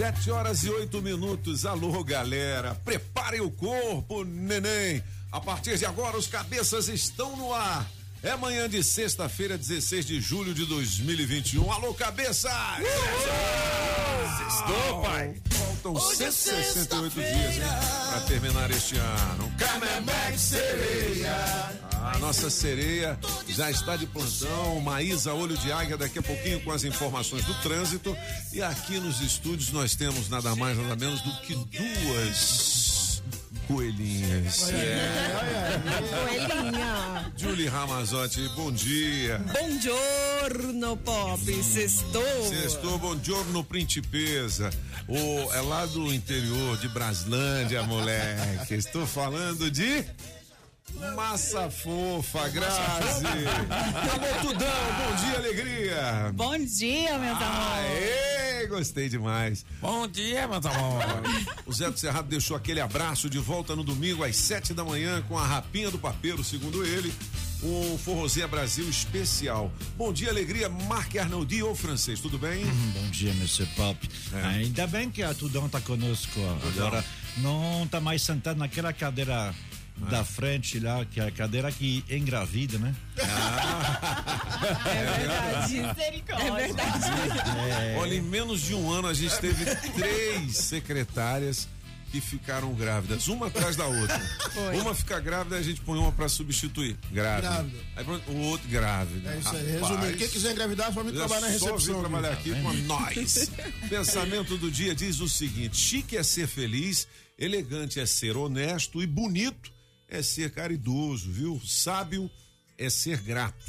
Sete horas e oito minutos. Alô, galera. Preparem o corpo, neném. A partir de agora, os cabeças estão no ar. É manhã de sexta-feira, 16 de julho de 2021. Alô, cabeças! Sextou, pai. Faltam 168 dias, hein? Pra terminar este ano. Cameback Sereia. A nossa sereia já está de plantão. Maísa Olho de Águia, daqui a pouquinho com as informações do trânsito. E aqui nos estúdios nós temos nada mais, nada menos do que duas coelhinhas. Coelhinha. Julie Ramazotti, bom dia. Buongiorno, Pop. Sextou. Sextou, buongiorno, principesa. O, é lá do interior de Braslândia, moleque. Estou falando de. Massa fofa, Grazi. Alô, Tudão, bom dia, alegria. Bom dia, meus amores. Aê, gostei demais. Bom dia, meus amores. O Zé do Cerrado deixou aquele abraço de volta no domingo às sete da manhã com a rapinha do papeiro, segundo ele. Um Forrozinha Brasil especial. Bom dia, alegria, Marc Arnaldi ou francês, tudo bem? Bom dia, Mr. Pop. É. Ainda bem que a Tudão tá conosco. Agora não tá mais sentado naquela cadeira da frente lá, que é a cadeira que engravida, né? É verdade. É verdade. Olha, em menos de um ano a gente teve três secretárias que ficaram grávidas, uma atrás da outra. Uma fica grávida, a gente põe uma pra substituir. Grávida. Grávida. Aí pronto, o outro grávida. É isso aí. Rapaz. Resumindo, quem quiser engravidar, só me É trabalhar na só recepção. vir trabalhar aqui Tá com nós. Pensamento do dia diz o seguinte: chique é ser feliz, elegante é ser honesto e bonito é ser caridoso, viu? Sábio é ser grato.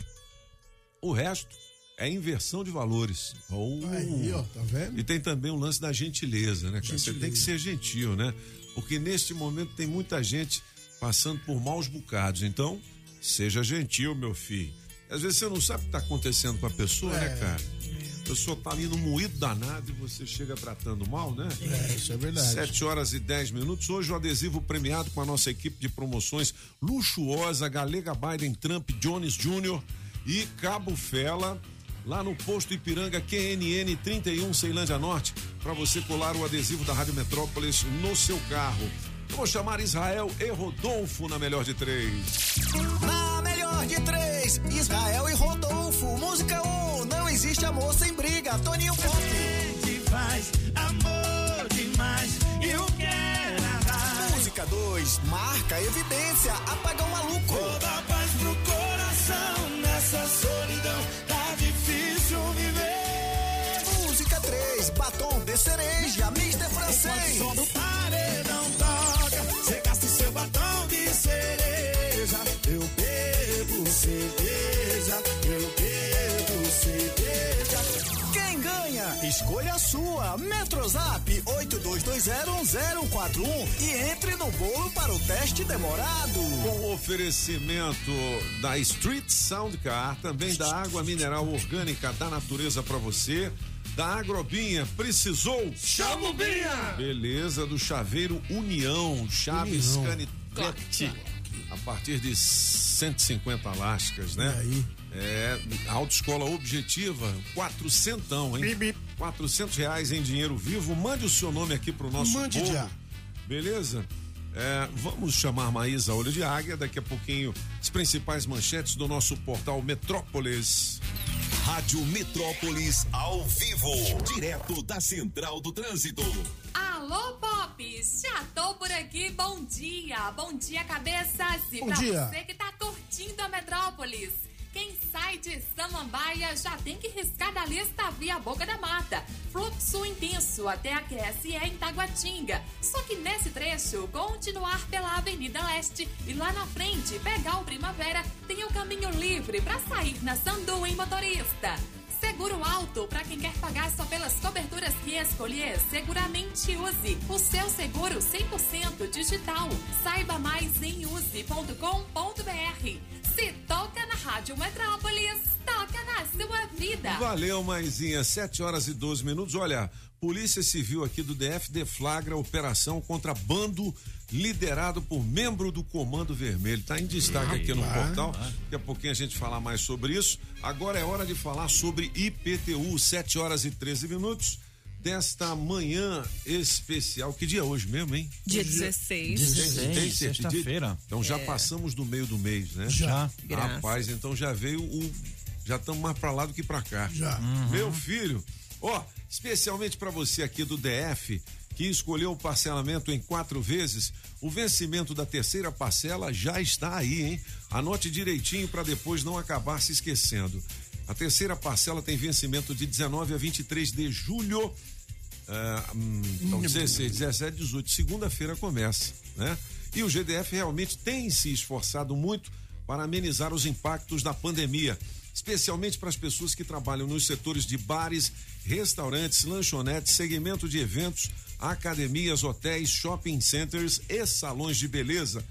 O resto é inversão de valores. Oh. Aí, ó, tá vendo? E tem também o lance da gentileza, né, cara? Você tem que ser gentil, né? Porque neste momento tem muita gente passando por maus bocados. Então, seja gentil, meu filho. Às vezes você não sabe o que tá acontecendo com a pessoa, né, É. cara? Pessoa tá ali no moído danado e você chega tratando mal, né? É, isso é verdade. 7 horas e 10 minutos. Hoje o adesivo premiado com a nossa equipe de promoções luxuosa, Galega Biden Trump Jones Jr. e Cabo Fela, lá no posto Ipiranga QNN 31 Ceilândia Norte, para você colar o adesivo da Rádio Metrópolis no seu carro. Vou chamar Israel e Rodolfo na melhor de três. De três, Israel e Rodolfo. Música 1, um, não existe amor sem briga. Toninho Pop. Te faz amor demais. Eu quero arrasar. Música 2, marca evidência. Apagão maluco. Toda paz pro coração. Nessa solidão tá difícil viver. Música 3, batom de cereja. Escolha a sua. Metrozap 82201041 e entre no bolo para o teste demorado. Com oferecimento da Street Sound Car, também da água mineral orgânica da natureza para você, da Agrobinha, precisou? Chama o Binha! Beleza, do Chaveiro União, Chaves União. A partir de 150 lascas, né? E aí? É, autoescola objetiva, quatrocentão, hein? Bip, bip. Quatrocentos reais em dinheiro vivo. Mande o seu nome aqui pro nosso Mande bolo. já. Beleza? É, vamos chamar Maísa Olho de Águia, daqui a pouquinho as principais manchetes do nosso portal Metrópolis. Rádio Metrópolis ao vivo, direto da Central do Trânsito. Alô, Pop! Já tô por aqui, bom dia! Bom dia, cabeças! E Bom pra dia. você que tá curtindo a Metrópolis, quem sai de Samambaia já tem que riscar da lista via Boca da Mata, fluxo intenso até a QSE em Taguatinga. Só que nesse trecho, continuar pela Avenida Leste e lá na frente, pegar o Primavera, tem o caminho livre pra sair na Sandu em motorista. Seguro alto para quem quer pagar só pelas que escolher, seguramente use o seu seguro 100% digital. Saiba mais em use.com.br. Se toca na Rádio Metrópolis, toca na sua vida. Valeu, Maizinha. 7 horas e 12 minutos. Olha, Polícia Civil aqui do DF deflagra operação contra bando liderado por membro do Comando Vermelho. Está em destaque aqui no portal. Daqui a pouquinho a gente falar mais sobre isso. Agora é hora de falar sobre IPTU, 7 horas e 13 minutos desta manhã especial. Que dia é hoje mesmo, hein? Dia 16. Tem certeza? sexta-feira. Então já passamos do meio do mês, né? Já. Graças. Rapaz, então já veio o. Já estamos mais pra lá do que pra cá. Já. Meu filho, ó, especialmente pra você aqui do DF, que escolheu o parcelamento em quatro vezes, o vencimento da terceira parcela já está aí, hein? Anote direitinho pra depois não acabar se esquecendo. A terceira parcela tem vencimento de 19 a 23 de julho. Ah, hum, então 16, 17, 18. Segunda-feira começa, né? E o GDF realmente tem se esforçado muito para amenizar os impactos da pandemia, especialmente para as pessoas que trabalham nos setores de bares, restaurantes, lanchonetes, segmento de eventos, academias, hotéis, shopping centers e salões de beleza.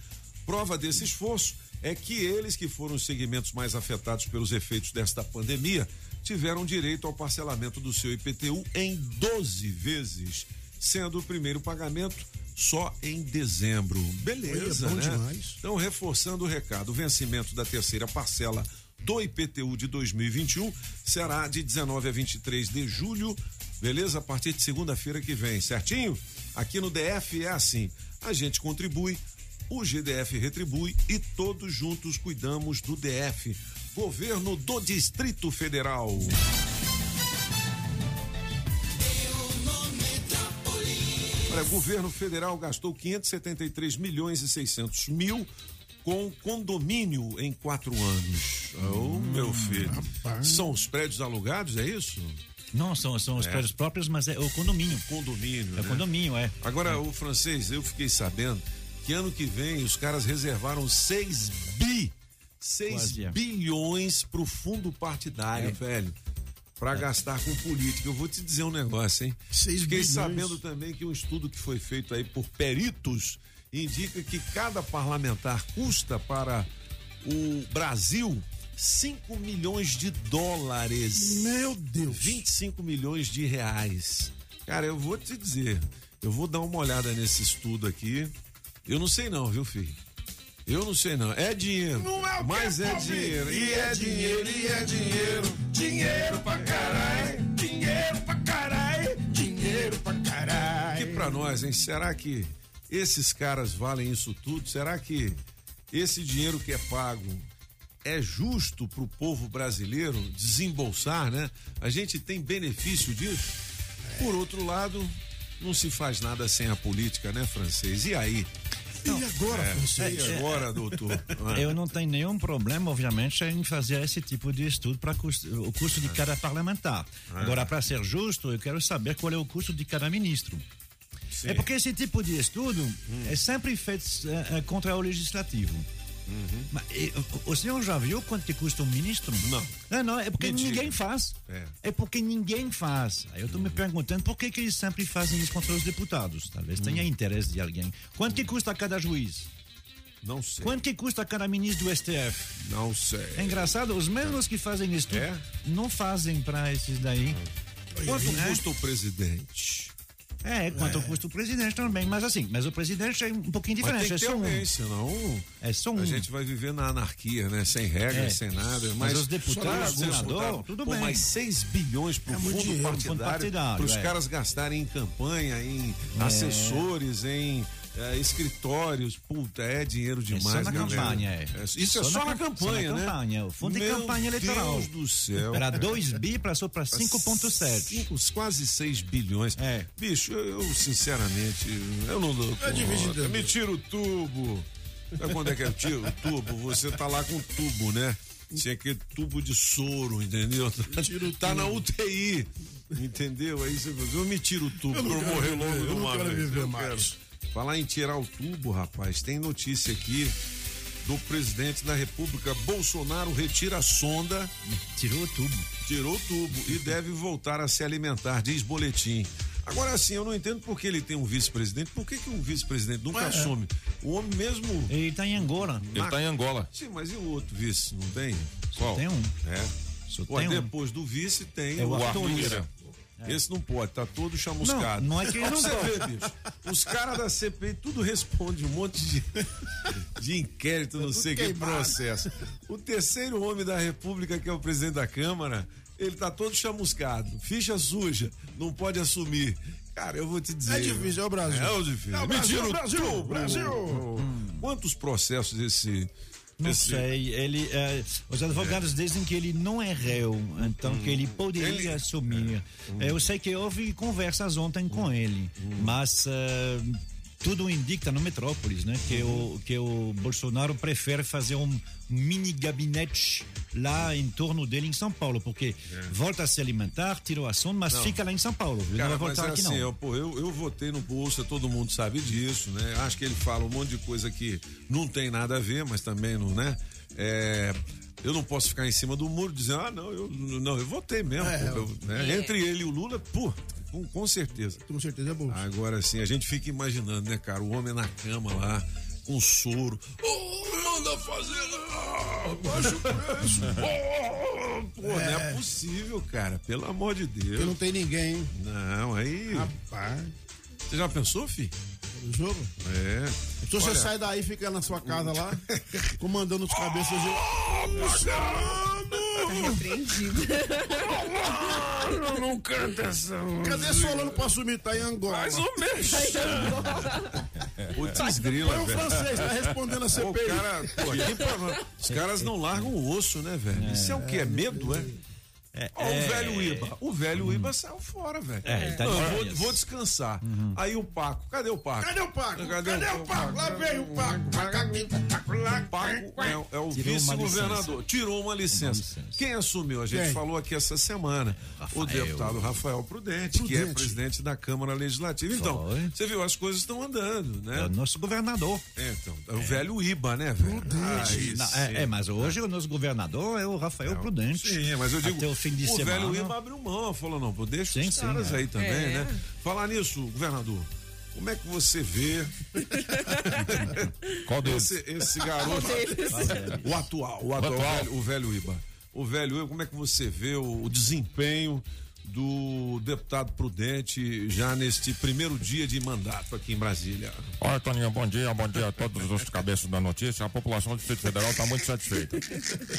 Prova desse esforço é que eles que foram os segmentos mais afetados pelos efeitos desta pandemia tiveram direito ao parcelamento do seu IPTU em 12 vezes, sendo o primeiro pagamento só em dezembro. Beleza, Olha, bom né? demais. Então, reforçando o recado, o vencimento da terceira parcela do IPTU de 2021 será de 19 a 23 de julho, beleza? A partir de segunda-feira que vem, certinho? Aqui no DF é assim: a gente contribui, o GDF retribui e todos juntos cuidamos do DF. Governo do Distrito Federal. Olha, o governo federal gastou 573 milhões e 600 mil com condomínio em quatro anos. Ô, meu filho. São os prédios alugados, é isso? Não, são, são os prédios próprios, mas é o condomínio. Condomínio. É o né? condomínio, é. Agora, o francês, eu fiquei sabendo que ano que vem os caras reservaram 6 bi, 6 Quase é. bilhões pro fundo partidário, velho. Pra gastar com política. Eu vou te dizer um negócio, hein? Seis Fiquei bilhões. sabendo também que um estudo que foi feito aí por peritos indica que cada parlamentar custa para o Brasil 5 milhões de dólares. Meu Deus. 25 milhões de reais. Cara, eu vou te dizer, eu vou dar uma olhada nesse estudo aqui. Eu não sei não, viu, filho? Eu não sei não. É dinheiro. Não é o mas que é pobre. dinheiro. E é dinheiro, e é dinheiro. Dinheiro pra caralho. Dinheiro pra caralho. Dinheiro pra Que caralho. pra nós, hein? Será que esses caras valem isso tudo? Será que esse dinheiro que é pago é justo pro povo brasileiro desembolsar, né? A gente tem benefício disso? Por outro lado, não se faz nada sem a política, né, francês? E aí? E agora, E francês? agora, doutor? Eu não tenho nenhum problema, obviamente, em fazer esse tipo de estudo para o custo de cada parlamentar. Agora, para ser justo, eu quero saber qual é o custo de cada ministro. É porque esse tipo de estudo é sempre feito eh, contra o legislativo. Mas, eh, o- o senhor já viu quanto que custa um ministro? Não. Não, não, é porque Mentira. ninguém faz. É. porque ninguém faz. Aí eu estou me perguntando por que, que eles sempre fazem isso contra os deputados. Talvez tenha interesse de alguém. Quanto que custa cada juiz? Não sei. Quanto que custa cada ministro do STF? Não sei. É engraçado, os mesmos que fazem isso É? não fazem para esses daí. Quanto né? custa o presidente? É, quanto custa o presidente também. Mas assim, mas o presidente é um pouquinho Mas diferente. tem É que ter só um. alguém, senão É só um. a gente vai viver na anarquia, né? Sem regras, É. sem nada. Mas Mas, os deputados, pra senador, tudo pô, bem. mais 6 bilhões pro É fundo dinheiro, partidário, fundo partidário, pros é. caras gastarem em campanha, em assessores, em eh, escritórios. Puta, é dinheiro demais, só na galera. campanha, é. É, Isso é só, na, cam- campanha, só na né? campanha, o fundo de Meu campanha eleitoral. Deus do céu. Era 2 bi, passou para 5,7. Cinco, quase 6 bilhões. É. Bicho, eu, eu, sinceramente, eu não dou. É entender. Me tira o tubo. Sabe quando é que é tiro o tubo? Você tá lá com tubo, né? Tinha aquele tubo de soro, entendeu? Tira o Tá tubo. na UTI, entendeu? Aí você fala, eu me tiro o tubo Eu não pra eu quero morrer viver, logo de uma quero vez. viver Eu mais. Falar em tirar o tubo, rapaz, tem notícia aqui do presidente da República, Bolsonaro retira a sonda Tirou tudo. tirou o tubo e deve voltar a se alimentar, diz boletim. Agora, assim, eu não entendo por que ele tem um vice-presidente. Por que, que um vice-presidente nunca assume? O homem mesmo. Ele tá em Angola. Ele tá em Angola. Sim, mas e o outro vice? Não tem? Só tem um. É. Só Pô, tem um. depois do vice tem É o o Arthur Arthur Lira. É. Esse não pode, tá todo chamuscado. Não, não é que ele não Você vê, bicho, os caras da CPI tudo responde um monte de, de inquérito, não sei que processo. O terceiro homem da República, que é o presidente da Câmara, ele tá todo chamuscado, ficha suja, não pode assumir. Cara, eu vou te dizer. É difícil, é o Brasil. É o difícil. É o Brasil, Brasil, tubo. Brasil. Quantos processos esse. Não esse- sei, ele, eh, os advogados dizem que ele não é réu, então que ele poderia Ele- assumir. Eu sei que houve conversas ontem com ele, mas eh, tudo indica no Metrópolis, né, que o que o Bolsonaro prefere fazer um mini gabinete lá em torno dele em São Paulo, porque volta a se alimentar, tira o assunto, mas Não. fica lá em São Paulo. Ele Cara, não vai voltar é aqui assim, não. eu, pô, eu, eu votei no Bolsa, todo mundo sabe disso, né? Acho que ele fala um monte de coisa que não tem nada a ver, mas também não, né? É, eu não posso ficar em cima do muro dizendo, ah, não, eu, não, eu votei mesmo. É, pô, eu- né? Entre ele e o Lula, pô, com, com certeza. Com certeza é bolsa. Agora sim, a gente fica imaginando, né, cara, o homem na cama lá, com soro. Oh, manda fazer lá, baixa o preço. Oh, pô, não é possível, cara, pelo amor de Deus. Porque não tem ninguém, hein? Não, aí. Rapaz, Você já pensou, fi? O jogo. É. Se você Olha, sai daí e fica na sua casa lá, comandando os cabeças de. Tá repreendido. Eu não quero atenção. Cadê Solano pra assumir? Tá em Angola. Mais ou menos. O desgrila, Foi o velho. francês, tá respondendo a O CPI. cara, pô, aqui os caras não largam o osso, né, velho? Isso é o que? É medo, é? Ó, o velho Iba. O velho Iba saiu fora, velho. É, ele tá Não, vou, vou descansar. Aí o Paco. Cadê o Paco? Cadê o Paco? Cadê Cadê, o o Paco? Lá vem o Paco. Paco. Paco é, é o vice-governador. Tirou uma licença. Quem assumiu? A gente Quem? falou aqui essa semana. O deputado Rafael Prudente, que é Prudente. presidente da Câmara Legislativa. Então, Foi. você viu, as coisas estão andando, É o né? nosso governador. É, então, é o velho Iba, né, velho? Aí Não, sim. é, é, mas hoje o nosso governador é o Rafael Prudente. Sim, mas eu digo, fim de o semana. velho Iba abriu mão, falou, não, pô, deixa Sim, os sim, caras é. aí também, É. né? Falar nisso, governador, como é que você vê Qual deles? esse, esse garoto, o atual, o atual, atual. O, velho, o velho Iba, o velho Iba, como é que você vê o, o desempenho do deputado Prudente já neste primeiro dia de mandato aqui em Brasília? Olha, Toninho, bom dia, bom dia a todos os cabeças da notícia. A população do Distrito Federal está muito satisfeita.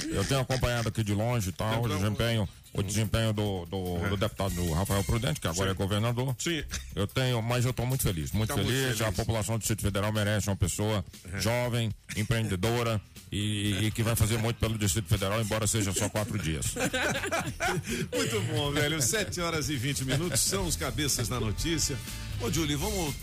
Eu tenho acompanhado aqui de longe e tal, o desempenho, o desempenho do, do, do deputado Rafael Prudente, que agora é governador. Sim. Eu tenho, mas eu estou muito feliz, muito Tá feliz. muito feliz. A população do Distrito Federal merece uma pessoa jovem, empreendedora e, e que vai fazer muito pelo Distrito Federal, embora seja só quatro dias. Muito bom, velho. 7 horas e 20 minutos são os cabeças da notícia. Ô, Julie, vamos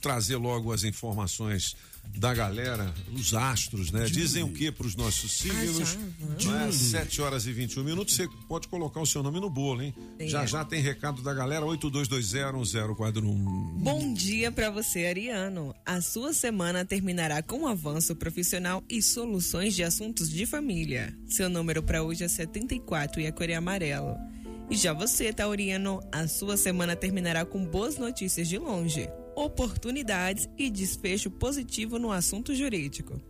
trazer logo as informações da galera, os astros, né? Dizem o que para os nossos signos? Não é? 7 horas e 21 minutos. Você pode colocar o seu nome no bolo, hein? Já já tem recado da galera: 82201041. Bom dia pra você, Ariano. A sua semana terminará com um avanço profissional e soluções de assuntos de família. Seu número pra hoje é 74 e a cor é amarelo. E já você, Tauriano, a sua semana terminará com boas notícias de longe, oportunidades e desfecho positivo no assunto jurídico.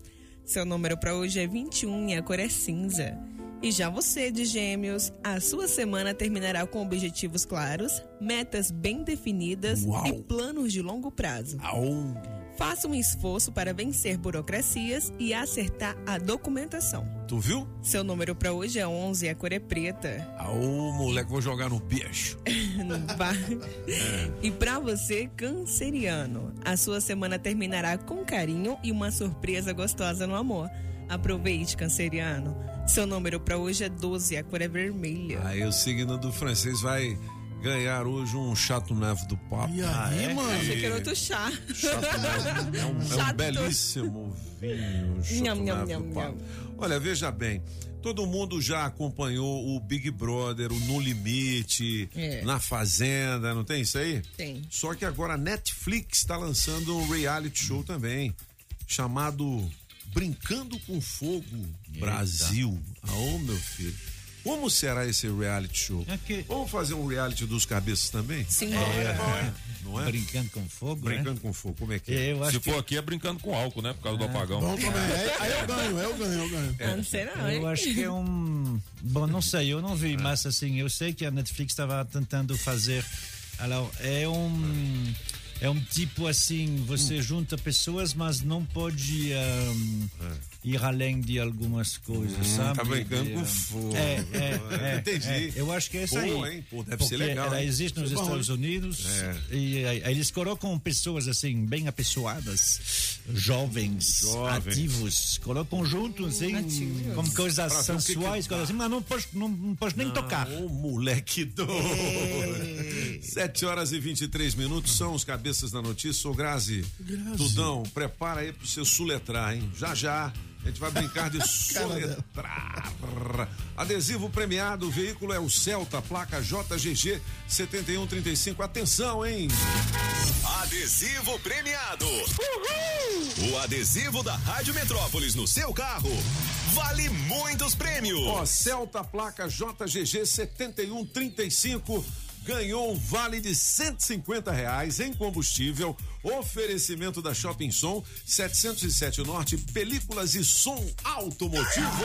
Seu número para hoje é 21 e a cor é cinza. E já você, de Gêmeos, a sua semana terminará com objetivos claros, metas bem definidas Uau. e planos de longo prazo. Au. Faça um esforço para vencer burocracias e acertar a documentação. Tu viu? Seu número para hoje é 11 e a cor é preta. Au, moleque, vou jogar no beijo. Vai. E para você, canceriano, a sua semana terminará com carinho e uma surpresa gostosa no amor. Aproveite, canceriano. Seu número para hoje é 12 e a cor é vermelha. Aí o signo do francês vai ganhar hoje um chato nevo do papo. E aí, mano? Achei que era outro chá. Chato Neves é um, é um belíssimo vinho. Chato Nham, nham, do Papo. nham. Olha, veja bem. Todo mundo já acompanhou o Big Brother, o No Limite, É. na Fazenda, não tem isso aí? Tem. Só que agora a Netflix está lançando um reality show também, chamado Brincando com Fogo Brasil. Ah, ô meu filho. Como será esse reality show? É que- Vamos fazer um reality dos cabeças também? Sim, É, Não é? Brincando com fogo, Brincando com fogo, como é que é? né? Acho Se que, for aqui é brincando com álcool, né? Por causa do apagão. Bom também. Aí, aí eu ganho, aí eu ganho, eu ganho. Ah, não será, hein? eu acho que é um. Bom, não sei, eu não vi, mas assim, eu sei que a Netflix estava tentando fazer. Alors, é um. É um tipo assim, você junta pessoas, mas não pode ahm, ir além de algumas coisas, sabe? tá brincando De, com fogo. É, é, é, Entendi. é. Eu acho que é isso aí. Hein? Pô, deve Porque ser legal, Ela hein? existe nos Estados Unidos É. e aí, aí eles colocam pessoas assim, bem apessoadas, jovens, Jovens. ativos, colocam juntos assim, Ativos. com coisas Pra o que que sensuais, coisas assim, mas não pode, não, não pode nem tocar. Ô, moleque doido. 7 horas e 23 minutos são os cabeças da notícia. Ô, Grazi, Tudão, prepara aí pro seu suletrar, hein? Já já. A gente vai brincar de soletrar. Adesivo premiado, o veículo é o Celta, placa JGG 7135. Atenção, hein? Adesivo premiado. O adesivo da Rádio Metrópolis no seu carro vale muitos prêmios. Ó, Celta, placa JGG 7135. Ganhou um vale de 150 reais em combustível. Oferecimento da Shopping Som 707 Norte, películas e som automotivo.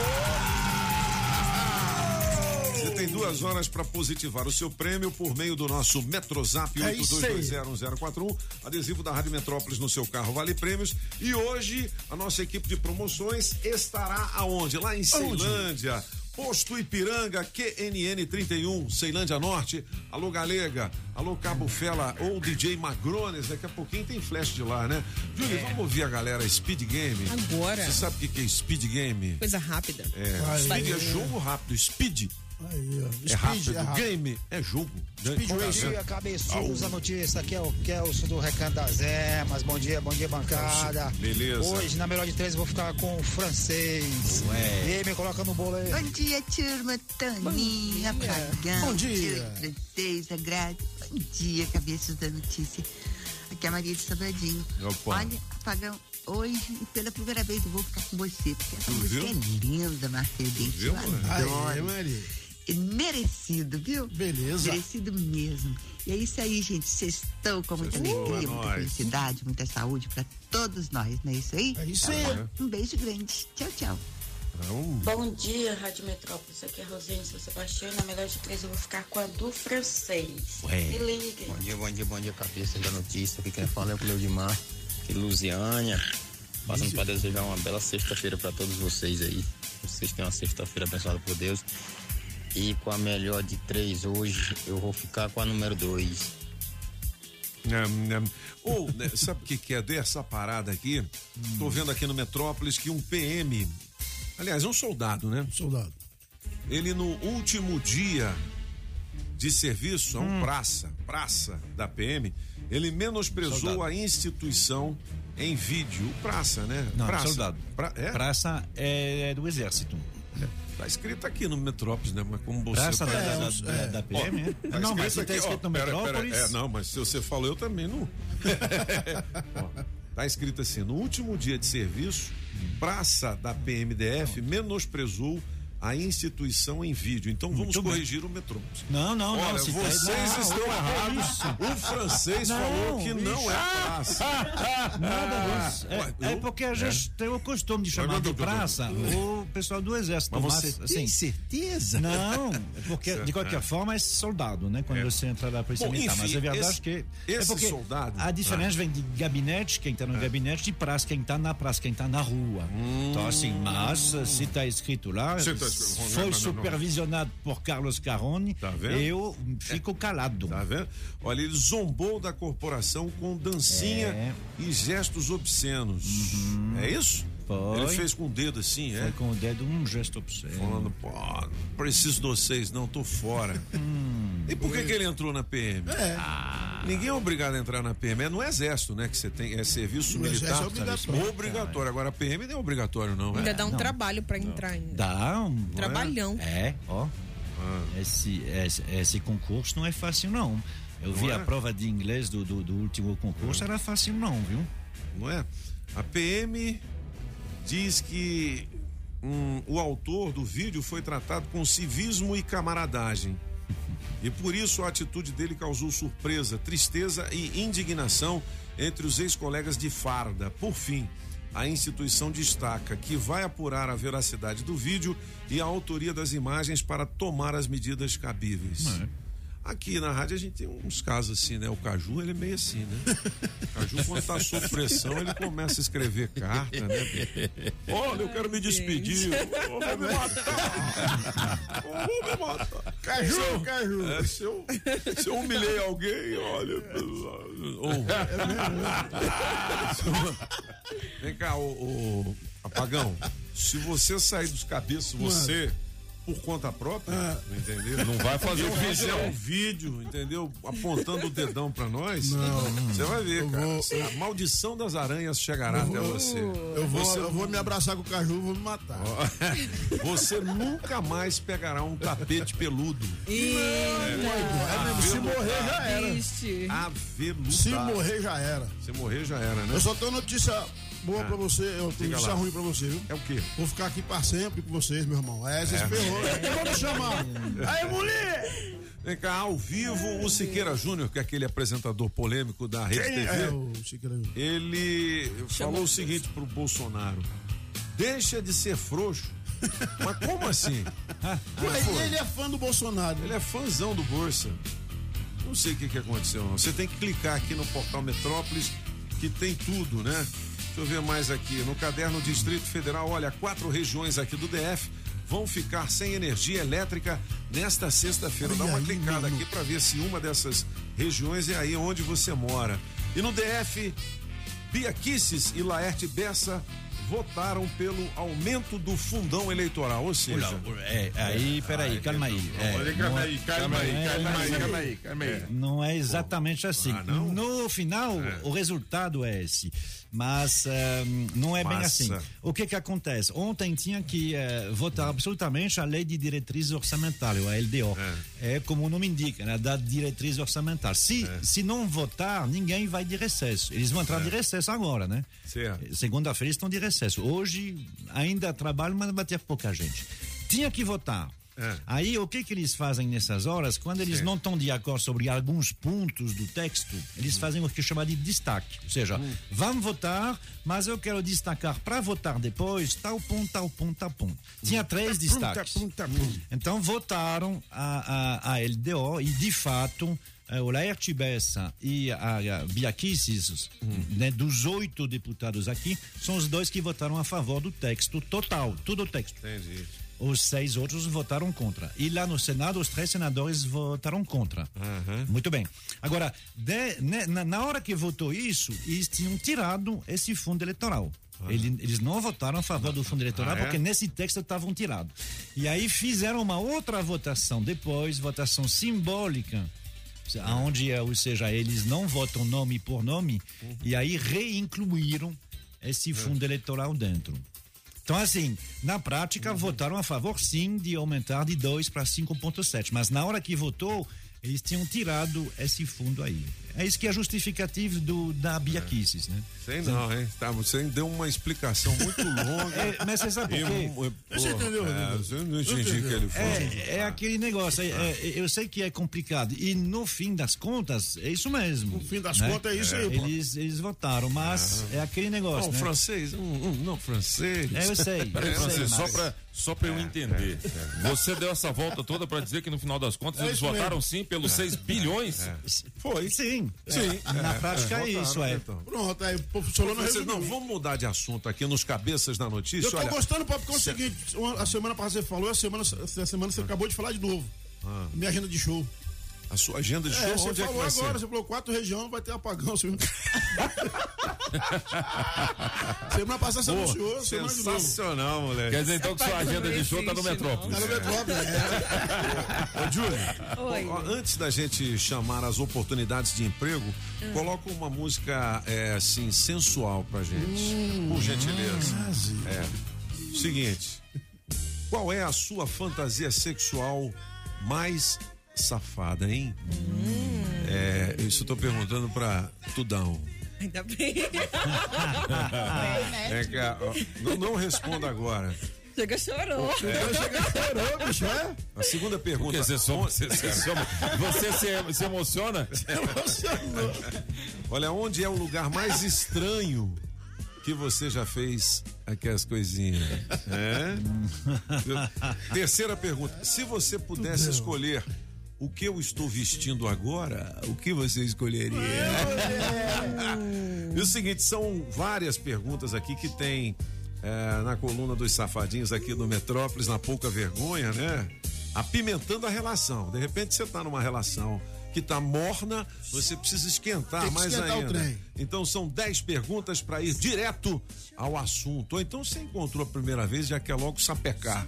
Você tem duas horas para positivar o seu prêmio por meio do nosso Metrozap É isso aí. 82201041. Adesivo da Rádio Metrópolis no seu carro vale prêmios. E hoje a nossa equipe de promoções estará aonde? Lá em Ceilândia. Posto Ipiranga, QNN 31, Ceilândia Norte. Alô Galega, alô Cabo Fela ou DJ Magrones. Daqui a pouquinho tem flash de lá, né? Júlio, vamos ouvir a galera Speed Game. Agora. Você sabe o que que é Speed Game? Coisa rápida. É, Vai. speed é jogo rápido. Speed Aí, ó. é rápido. é rápido. Game é jogo. Speed Né? Bom Racer. dia, cabeçudos da notícia. Aqui é o Kelso do Recanto das Emas. Bom dia, bom dia, bancada. Beleza. Hoje, na melhor de três, eu vou ficar com o francês. E aí, me coloca no bolo aí. Bom dia, turma. Toninha, Pagão. Bom dia. Francesa, Grazi. Bom dia, cabeças da notícia. Aqui é a Maria de Sobradinho. Opa. Olha, Pagão, hoje, pela primeira vez, eu vou ficar com você, porque essa música viu? é linda, Marcelinho. viu, Eu? Aí, adoro. Maria. E merecido, viu? Beleza. Merecido mesmo. E é isso aí, gente. Vocês estão com muita Sextou, alegria, é muita felicidade, muita saúde pra todos nós, não é isso aí? É isso Tá aí. Um beijo grande. Tchau, tchau. Então, Bom dia, Rádio Metrópolis. Aqui é a Rosane São Sebastião. Na melhor de três, eu vou ficar com a do francês. Me ligue. Bom dia, bom dia, bom dia, cabeça da notícia. Aqui quem fala é o Cleudimar, de Lusiânia. Passando para desejar uma bela sexta-feira para todos vocês aí. Vocês tenham uma sexta-feira abençoada por Deus. E com a melhor de três hoje, eu vou ficar com a número dois. Nham, nham. Ou, né, sabe o que, que é dessa parada aqui? Tô vendo aqui no Metrópolis que um PM, aliás, um soldado, né? Soldado. Ele no último dia de serviço, é Hum. um praça, praça da PM, ele menosprezou Soldado. a instituição em vídeo. Praça, né? Não, praça. soldado. Pra- é? Praça é do exército. Tá escrito aqui no Metrópolis, né? Mas como você. Praça da, É, da, uns- da, é. da PM, né? Tá não, mas escrito tá escrito ó, no pera, pera, Metrópolis. é, não, mas se você falou, eu também não. Ó, tá escrito assim: no último dia de serviço, praça da PMDF menosprezou a instituição em vídeo. Então vamos Muito bem. corrigir o Metrópolis. Não, não, não. Olha, tá- vocês não, estão não, errados. O francês Não, falou que não é praça. Nada disso. Ué, É, é porque a gente tem o costume de chamar Mas, de mas, mas, praça o pessoal do exército. Mas Mas, você assim, tem certeza? Não, porque de qualquer forma é soldado, né? Quando É. você entra na polícia Bom, militar. enfim, Mas é verdade esse- que. é esse porque soldado- A diferença vem de gabinete, quem tá no gabinete, de praça, quem tá na praça, quem tá na rua. Então, assim, mas se tá escrito lá, tá não, foi supervisionado por Carlos Carone, Tá vendo? eu fico calado. Tá vendo? Olha, ele zombou da corporação com dancinha É. e gestos obscenos. É isso? Foi. Ele fez com o dedo assim, Foi é? com o dedo um gesto obsceno. Falando, pô, não preciso de vocês, não, tô fora. E por que, que ele entrou na PM? É. Ninguém é obrigado a entrar na PM. É no exército, né? Que você tem. É serviço No militar. exército é obrigatório. Obrigatório. Agora a PM não é obrigatório, não. Ainda É. dá um não. trabalho pra entrar ainda. Dá um Trabalhão. É, ó. Esse, esse, esse concurso não é fácil, não. Eu vi é? a prova de inglês do, do, do último concurso, era fácil, não, viu? Não é? A PM diz que o autor do vídeo foi tratado com civismo e camaradagem. E por isso a atitude dele causou surpresa, tristeza e indignação entre os ex-colegas de farda. Por fim, a instituição destaca que vai apurar a veracidade do vídeo e a autoria das imagens para tomar as medidas cabíveis. Aqui na rádio a gente tem uns casos assim, né? O Caju, ele é meio assim, né? O Caju, quando tá sob pressão, ele começa a escrever carta, né? Olha, eu quero me despedir. Eu vou me matar. Eu vou me matar. Caju, Se eu- Caju. é, se, eu, se eu humilhei alguém, olha. eu- Vem cá, o, o Apagão. Se você sair dos cabeças, você. Por conta própria, entendeu? Não vai fazer E o vídeo, fizer um vídeo, entendeu? Apontando o dedão pra nós. Não. Você vai ver, cara. vou- A maldição das aranhas chegará até você. Eu vou, Você eu vou me abraçar com o Caju, vou me matar. Você nunca mais pegará um tapete peludo. É mesmo, se morrer já era. Aveludado. Se morrer já era. Se morrer já era, né? Eu só tenho notícia boa Ah. pra você, eu tenho Diga notícia ruim pra você, viu? É o quê? Vou ficar aqui pra sempre com vocês, meu irmão. É, vocês É. ferrou. Eu vou me chamar. Aí, mulher! Vem cá, ao vivo, o Siqueira Júnior, que é aquele apresentador polêmico da Rede Quem TV, é o Siqueira Júnior? ele falou o seguinte pro Bolsonaro: deixa de ser frouxo. Mas como assim? Mas ele é fã do Bolsonaro. Ele é fãzão do Bolsa. Não sei o que, que aconteceu. não. Você tem que clicar aqui no portal Metrópolis, que tem tudo, né? Deixa eu ver mais aqui. No caderno Distrito Federal, olha, quatro regiões aqui do DF vão ficar sem energia elétrica nesta sexta-feira. Dá uma aí, clicada mano. aqui para ver se uma dessas regiões é aí onde você mora. E no DF, Bia Kisses e Laerte Bessa votaram pelo aumento do fundão eleitoral, ou seja, É, aí, peraí, calma aí. É, Olha, calma não é- aí, calma aí, é- calma aí, calma aí, calma aí. Não é exatamente assim. Ah, não? No final, o resultado é esse. Mas ehm, não é bem Massa. assim. O que que acontece? Ontem tinha que eh, votar absolutamente a lei de diretriz orçamentária, a LDO. É, como o nome indica, né, da diretriz orçamentária. Se, se não votar, ninguém vai de recesso. Eles vão entrar de recesso agora, né? Certo. Segunda-feira estão de recesso. Hoje ainda trabalham, mas vai ter pouca gente. Tinha que votar. Aí o que que eles fazem nessas horas? Quando eles Sim. não estão de acordo sobre alguns pontos do texto, eles fazem o que chama de destaque. Ou seja, vamos votar, mas eu quero destacar para votar depois tal ponto, tal ponto, tal ponto. Tinha três destaques. Então votaram a, a, a LDO e de fato o Laerte Bessa e a, Bia Kicis, né, dos oito deputados aqui, são os dois que votaram a favor do texto total, tudo o texto. Entendi. Os seis outros votaram contra. E lá no Senado, os três senadores votaram contra. Muito bem. Agora, de- né, na, hora que votou isso, eles tinham tirado esse fundo eleitoral. Ele- Eles não votaram a favor do fundo eleitoral Ah, é? porque nesse texto estavam tirados. E aí fizeram uma outra votação depois, votação simbólica, onde, ou seja, eles não votam nome por nome, e aí reincluíram esse fundo eleitoral dentro. Então, assim, na prática, votaram a favor, sim, de aumentar de 2 para 5,7. Mas na hora que votou, eles tinham tirado esse fundo aí. É isso que é justificativo do, da Bia Kisses, né? Sei não, hein? Tá, você deu uma explicação muito longa. É, mas você sabe por quê? E, porra, Você entendeu, É, você não entendi que ele foi. É, é aquele negócio, é- é- eu sei que é complicado. E no fim das contas, é isso mesmo. No fim das contas, é isso aí, pô. Eles, eles votaram, mas é aquele negócio. Não, né? francês, um, um, não, francês. É, eu sei. Peraí, eu sei, Francisco, só pra, só pra eu entender. Você deu essa volta toda pra dizer que no final das contas É eles votaram mesmo. sim pelos 6 bilhões? Foi. Sim. Sim. Na prática é, isso, é. então. Pronto, aí Francês, resumiu. não, vamos mudar de assunto aqui nos cabeças da notícia. Eu tô Olha, gostando, Papo, porque é o seguinte, a semana passada você falou, a semana, a semana você acabou de falar de novo. Minha agenda de show. A sua agenda de show, É, você onde é que falou vai agora, ser? você falou quatro regiões, vai ter apagão. Você... semana passada você anunciou, sensacional, moleque. Quer dizer então que sua agenda de show tá no Metrópolis. Tá no Metrópolis, é. Ô, Júlia, ó, antes da gente chamar as oportunidades de emprego, coloca uma música é, assim, sensual pra gente. Por gentileza. É. Seguinte. Qual é a sua fantasia sexual mais safada, hein? É, isso eu tô perguntando pra Tudão. Ainda bem. É que, ó, não, não responda agora. Chega chorou. É. Chega chorou, bicho, é? A segunda pergunta. Porque você, soma- você, você, soma- você se, se emociona? Olha, onde é o lugar mais estranho que você já fez aquelas coisinhas? É? Terceira pergunta. Se você pudesse escolher o que eu estou vestindo agora, o que você escolheria? e o seguinte, são várias perguntas aqui que tem é, na coluna dos safadinhos aqui do Metrópolis, na pouca vergonha, né? Apimentando a relação. De repente você tá numa relação que tá morna, você precisa esquentar Tem que mais esquentar o ainda. trem. Então são 10 perguntas para ir direto ao assunto. Ou então você encontrou a primeira vez e já quer logo sapecar.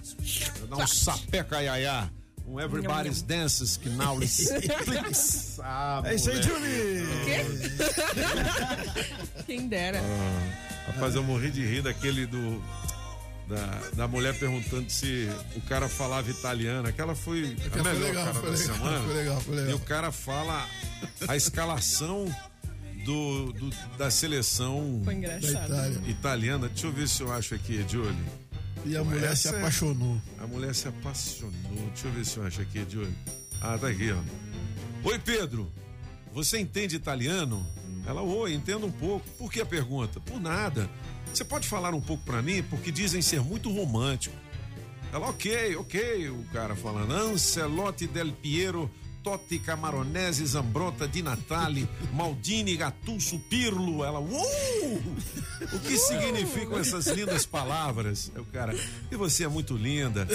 Dar um sapeca iaiá. Um Everybody's Dances que now is ah, É isso aí, moleque. Julie. Quem dera. Ah, rapaz, eu morri de rir daquele do. Da, da mulher perguntando se o cara falava italiano. Aquela foi a Foi melhor legal, cara foi da legal, semana. foi legal, foi legal. E o cara fala a escalação do, do- da seleção Foi engraçado. Da Itália. italiana. Deixa eu ver se eu acho aqui, Julie. E a mulher se é- apaixonou. A mulher se apaixonou. Deixa eu ver se eu acho aqui, Julie. Ah, tá aqui, ó. Oi, Pedro. Você entende italiano? Ela, oi, entendo um pouco. Por que a pergunta? Por nada. Você pode falar um pouco pra mim? Porque dizem ser muito romântico. Ela, ok, ok. O cara falando, Ancelotti del Piero, Totti Camaronese, Zambrotta, Di Natale, Maldini, Gattuso, Pirlo. Ela, uou! O que significam essas lindas palavras? É o cara, e você é muito linda.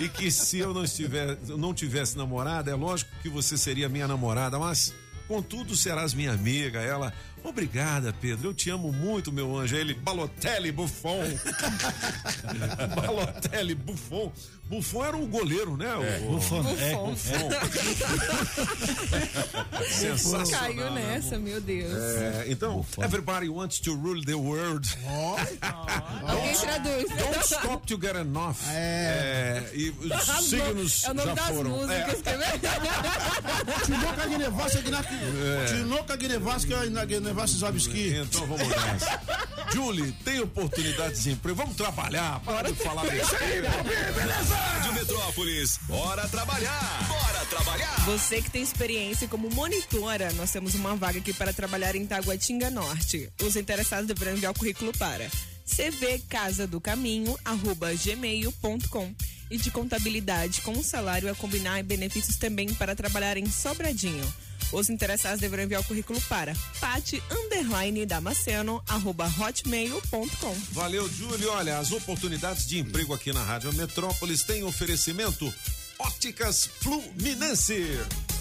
E que se eu não, estiver, não tivesse namorada, é lógico que você seria minha namorada, mas contudo serás minha amiga. Ela, obrigada, Pedro. Eu te amo muito, meu anjo. Ele, Balotelli, Buffon. Balotelli, Buffon. Buffon era o goleiro, né? O, Buffon, é, Buffon. Sensacional. Caiu né? nessa, meu Deus. É, então, everybody wants to rule the world. Alguém traduz. Don't stop to get enough. É, e os signos é o nome já das foram. músicas, É. quer ver? Tinoca Guinevasca É. Tinoca Guinevasca Guinevasca Zabski. Então vamos nessa. Julie, tem oportunidades de emprego? Vamos trabalhar. Para de falar besteira. Rádio Metrópolis, bora trabalhar! Bora trabalhar! Você que tem experiência como monitora, nós temos uma vaga aqui para trabalhar em Taguatinga Norte. Os interessados deverão enviar o currículo para cvcasadocaminho@gmail.com e de contabilidade com salário a combinar e benefícios também para trabalhar em Sobradinho. Os interessados deverão enviar o currículo para pati_damasceno@hotmail.com. Valeu, Júlio. Olha, as oportunidades de emprego aqui na Rádio Metrópolis têm oferecimento Óticas Fluminense.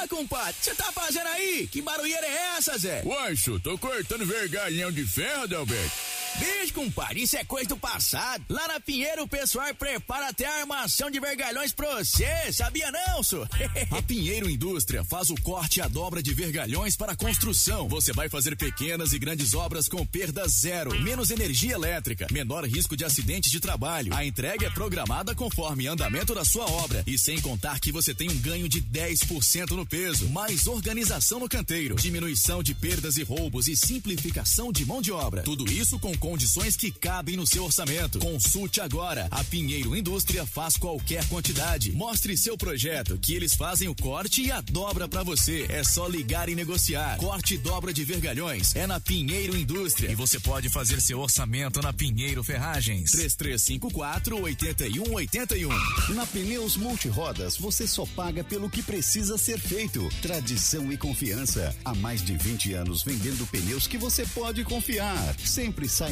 Ah, compadre, você tá fazendo aí? Que barulheira é essa, Zé? Uancho, tô cortando vergalhão de ferro, Delberto. Bicho, compadre, isso é coisa do passado. Lá na Pinheiro, o pessoal prepara até a armação de vergalhões pra você, sabia não, senhor? A Pinheiro Indústria faz o corte e a dobra de vergalhões para construção. Você vai fazer pequenas e grandes obras com perda zero, menos energia elétrica, menor risco de acidentes de trabalho. A entrega é programada conforme andamento da sua obra e sem contar que você tem um ganho de 10% no peso, mais organização no canteiro, diminuição de perdas e roubos e simplificação de mão de obra. Tudo isso com condições que cabem no seu orçamento. Consulte agora. A Pinheiro Indústria faz qualquer quantidade. Mostre seu projeto que eles fazem o corte e a dobra para você. É só ligar e negociar. Corte e dobra de vergalhões é na Pinheiro Indústria e você pode fazer seu orçamento na Pinheiro Ferragens. 3354 8181. Na Pneus Multirodas, você só paga pelo que precisa ser feito. Tradição e confiança. Há mais de 20 anos vendendo pneus que você pode confiar. Sempre sai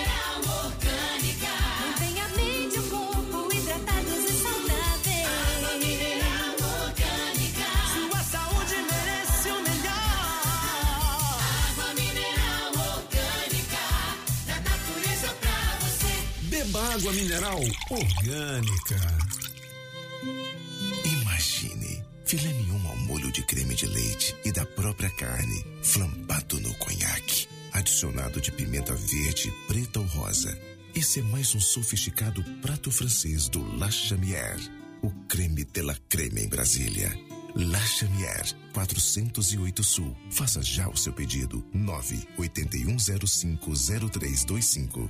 água mineral orgânica. Imagine filé mignon ao molho de creme de leite e da própria carne, flambado no conhaque, adicionado de pimenta verde, preta ou rosa. Esse é mais um sofisticado prato francês do La Chamière, o creme de la creme em Brasília. La Chamière, 408 Sul. Faça já o seu pedido. 981050325.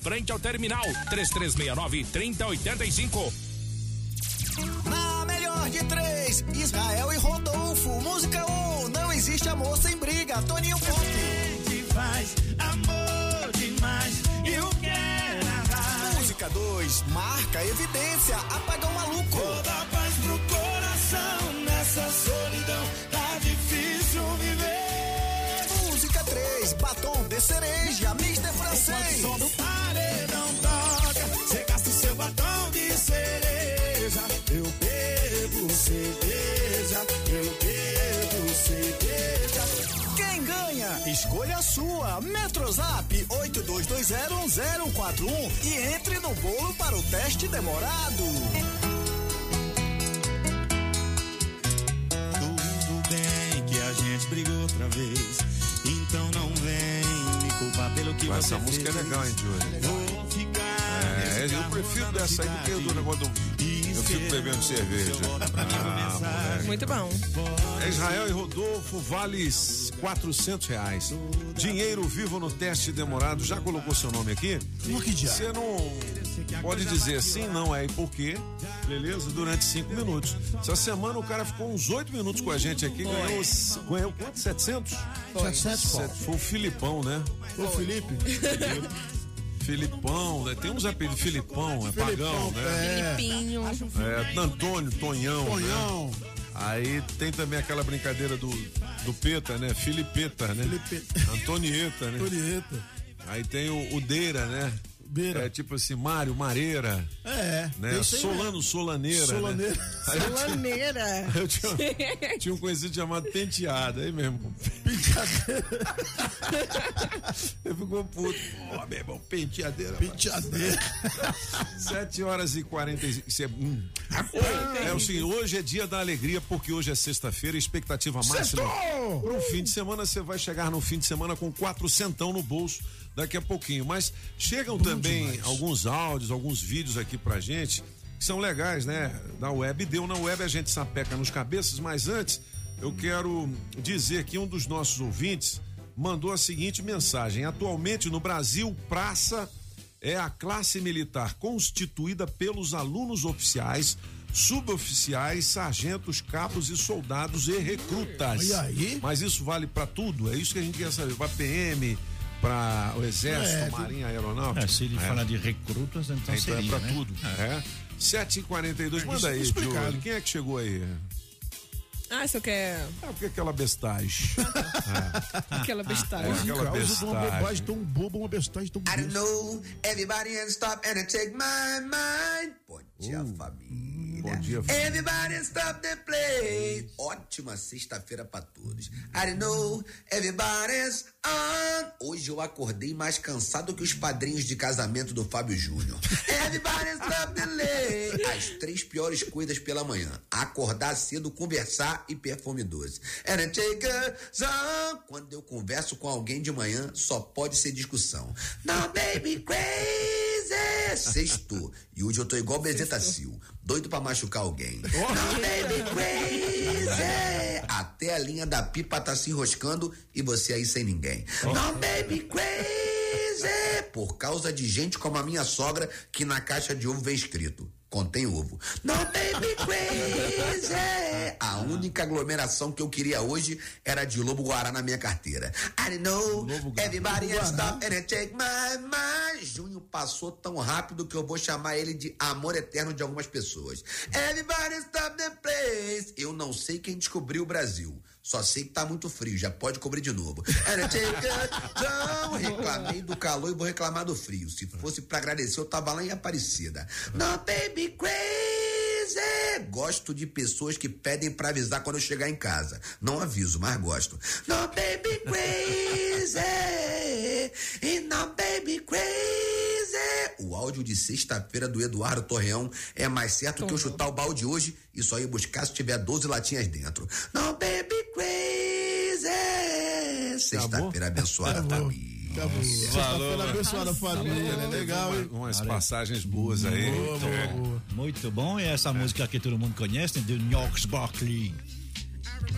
frente ao terminal 3369 3085. Na melhor de três, Israel e Rodolfo. Música 1, um, não existe amor sem briga. Toninho Pop. Te faz amor demais e o que era Música 2, marca evidência. Apagão maluco. Vou dar paz pro coração nessa solidão. Tá difícil viver. Música 3, batom de cereja. Mister francês. Sua. Metrozap 82201041 e entre no bolo para o teste demorado. Tudo bem que a gente brigou outra vez. Então não vem me culpar pelo que Mas você essa música é fez. legal, hein, Júlio? Vou ficar. É, eu prefiro dessa aí do que do negócio do. Fico bebendo cerveja. Ah, moleque. Muito bom. É Israel e Rodolfo vale 400 reais. Dinheiro vivo no teste demorado. Já colocou seu nome aqui? Você não pode dizer sim, não é e por quê? Beleza? Durante cinco minutos. Essa semana o cara ficou uns oito minutos com a gente aqui. Ganhou, ganhou quanto? 700? Foi. 700, Paulo. Foi o Filipão, né? Ô, Felipe. Filipão, né? Tem uns apelidos Filipão, é pagão, né? é. Filipinho. É, Antônio, Tonhão. Tonhão. Né? Aí tem também aquela brincadeira do, do Peta, né? Filipeta, né? Antonieta, né? Antonieta. Aí tem o, o Deira, né? Deira. É tipo assim, Mário, Mareira. É. Né? aí Solano. Solaneira. Solaneira. Né? Aí eu tinha- Solaneira. Eu tinha, tinha um conhecido chamado Penteado, aí mesmo. Eu ficou puto. Pô, meu irmão, penteadeira. Penteadeira. 7 horas e 45. Isso é, hum. é o seguinte, hoje é dia da alegria, porque hoje é sexta-feira, expectativa máxima. Para um fim de semana, você vai chegar no fim de semana com quatro centão no bolso daqui a pouquinho. Mas chegam também alguns áudios, alguns vídeos aqui pra gente, que são legais, né? Da web. Deu na web, a gente sapeca nos cabeças, mas antes, eu quero dizer que um dos nossos ouvintes mandou a seguinte mensagem: atualmente no Brasil, praça é a classe militar constituída pelos alunos oficiais, suboficiais, sargentos, cabos e soldados e recrutas. E aí? Mas isso vale para tudo, é isso que a gente quer saber, para PM, para o exército, É, marinha, aeronáutica. É, se ele É. falar de recrutas, então, Então seria, é pra né? tudo. É. 7h42, manda aí, explicado. Júlio. Quem é que chegou aí? Ah, você quer É porque aquela bestagem. aquela bestagem. É, aquela bestagem. bobagem tão boba, uma bestagem tão I don't know, everybody and stop and take my mind. Bom dia, família. Bom dia, família. Everybody stop the play. Ótima sexta-feira pra todos. I don't know, everybody's on. Hoje eu acordei mais cansado que os padrinhos de casamento do Fábio Júnior. Everybody stop the lay. As três piores coisas pela manhã. Acordar cedo, conversar e perfume doce. And I take a song. Quando eu converso com alguém de manhã, só pode ser discussão. Now baby crazy. Sexto. E hoje eu tô igual Bezeta Sil. Doido pra machucar alguém. Now baby crazy. Até a linha da pipa tá se enroscando e você aí sem ninguém. Now baby crazy. Por causa de gente como a minha sogra que na caixa de ovo vem escrito. Contém ovo. Não baby crazy. A única aglomeração que eu queria hoje era de lobo guará na minha carteira. I know everybody has stop and I take my mind. Junho passou tão rápido que eu vou chamar ele de amor eterno de algumas pessoas. Everybody stop the Eu não sei quem descobriu o Brasil. Só sei que tá muito frio, já pode cobrir de novo. Down. Reclamei do calor e vou reclamar do frio. Se fosse pra agradecer, eu tava lá em Aparecida. No baby crazy. Gosto de pessoas que pedem pra avisar quando eu chegar em casa. Não aviso, mas gosto. No baby crazy. E no baby crazy. O áudio de sexta-feira do Eduardo Torreão é mais certo que eu chutar o balde hoje e só ir buscar se tiver 12 latinhas dentro. No baby crazy. Sexta-feira abençoada, família. Acabou. Sexta-feira abençoada, família. né? Legal, hein? Umas passagens boas aí. Muito É. bom. Muito bom. E essa música que todo mundo conhece, de Knox Barkley.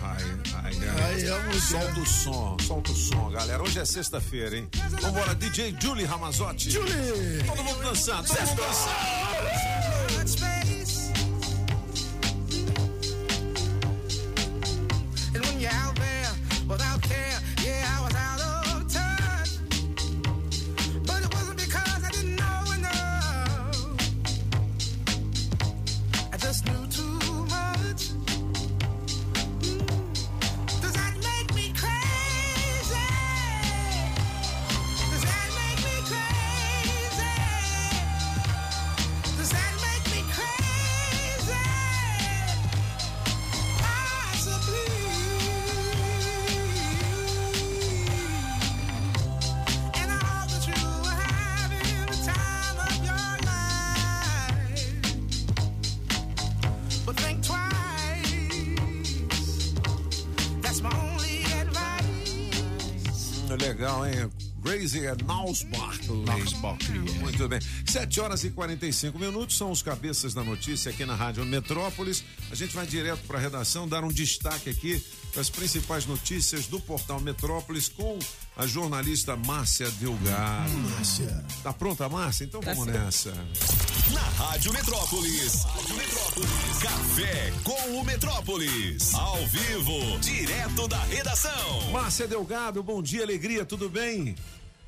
Ai, ai, ai. Solta o som, solta o som, galera. Hoje é sexta-feira, hein? Vambora, DJ Julie Ramazotti. Julie! Todo mundo dançando, todo mundo dançando. É Naus Barkley. Naus Barkley. Muito bem. 7 horas e 45 minutos são os cabeças da notícia aqui na Rádio Metrópolis. A gente vai direto para a redação dar um destaque aqui para as principais notícias do portal Metrópolis com a jornalista Márcia Delgado. Márcia. Tá pronta, Márcia? Então Tá vamos certo. nessa. Na Rádio Metrópolis. Rádio Metrópolis. Café com o Metrópolis. Ao vivo, direto da redação. Márcia Delgado, bom dia, alegria, tudo bem?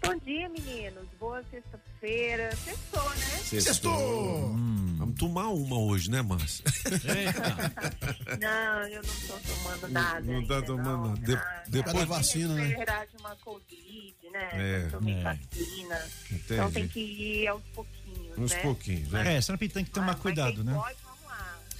Bom dia, meninos. Boa sexta-feira. Sextou, né? Sextou. Hum. Vamos tomar uma hoje, né, Márcia? Não, eu não tô tomando nada. Não tá ainda, tomando nada. De- nada. depois- Na vacina, né? verdade, uma Covid, né? É. Eu tomei É. vacina. Entendi. Então tem que ir aos pouquinhos, Uns né? pouquinhos, né? É, sempre tem que tomar Mas cuidado, né? Pode,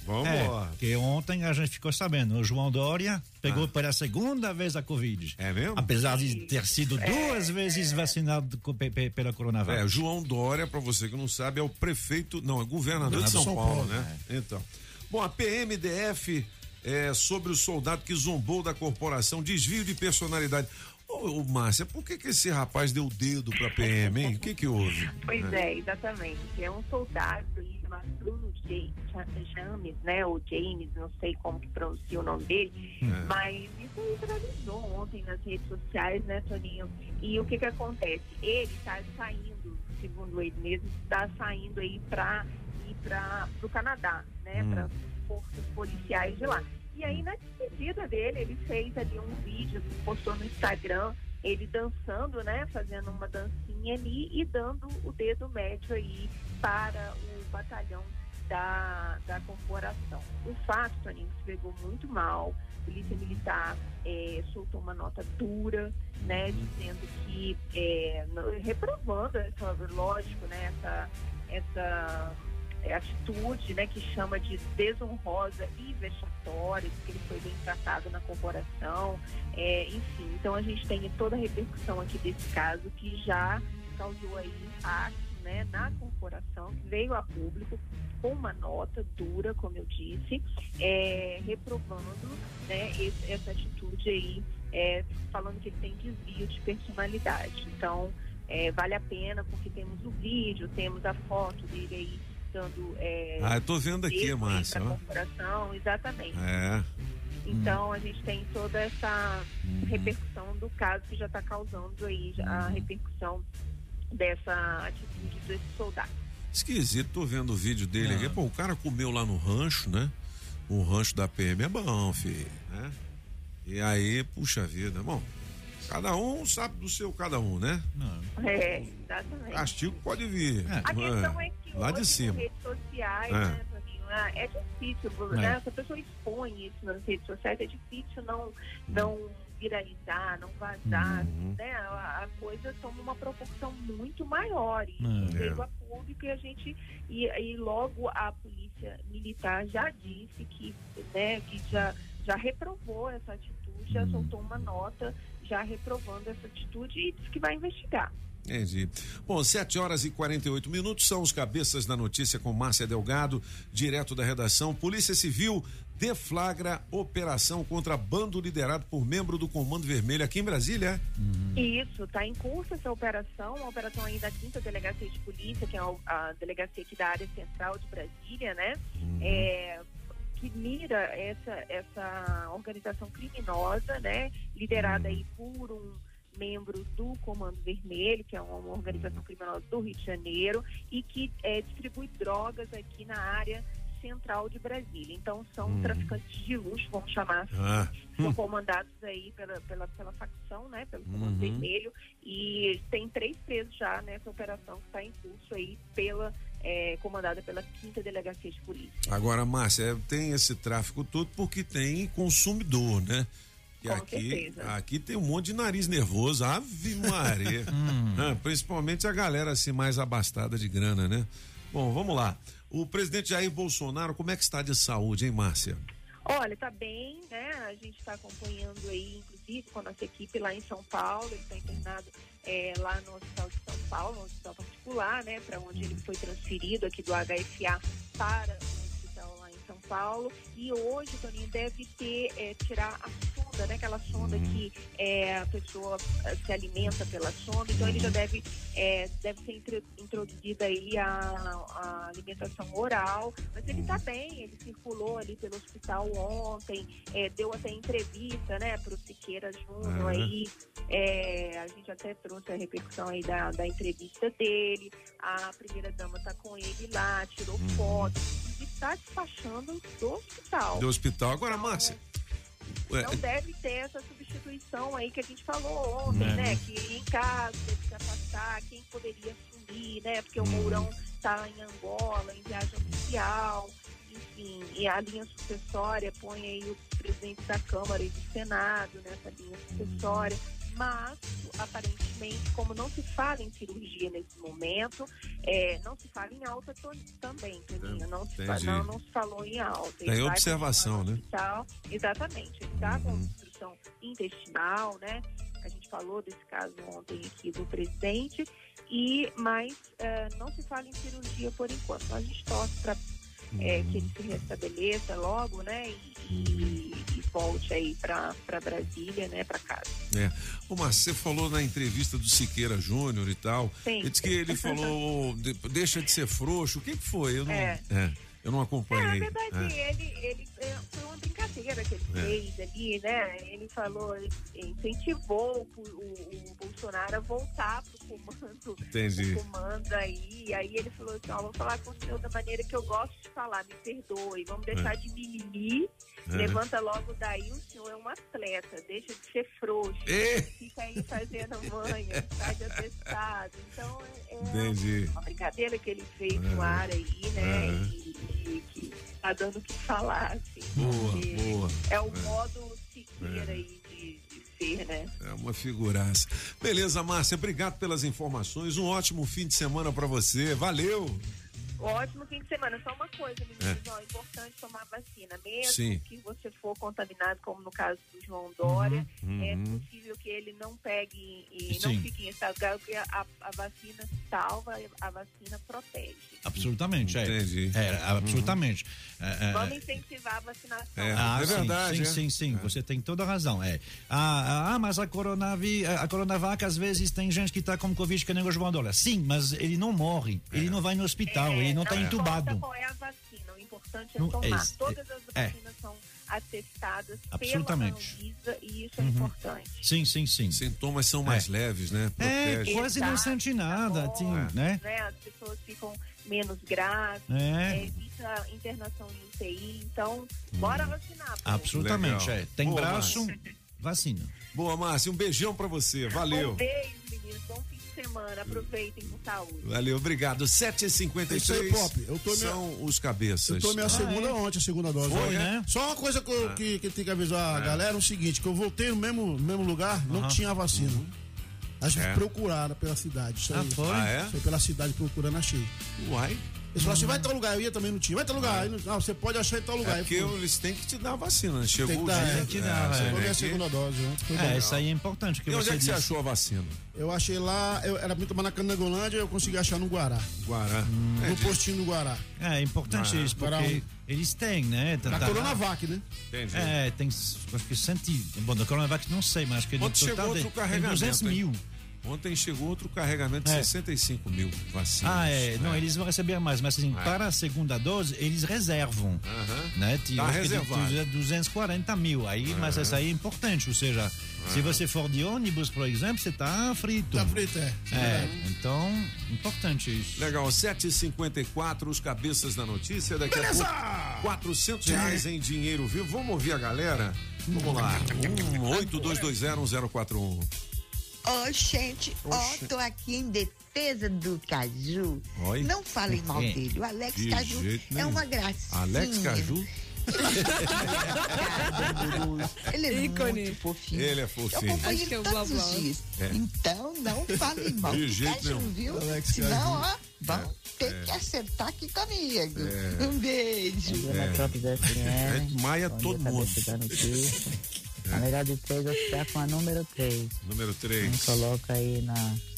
vamos é, lá. Porque ontem a gente ficou sabendo, o João Dória pegou Ah. pela segunda vez a Covid. É mesmo? Apesar de ter sido duas vezes vacinado co- pe- pe- pela É, coronavírus. João Dória, para você que não sabe, é o prefeito, não, é governador de São, São Paulo, Paulo, né? Então. Bom, a PMDF é, sobre o soldado que zombou da corporação, desvio de personalidade. Ô, ô Márcia, por que, que esse rapaz deu o dedo pra PM, hein? O que que houve? Pois é, exatamente. É um soldado chamado Bruno J- James, né? Ou James, não sei como que pronuncia o nome dele. É. Mas isso viralizou ontem nas redes sociais, né, Toninho? E o que que acontece? Ele está saindo, segundo ele mesmo, está saindo aí para ir para o Canadá, né? Hum. Para os forças policiais de lá. E aí, na despedida dele, ele fez ali um vídeo, postou no Instagram, ele dançando, né? Fazendo uma dancinha ali e dando o dedo médio aí para o batalhão da, da corporação. O fato, Toninho, se pegou muito mal. A Polícia Militar é, soltou uma nota dura, né, dizendo que, é, reprovando essa, lógico, né, essa, essa é, atitude, né, que chama de desonrosa e vexatória, porque ele foi bem tratado na corporação, é, enfim. Então a gente tem toda a repercussão aqui desse caso que já causou aí impacto, né, na corporação, veio a público com uma nota dura, como eu disse, é, reprovando, né, esse- essa atitude aí, é, falando que ele tem desvio de personalidade. Então, é, vale a pena porque temos o vídeo, temos a foto dele aí dando. É, Ah, eu tô vendo aqui, Márcia, corporação, exatamente. É. Então a gente tem toda essa repercussão do caso que já está causando aí a repercussão dessa atitude desse soldado. Esquisito, tô vendo o vídeo dele aqui. Pô, o cara comeu lá no rancho, né? O rancho da PM é bom, filho, né? E aí, puxa vida, bom, cada um sabe do seu cada um, né? É, exatamente. Castigo pode vir. A questão é que lá hoje de cima. nas redes sociais, É. né, Toninho, ah, é difícil, É. né? Se a pessoa expõe isso nas redes sociais, é difícil não, não viralizar, não vazar, Uhum. né? A, a coisa toma uma proporção muito maior e veio a público e a gente e, e logo a polícia militar já disse que, né, que já já reprovou essa atitude, já soltou uma nota já reprovando essa atitude e disse que vai investigar. Entendi. Bom, 7 horas e 48 minutos são os cabeças da notícia com Márcia Delgado, direto da redação. Polícia Civil deflagra operação contra bando liderado por membro do Comando Vermelho aqui em Brasília. é? Isso, está em curso essa operação, uma operação aí da quinta delegacia de polícia, que é a, delegacia aqui da área central de Brasília, né? É, que mira essa, essa organização criminosa, né? Liderada aí por um membro do Comando Vermelho, que é uma, organização criminosa do Rio de Janeiro, e que é, distribui drogas aqui na área central de Brasília. Então são Hum. traficantes de luxo, vamos chamar assim, Ah. são comandados aí pela, pela, pela facção, né, pelo Comando Uhum. Vermelho, e tem três presos já nessa operação que está em curso aí pela é, comandada pela quinta delegacia de polícia. Agora, Márcia, é, tem esse tráfico todo porque tem consumidor, né? Que Com aqui, certeza. aqui tem um monte de nariz nervoso, ave Maria. Ah, principalmente a galera assim mais abastada de grana, né? Bom, vamos lá. O presidente Jair Bolsonaro, como é que está de saúde, hein, Márcia? Olha, está bem, né? A gente está acompanhando aí, inclusive, com a nossa equipe lá em São Paulo. Ele está internado é, lá no Hospital de São Paulo, no hospital particular, né? Para onde ele foi transferido aqui do HFA para o Paulo. E hoje, Toninho, deve ter, é, tirar a sonda, né? Aquela sonda que é, a pessoa eh, se alimenta pela sonda. Então, ele já deve, é, deve ser intro- introduzida aí a, a alimentação oral. Mas ele está bem, ele circulou ali pelo hospital ontem, é, deu até entrevista, né, para o Siqueira Júnior Aham. aí. É, a gente até trouxe a repercussão aí da, da entrevista dele. A primeira dama está com ele lá, tirou foto, e está despachando do hospital. Do hospital. Agora, Márcia. é, Não deve ter essa substituição aí que a gente falou ontem, É, né? né? Que em casa deve se afastar, quem poderia assumir, né? Porque o Mourão está em Angola, em viagem oficial, enfim, e a linha sucessória põe aí os presidentes da Câmara e do Senado nessa linha sucessória. Mas, aparentemente, como não se fala em cirurgia nesse momento, é, não se fala em alta também, Toninho. Não se, fa- Entendi. não, não se falou em alta. Vai observação, né? hospital. Exatamente. Ele está com obstrução intestinal, né? A gente falou desse caso ontem aqui do presidente. E, mas eh, não se fala em cirurgia por enquanto. A gente torce para que ele se restabeleça logo, né? E, e- e volte aí para Brasília, né? Para casa. É. Ô, Márcia, você falou na entrevista do Siqueira Júnior e tal. Sim. Ele disse que ele falou, de- deixa de ser frouxo. O que, que foi? Eu não, É. é, eu não É, acompanhei. na verdade, É. ele, ele é, foi uma brincadeira que ele É. fez ali, né? Ele falou, ele incentivou o, o- o Bolsonaro a voltar pro comando, Entendi. pro comando aí. E aí ele falou assim, ó, vou falar com o senhor da maneira que eu gosto de falar, me perdoe, vamos deixar É. de mimimi, É. levanta logo daí, o senhor é um atleta, deixa de ser frouxo, É. fica aí fazendo manha, sai de atestado. Então, é, é Entendi. uma brincadeira brincadeira que ele fez no ar aí, né? E, e que tá dando o que falar, assim. Boa, boa. É o É. modo Siqueira É. aí de, de ser, né? É uma figuraça. Beleza, Márcia, obrigado pelas informações. Um ótimo fim de semana pra você. Valeu. Ótimo fim de semana. Só uma coisa, meninos, É. ó, é importante tomar vacina. Mesmo Sim. que você for contaminado, como no caso do João Dória, Uhum, é uhum. possível que ele não pegue e não Sim. fique em estado grave, porque a, a vacina salva, a vacina protege. Absolutamente, é. Entendi. É, absolutamente. É, é, Vamos incentivar a vacinação. Ah, é sim, verdade, Sim, é. sim, sim. Você tem toda a razão. É. Ah, ah, mas a, coronavi, a Coronavac, às vezes, tem gente que está com Covid que nem o João Dólar. Sim, mas ele não morre. Ele não vai no hospital. ele não está entubado. importa qual é a vacina, o importante é Não, tomar. é- Todas as é. vacinas são atestadas Absolutamente. pela Anvisa e isso é Uhum. importante. Sim, sim, sim. Sintomas são mais leves, né? É, Protege. quase não sente nada, tem, né? né? As pessoas ficam menos graves, É. é, evita internação em UTI, então bora vacinar. Absolutamente, Legal. é. Tem Boa, braço, Márcia. vacina. Boa, Márcia. Um beijão pra você. Valeu. Um beijo, meninos. Bom fim semana. Aproveitem com saúde. Valeu, obrigado. 7h53. Isso aí, Pop. Eu tô São os cabeças. Eu tomei a Ah, segunda é? ontem, a segunda dose. Foi, Ontem. né? Só uma coisa que, eu- que, que tem que avisar a galera é o seguinte, que eu voltei no mesmo, mesmo lugar, não Aham. tinha vacina. A gente É. procuraram pela cidade. Isso Ah, aí. foi? Ah, é? Foi pela cidade procurando, achei. Uai. Eles falaram assim, vai em tal lugar, eu ia também não tinha. Vai em tal lugar. Não, não, você pode achar em tal lugar. É porque fui. eles têm que te dar a vacina. né? Chegou Tem que o dar, dia. é. Tem que dar, você é. vem Tomei a segunda dose, né? É, isso aí é importante. Que E onde você é que você disse. achou a vacina? Eu achei lá, eu era muito tomar na Canangolândia, eu consegui achar no Guará. Guará. No postinho do Guará. É importante Ah, isso, porque um- eles têm, né? Na Tá- Coronavac, né? Entendi. É, tem, acho que senti. Bom, da Coronavac não sei, mas acho que no Ontem chegou total outro carregamento. 200 hein? Ontem chegou outro carregamento de É. 65 mil vacinas. Ah, é. Não, É. eles vão receber mais, mas assim, É. para a segunda dose, eles reservam. Né? Tinha, Tá acho que de reservado. 240 mil. Aí, Mas É. essa aí é importante, ou seja, se É. você for de ônibus, por exemplo, você está frito. Tá frito, é. É, então, importante isso. Legal, 7h54, os cabeças da notícia. Daqui Beleza! a pouco, 400 reais em dinheiro vivo. Vamos ouvir a galera? Vamos lá. Um, 82201041. Ô, gente, ó, Oxe. tô aqui em defesa do Caju. Oi. Não falem mal É. dele. O Alex De Caju é uma gracinha. Alex Caju? Ele é Ícone. muito fofinho. Ele é Eu fofinho. acompanho Acho que é ele o todos Blá os Blá. dias. É. Então, não falem mal De do jeito Caju, nenhum. viu? Alex Senão, Caju. ó, vão ter que acertar aqui comigo. É. Um beijo. É. A gente maia todo mundo. A melhor de três, eu ficar com a número 3. Número 3. Coloca aí na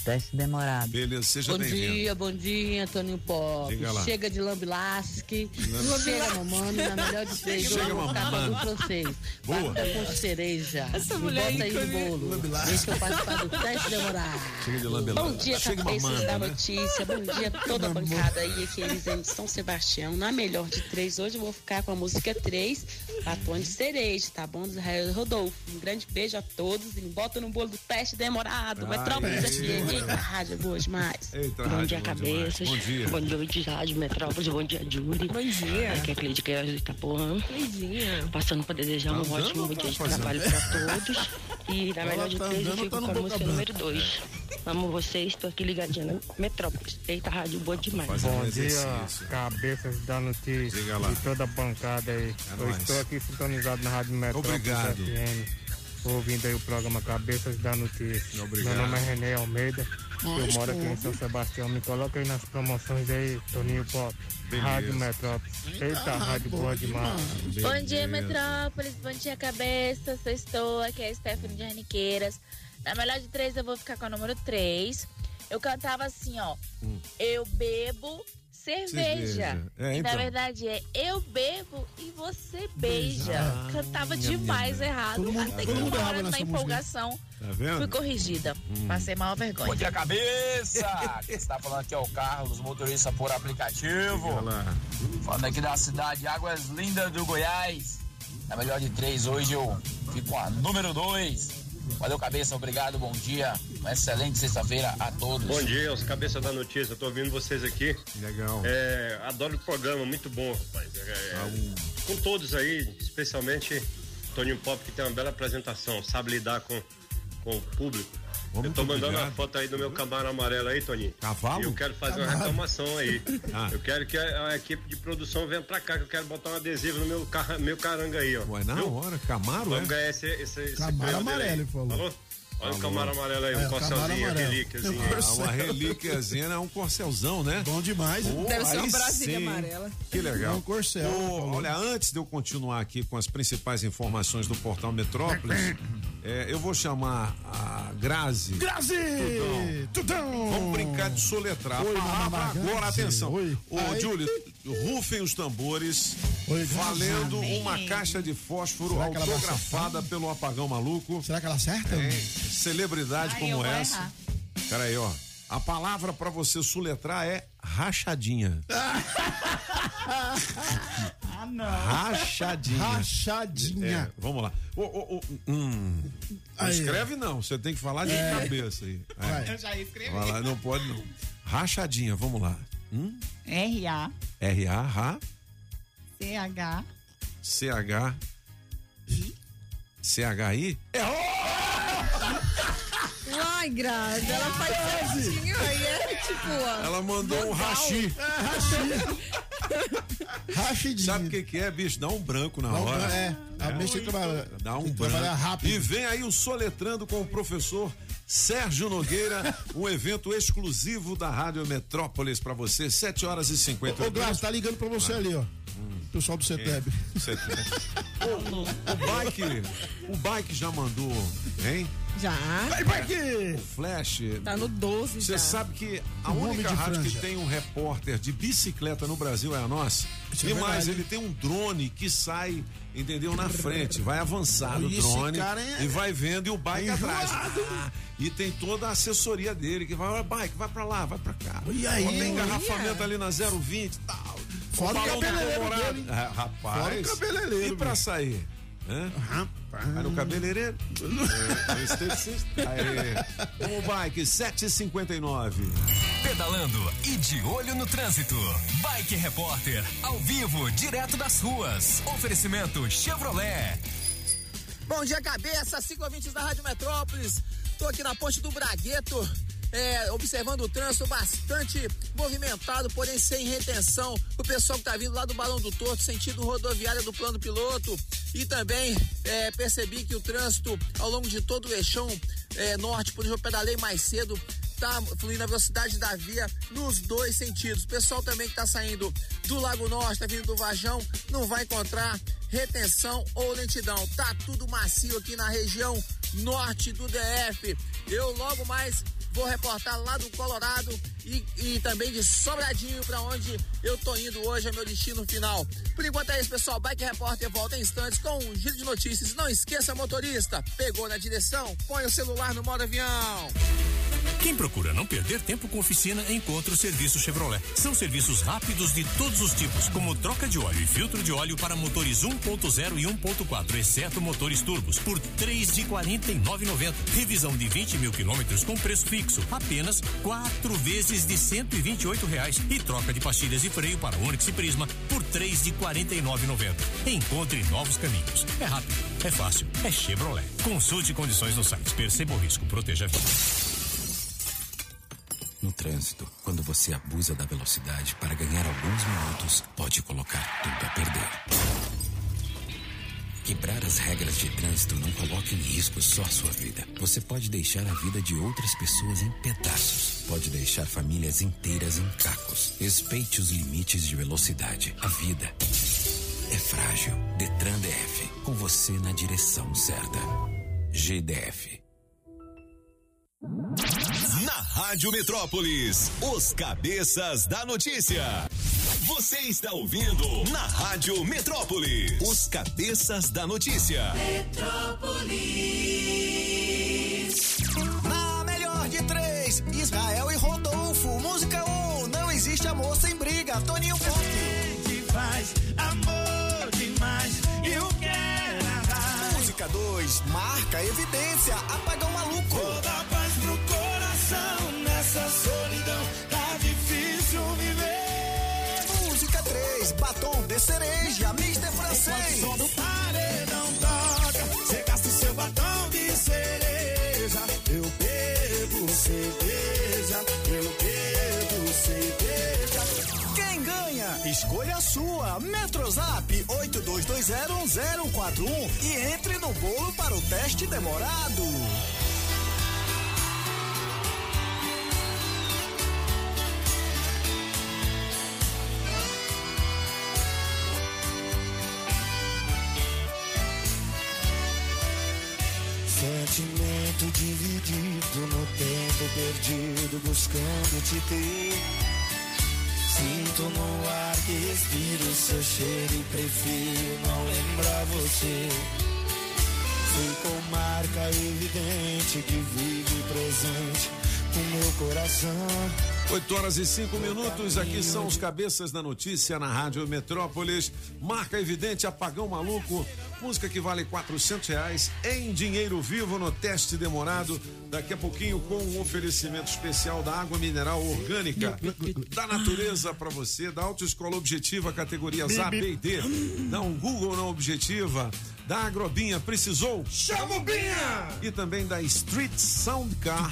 teste demorado. Beleza, seja bom bem-vindo. dia, bom dia, Antônio Pop. Chega de lambilasque. Lambi- Chega, mamando, na melhor de três. Chega, eu vou ficar mamando. com francês. Boa. Bata com cereja. Essa Me mulher bota aí no bolo. Lambilasque. Deixa eu participar do teste demorado. Chega de lambelar. Bom dia, Chega cabeças mamando, da né? notícia. Bom dia a toda a bancada aí, aqui Elisane de São Sebastião. Na melhor de três, hoje eu vou ficar com a música 3, Batom de Cereja, tá bom? Do Israel Rodolfo. Um grande beijo a todos e bota no bolo do teste demorado. Metrópolis ai. Eita, rádio é boa demais. Eita, bom rádio dia, bom demais. cabeças. Bom dia. Bom noite, Rádio Metrópolis. Bom dia, Júlia. Bom dia. Aqui é a Cleide Queiroz de Itapuã. Lindinha. Passando para desejar Tá um andando ótimo ou dia tá de trabalho para todos. E na Ela melhor de tá três, eu fico tá com a música número 2. Amo vocês, estou aqui ligadinha na Metrópolis. Eita, rádio boa demais. Bom dia, exercício. cabeças da notícia Diga lá. e toda a bancada aí. É Eu nóis. estou aqui sintonizado na Rádio Metrópolis Obrigado. FM, ouvindo aí o programa Cabeças da Notícia. Obrigado. Meu nome é René Almeida, eu Mas, moro aqui em. São Sebastião. Me coloca aí nas promoções aí, Toninho Pop. Beleza. Rádio Metrópolis. Eita, rádio boa demais. Bom dia, Beleza. Metrópolis. Bom dia, cabeça. Eu estou aqui, é a Stephanie de Arniqueiras. Na melhor de três, eu vou ficar com a número três. Eu cantava assim, ó. Hum. Eu bebo cerveja. Cerveja. É, e então. na verdade é eu bebo e você beija. Ah, cantava minha demais menina. errado. Todo Até que uma hora, na música. empolgação, Tá vendo? fui corrigida. Passei mal vergonha. Bom dia, cabeça! Quem está falando aqui é o Carlos, motorista por aplicativo. Falando aqui da cidade Águas Lindas do Goiás. Na melhor de três, hoje eu fico com a número dois. Valeu, cabeça, obrigado, bom dia. Uma excelente sexta-feira a todos. Bom dia, os cabeças da notícia. Tô ouvindo vocês aqui. Legal. É, adoro o programa, muito bom, rapaz. É, é, Com todos aí, especialmente Toninho Pop, que tem uma bela apresentação, sabe lidar com, com o público. Eu tô mandando obrigado. a foto aí do meu Camaro amarelo aí, Toninho. Cavalo? E eu quero fazer uma Camaro. reclamação aí. Ah. Eu quero que a, a equipe de produção venha pra cá, que eu quero botar um adesivo no meu, carra- meu caranga aí, ó. Ué, na Viu? hora, Camaro, Vamos é? ganhar esse, esse, esse Camaro amarelo, ele falou. Falou? Olha o Falou. Camaro amarelo aí, É, um o Camaro corcelzinho, amarelo. relíquiazinho. Ah, uma relíquiazinha, é um corcelzão, né? Bom demais. Pô, Deve ser uma aí Brasília sim. amarela. Que legal. É um corcel, falou. olha, antes de eu continuar aqui com as principais informações do portal Metrópolis, é, eu vou chamar a Grazi. Grazi! Tudão! Vamos brincar de soletrar. Oi, a palavra mamãe agora, atenção. Oi. Ô. Júlio, rufem os tambores, Oi, valendo Amém. uma caixa de fósforo Será autografada pelo Apagão Maluco. Será que ela acerta? Hein? Celebridade Ai, como essa. Pera aí, ó. A palavra pra você soletrar é rachadinha. ah, não. Rachadinha. Rachadinha. É, vamos lá. Ô, ô, ô, hum. Não escreve não, você tem que falar de É. cabeça aí. É. Vai. Eu já escrevi. Vai lá, não pode não. Rachadinha, vamos lá. Hum? R-A, R-A, C-H, C-H, C-H-I? Ai, Grazi, ela faz certinho. Aí é tipo. ó, Ela mandou um rachi. Rachidinho. Sabe o que, que é, bicho? Dá um branco na hora. branco, é. A bicha tem que trabalhar- Dá um tem que branco. trabalhar rápido. E vem aí o Soletrando com o professor Sérgio Nogueira, um evento exclusivo da Rádio Metrópolis pra você, 7 horas e 50 Ô, Grazi, tá ligando pra você ali, ó. Pessoal do CETEB. CETEB. o, o bike, o bike já mandou, hein? Já. Vai, bike! O Flash. Tá no 12 Você já. sabe que a Um homem única de rádio que franja. tem um repórter de bicicleta no Brasil é a nossa. Isso é e mais, verdade. ele tem um drone que sai, entendeu, na frente. Vai avançado o drone cara é- e vai vendo e o bike é atrás. Ah, e tem toda a assessoria dele que vai, bike, vai pra lá, vai pra cá. E aí? Ó, tem engarrafamento ali na 020 e tal. Fora o do cabeleireiro dele. Ah, rapaz. Fora o cabeleireiro, E pra sair? Hã? Vai no cabeleireiro? É, no esteticista? Aí. O bike 759. Pedalando e de olho no trânsito. Bike Repórter, ao vivo, direto das ruas. Oferecimento Chevrolet. Bom dia, cabeça, cinco ouvintes da Rádio Metrópolis. Tô aqui na ponte do Bragueto, é, observando o trânsito bastante movimentado, porém sem retenção. O pessoal que tá vindo lá do Balão do Torto, sentido rodoviária do plano piloto. E também é, percebi que o trânsito ao longo de todo o eixão é, norte, por isso eu pedalei mais cedo, tá fluindo a velocidade da via nos dois sentidos. O pessoal também que tá saindo do Lago Norte, tá vindo do Vajão, não vai encontrar retenção ou lentidão. Tá tudo macio aqui na região norte do DF. Eu logo mais vou reportar lá do Colorado e, e também de Sobradinho para onde eu tô indo hoje, é meu destino final. Por enquanto é isso, pessoal. Bike Repórter volta em instantes com um giro de notícias. Não esqueça, motorista, pegou na direção, põe o celular no modo avião. Quem procura não perder tempo com oficina, encontra o serviço Chevrolet. São serviços rápidos de todos os tipos, como troca de óleo e filtro de óleo para motores 1.0 e 1.4, exceto motores turbos, por três de quarenta e Revisão de 20 mil quilômetros com preço fixo, apenas quatro vezes de cento e reais. E troca de pastilhas e freio para Onix e Prisma por três de quarenta e Encontre novos caminhos. É rápido, é fácil, é Chevrolet. Consulte condições no site. Perceba o risco, proteja a vida. No trânsito, quando você abusa da velocidade para ganhar alguns minutos, pode colocar tudo a perder. Quebrar as regras de trânsito não coloca em risco só a sua vida. Você pode deixar a vida de outras pessoas em pedaços. Pode deixar famílias inteiras em cacos. Respeite os limites de velocidade. A vida é frágil. Detran DF. Com você na direção certa. GDF. Na Rádio Metrópolis, os cabeças da notícia. Você está ouvindo na Rádio Metrópolis, os cabeças da notícia. Metrópolis. Na melhor de três, Israel e Rodolfo. Música 1, um, não existe amor sem briga. Toninho Pop. faz amor demais e o que é nada. Música 2, marca evidência. Apagão maluco. Vou dar paz pro coração nessa solidão. ser cereja, mister francês. Enquanto o som do paredão toca, você gasta o seu batom de cereja. Eu bebo cerveja, eu bebo cerveja. Quem ganha? Escolha a sua. Metrozap 82201041 e entre no bolo para o teste demorado. Sentimento dividido no tempo perdido, buscando te ter. Sinto no ar que respiro seu cheiro e prefiro não lembrar você. Ficou marca evidente que vive presente no meu coração. 8 horas e 5 minutos, aqui são os cabeças da notícia na Rádio Metrópolis. Marca evidente, apagão maluco, música que vale 400 reais em dinheiro vivo no teste demorado. Daqui a pouquinho com um oferecimento especial da água mineral orgânica da natureza para você, da Autoescola Objetiva, categorias A, B e D. Dá um Google na Objetiva. Da Agrobinha, precisou? Chama o Binha! E também da Street Sound Car,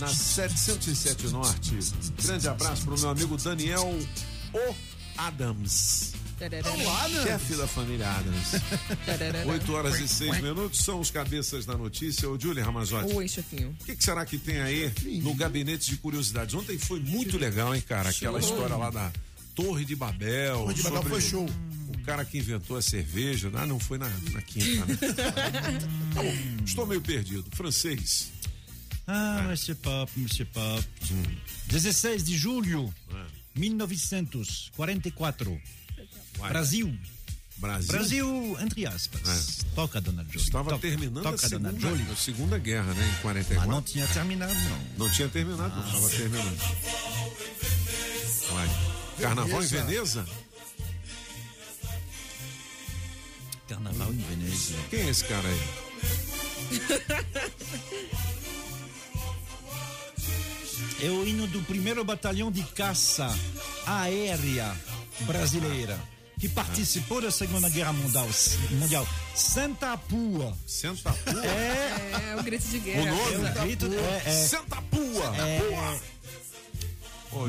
na 707 Norte. Grande abraço pro meu amigo Daniel O. Adams. Chefe da família Adams. 8 horas e 6 minutos são os cabeças da notícia. Ô, Júlia Ramazotti. Oi, chefinho. O que, que será que tem aí no gabinete de curiosidades? Ontem foi muito legal, hein, cara? Aquela Show. história lá da Torre de Babel. Torre de Babel sobre foi show. O cara que inventou a cerveja. Ah, não foi na, na quinta, né? Tá bom, estou meio perdido. Francês. Ah, Monsieur Pop, Monsieur Pop. 16 de julho, 1944. Vai. Brasil. Brasil. Brasil, entre aspas. Toca, dona Jolie. Estava toca, terminando toca, a, dona segunda, Jolie. a Segunda Guerra, né? Em 44. Mas não tinha terminado, não. Não tinha terminado, não. Estava terminando. Vai. Carnaval em Veneza? Carnaval em Veneza. Quem é esse cara aí? É o hino do primeiro batalhão de caça aérea brasileira que participou da Segunda Guerra Mundial. mundial. Santa Pua. Santa Pua? É, É o grito de guerra. é o grito. É, é, Santa Pua! é,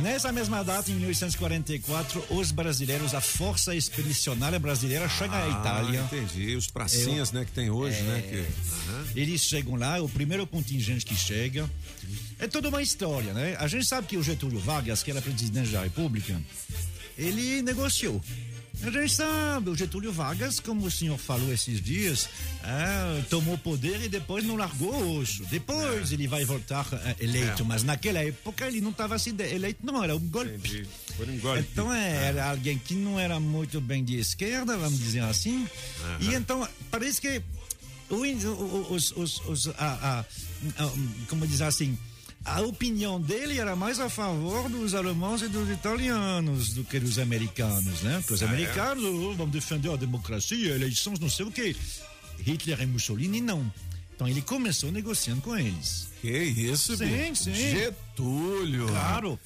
Nessa mesma data, em 1944, os brasileiros, a Força Expedicionária Brasileira, chega à Itália. Ah, entendi. Os pracinhas, né, que tem hoje, né? Que, Aham. Eles chegam lá, o primeiro contingente que chega. É toda uma história, né? A gente sabe que o Getúlio Vargas, que era presidente da República, ele negociou. A gente sabe, o Getúlio Vargas, como o senhor falou esses dias, ah, tomou poder e depois não largou o osso. Depois ele vai voltar ah, eleito, É. mas naquela época ele não estava assim eleito, não, era um golpe. Entendi. Foi um golpe. Então é, era alguém que não era muito bem de esquerda, vamos dizer assim. E então parece que o in- o- os, os, os- a, a- a- como dizer assim, a opinião dele era mais a favor dos alemães e dos italianos do que dos americanos, né? Porque os Ah, é? americanos oh, vão defender a democracia, eleições, não sei o quê. Hitler e Mussolini não. Então ele começou negociando com eles. Que isso, Sim, bicho? sim. Getúlio. Claro.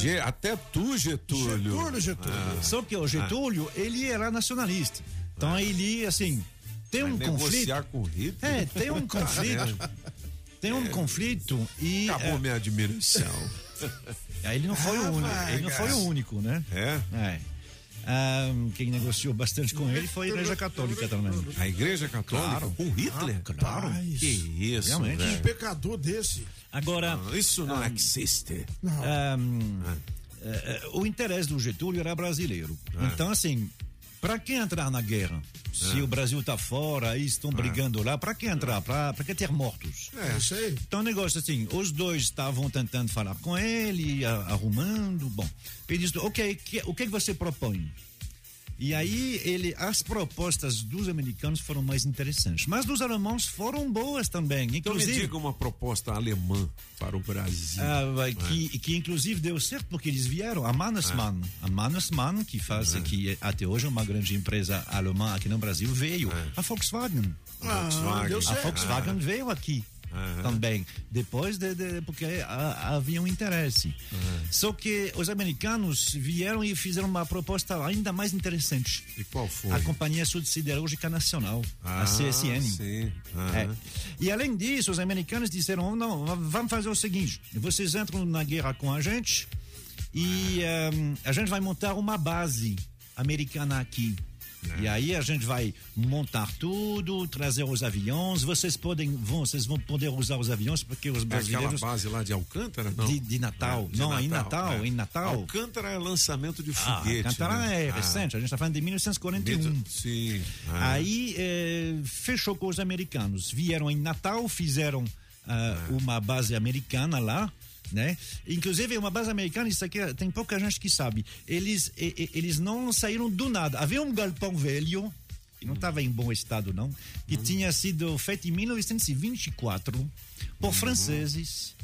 Ge- até tu, Getúlio. Getúlio, Getúlio. Ah. Só que o Getúlio, ele era nacionalista. Então ele, assim, tem um Vai conflito. negociar com Hitler? É, tem um conflito. Tem um conflito e. Acabou é, minha admiração. aí ele não foi o único. vai, Ele não foi o único, né? É? É. Ah, quem negociou bastante com ele foi a Igreja Católica também. A Igreja Católica Claro. com Hitler? Claro. Rapaz, Que isso, Realmente. Um pecador desse. Agora, Não, Isso não existe. ah, é, é, o interesse do Getúlio era brasileiro. Então, assim, para que entrar na guerra? Se o Brasil está fora e estão brigando lá, para que entrar? Para que ter mortos? É, isso aí. Então, o negócio assim, os dois estavam tentando falar com ele, a- arrumando. Bom, ele disse: Ok, que- o que, que você propõe? E aí, ele, as propostas dos americanos foram mais interessantes. Mas dos alemães foram boas também. Então me Inclusive, diga uma proposta alemã para o Brasil. É. ah, vai, que, que inclusive deu certo porque eles vieram. A Mannesmann, a Mannesmann que faz, que até hoje é uma grande empresa alemã aqui no Brasil, veio. A Volkswagen. Ah, Volkswagen. A. Volkswagen veio aqui Também, depois de, de- porque ah, havia um interesse. Só que os americanos vieram e fizeram uma proposta ainda mais interessante. E qual foi? A Companhia Sul Siderúrgica Nacional, Ah, a CSN. sim. Aham. É. E além disso, os americanos disseram: não, va- vamos fazer o seguinte: vocês entram na guerra com a gente e ehm, a gente vai montar uma base americana aqui. E aí a gente vai montar tudo, trazer os aviões. Vocês podem, vão, vocês vão poder usar os aviões porque os É aquela brasileiros base lá de Alcântara, não? de, de Natal, É, de não, em Natal, é. em Natal. Alcântara é lançamento de Ah, foguete. Alcântara né? é Ah, recente, a gente está falando de 1941. Sim. Ah. Aí eh, fechou com os americanos. Vieram em Natal, fizeram ah, uma base americana lá. Né? Inclusive, uma base americana, isso aqui tem pouca gente que sabe. Eles, e- e- eles não saíram do nada. Havia um galpão velho, que não estava em bom estado, não, que tinha sido feito em 1924 por franceses,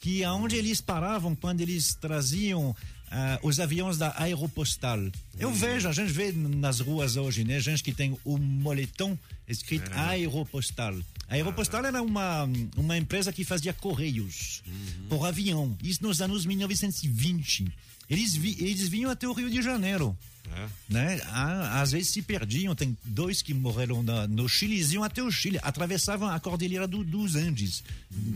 que aonde eles paravam quando eles traziam ah, os aviões da Aeropostal. Eu vejo, a gente vê nas ruas hoje, né? Gente que tem o moletom escrito Aeropostal. A Aeropostal era uma, uma empresa que fazia correios por avião. Isso nos anos 1920. Eles, vi, eles vinham até o Rio de Janeiro. Né? Ah, Às vezes se perdiam. Tem dois que morreram na- no Chile, eles iam até o Chile, atravessavam a cordilheira do- dos Andes.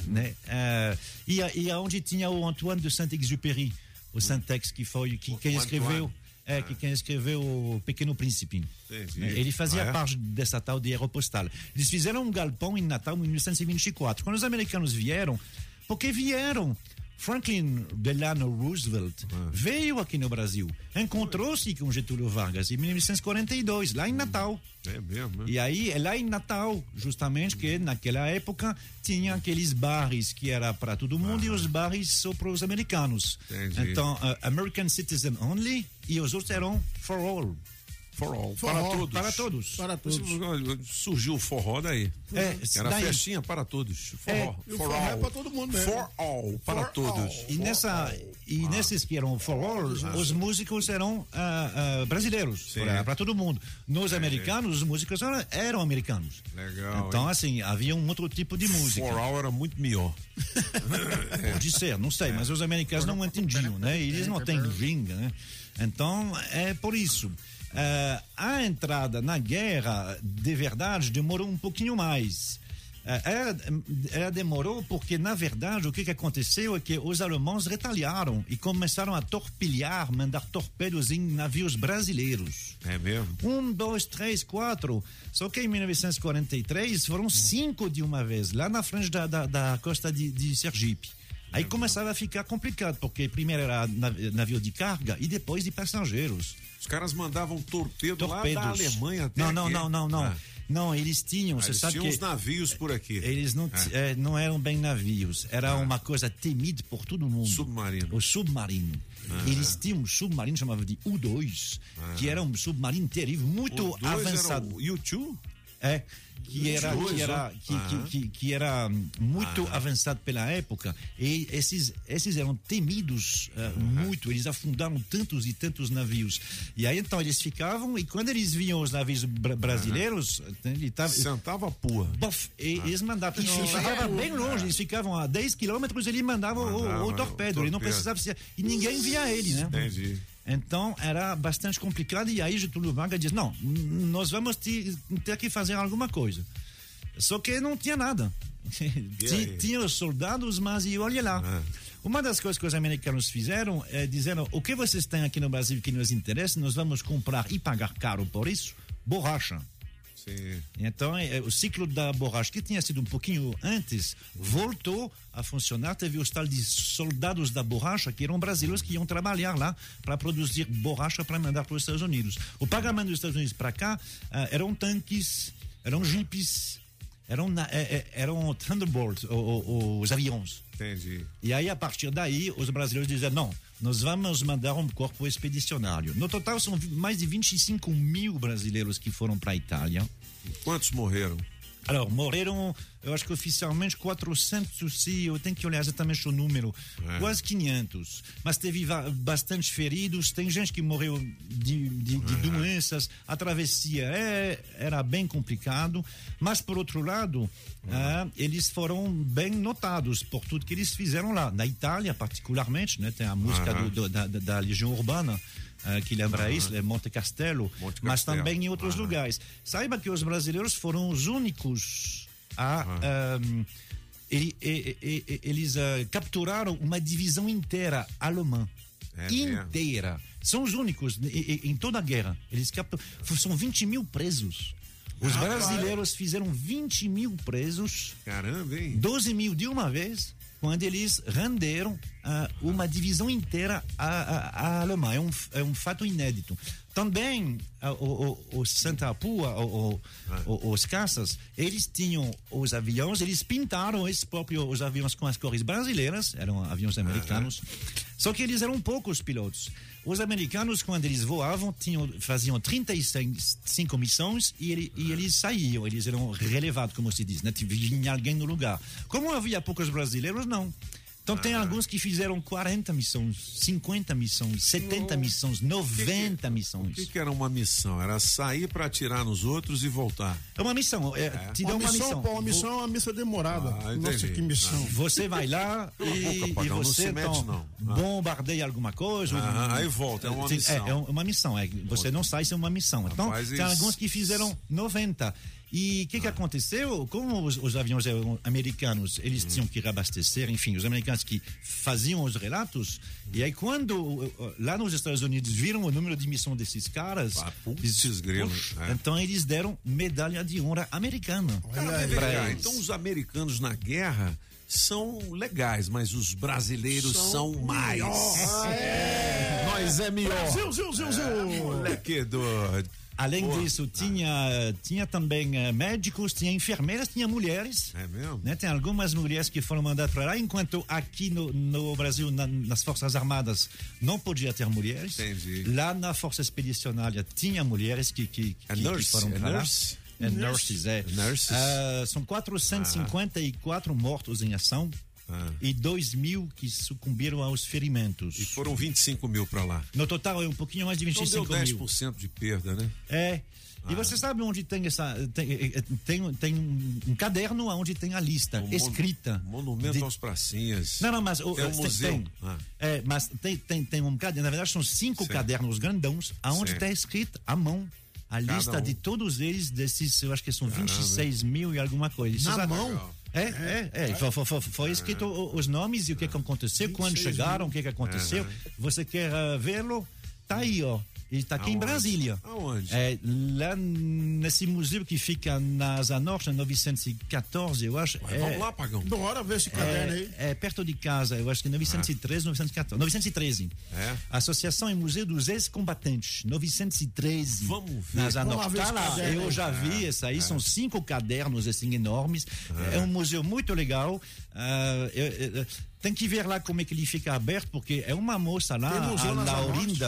Né? Ah, e, a- e aonde tinha o Antoine de Saint-Exupéry, o Saint-Ex, que foi que, quem o escreveu. Antoine. É, que quem escreveu o Pequeno Príncipe. Entendi. Né? Ele fazia Ah, é? parte dessa tal de aeropostal. Eles fizeram um galpão em Natal em 1924. Quando os americanos vieram, porque vieram. Franklin Delano Roosevelt Ah. veio aqui no Brasil, encontrou-se com Getúlio Vargas em 1942, lá em Natal. É mesmo, né? E aí, é lá em Natal, justamente, que naquela época tinha aqueles bares que era para todo mundo e os bares só para os americanos. Entendi. Então, uh, American Citizen Only e os outros eram For All. For all. For para all, todos. para todos. Para Surgiu o forró daí. É, Era daí- festinha para todos. Forró. É, E o for forró é all. pra todo mundo mesmo. For all. Para For todos. all. E, nessa, e nesses que eram for all, os músicos eram ah, ah, brasileiros, para todo mundo. Nos americanos, os músicos eram, eram americanos. Legal. Então, hein? assim, havia um outro tipo de música. For all era muito melhor. Pode ser, não sei, mas os americanos não entendiam, né? Eles não têm gringa, né? Então, é por isso. Eh, a entrada na guerra, de verdade, demorou um pouquinho mais. Eh, ela, ela demorou porque, na verdade, o que, que aconteceu é que os alemães retaliaram e começaram a torpilhar, mandar torpedos em navios brasileiros. É mesmo? Um, dois, três, quatro. Só que em 1943 foram cinco de uma vez, lá na frente da, da, da costa de, de Sergipe. Aí começava a ficar complicado, porque primeiro era nav- navio de carga e depois de passageiros. Os caras mandavam torpedo Torpedos. lá da Alemanha até Não, não, aqui. não, não, não. Ah. Não, eles tinham, Ah, você eles sabe tinham que uns navios por aqui. eles não, Ah. eh, não eram bem navios, era uma coisa temida por todo mundo. Submarino. O submarino. Ah. Eles tinham um submarino chamado de U2, que era um submarino terrível, muito avançado. Era o U2? É, que era, que era, que, Ah. que, que, que era muito avançado pela época e esses, esses eram temidos ah, muito, eles afundaram tantos e tantos navios. E aí então eles ficavam e quando eles viam os navios bra- brasileiros, ele tava, Sentava a pua. Bof, e eles mandavam. E ficava bem longe, eles ficavam a 10 quilômetros, ele mandava o- Mandava o, o torpedo, ele não precisava. E ninguém via ele, né? Entendi. Então era bastante complicado e aí Getúlio Vargas diz não, nós vamos te- ter que fazer alguma coisa. Só que não tinha nada. Tinha os soldados, mas e olha lá. Ah. Uma das coisas que os americanos fizeram é dizendo o que vocês têm aqui no Brasil que nos interessa, nós vamos comprar e pagar caro por isso, borracha. Sim. Então, é, o ciclo da borracha, que tinha sido um pouquinho antes, voltou a funcionar. Teve os tal de soldados da borracha, que eram brasileiros que iam trabalhar lá para produzir borracha para mandar para os Estados Unidos. O pagamento dos Estados Unidos para cá ah, eram tanques, eram jipes, eram, é, é, eram o- os aviões. Entendi. E aí, a partir daí, os brasileiros diziam: não, nós vamos mandar um corpo expedicionário. No total, são mais de 25 mil brasileiros que foram para a Itália. Quantos morreram? Alors, morreram, eu acho que oficialmente 400, sim, eu tenho que olhar exatamente o número, É. quase 500. Mas teve bastante feridos, tem gente que morreu de, de, de doenças, a travessia é, era bem complicado, mas por outro lado, ah, eles foram bem notados por tudo que eles fizeram lá. Na Itália, particularmente, né, tem a música do- do- da, da- Legião Urbana. ah, que lembra Aham. isso, é Monte Castelo, Monte mas Castelo. também em outros Aham. lugares. Saiba que os brasileiros foram os únicos a. ahm, ele- eles ah, capturaram uma divisão inteira alemã. É mesmo? inteira. São os únicos em toda a guerra. Eles captam. São 20 mil presos. Os Rapaz. brasileiros fizeram 20 mil presos. Caramba, hein? 12 mil de uma vez, quando eles renderam ah, uma divisão inteira à, à, à Alemanha. É um, é um fato inédito. Também ah, o, o, o Santa Apua, o- os caças, eles tinham os aviões, eles pintaram esses próprios os aviões com as cores brasileiras, eram aviões americanos. Só que eles eram poucos pilotos. Os americanos, quando eles voavam, tinham, faziam 35 missões e, ele- e eles saíam, eles eram relevados, como se diz, né? Vinha alguém no lugar. Como havia poucos brasileiros, não. Então tem alguns que fizeram 40 missões, 50 missões, 70 missões, 90 O missões. que, que era uma missão? Era sair pra atirar nos outros e voltar. É uma missão, é, te dá Uma uma, missão, missão. pô, uma missão é uma missa demorada. Ah, Nossa, entendi. que missão. Você vai lá e, Nunca, e não você se mete, então, não. Ah. bombardeia alguma coisa. Aham, ou- aí volta, é uma Sim, missão. É, é uma missão, é, você não sai sem uma missão. Então, Rapaz, tem isso- alguns que fizeram 90. E o que, que aconteceu? Como os, os aviões eram americanos, eles tinham que reabastecer, enfim, os americanos que faziam os relatos, e aí quando lá nos Estados Unidos viram o número de missão desses caras, putz, grilo, Puxa, é. então eles deram medalha de honra americana. Cara, então os americanos na guerra são legais, mas os brasileiros são, mais. Nós é melhor. Zil, zil, zil, zil. Moleque doido. Além disso, tinha, tinha também eh, médicos, tinha enfermeiras, tinha mulheres. É mesmo? Né? Tem algumas mulheres que foram mandadas para lá, enquanto aqui no, no Brasil, na- nas Forças Armadas, não podia ter mulheres. Entendi. Lá na Força Expedicionária tinha mulheres que, que, que, que nurse, foram é para lá. nurse? É Nurse. nurses, é. Nurses. Ah, são 454 mortos em ação e 2 mil que sucumbiram aos ferimentos. E foram 25 mil pra lá. No total é um pouquinho mais de Então 25 deu mil. 10% de perda, né? É. E Ah. você sabe onde tem essa. Tem, eh, tem, tem um, um caderno onde tem a lista O mon- escrita. Monumento de- aos pracinhas. Não, não, mas. o- Tem um tem- museu. tem. Ah. É, mas tem, tem, tem um caderno. Na verdade, são cinco Certo. cadernos grandões, aonde está escrito à mão. A Cada lista um. de todos eles, desses, eu acho que são Caramba. 26 mil e alguma coisa. Isso Na mão? É, é, é. Foi, foi- foi- foi escrito os nomes e o que, que aconteceu, quando 26 chegaram, o que, que aconteceu. Aham. Você quer ah, vê-lo? Tá aí, ó. E está aqui em Aonde? Brasília. Aonde? É, lá nesse museu que fica na Asa Norte, em 914, eu acho. Mas é, Vamos lá, Pagão. Bora ver esse caderno aí. é, é perto de casa, eu acho que é 913, 914. 913. É? Associação e Museu dos Ex-Combatentes, 913. Vamos ver. Na Asa Vamos lá Norte. ver Tá esse lá, eu já vi esse aí, são cinco cadernos assim enormes. É, um museu muito legal. Ah, eu- eu- tem que ver lá como é que ele fica aberto, porque é uma moça lá, a na Asa Norte?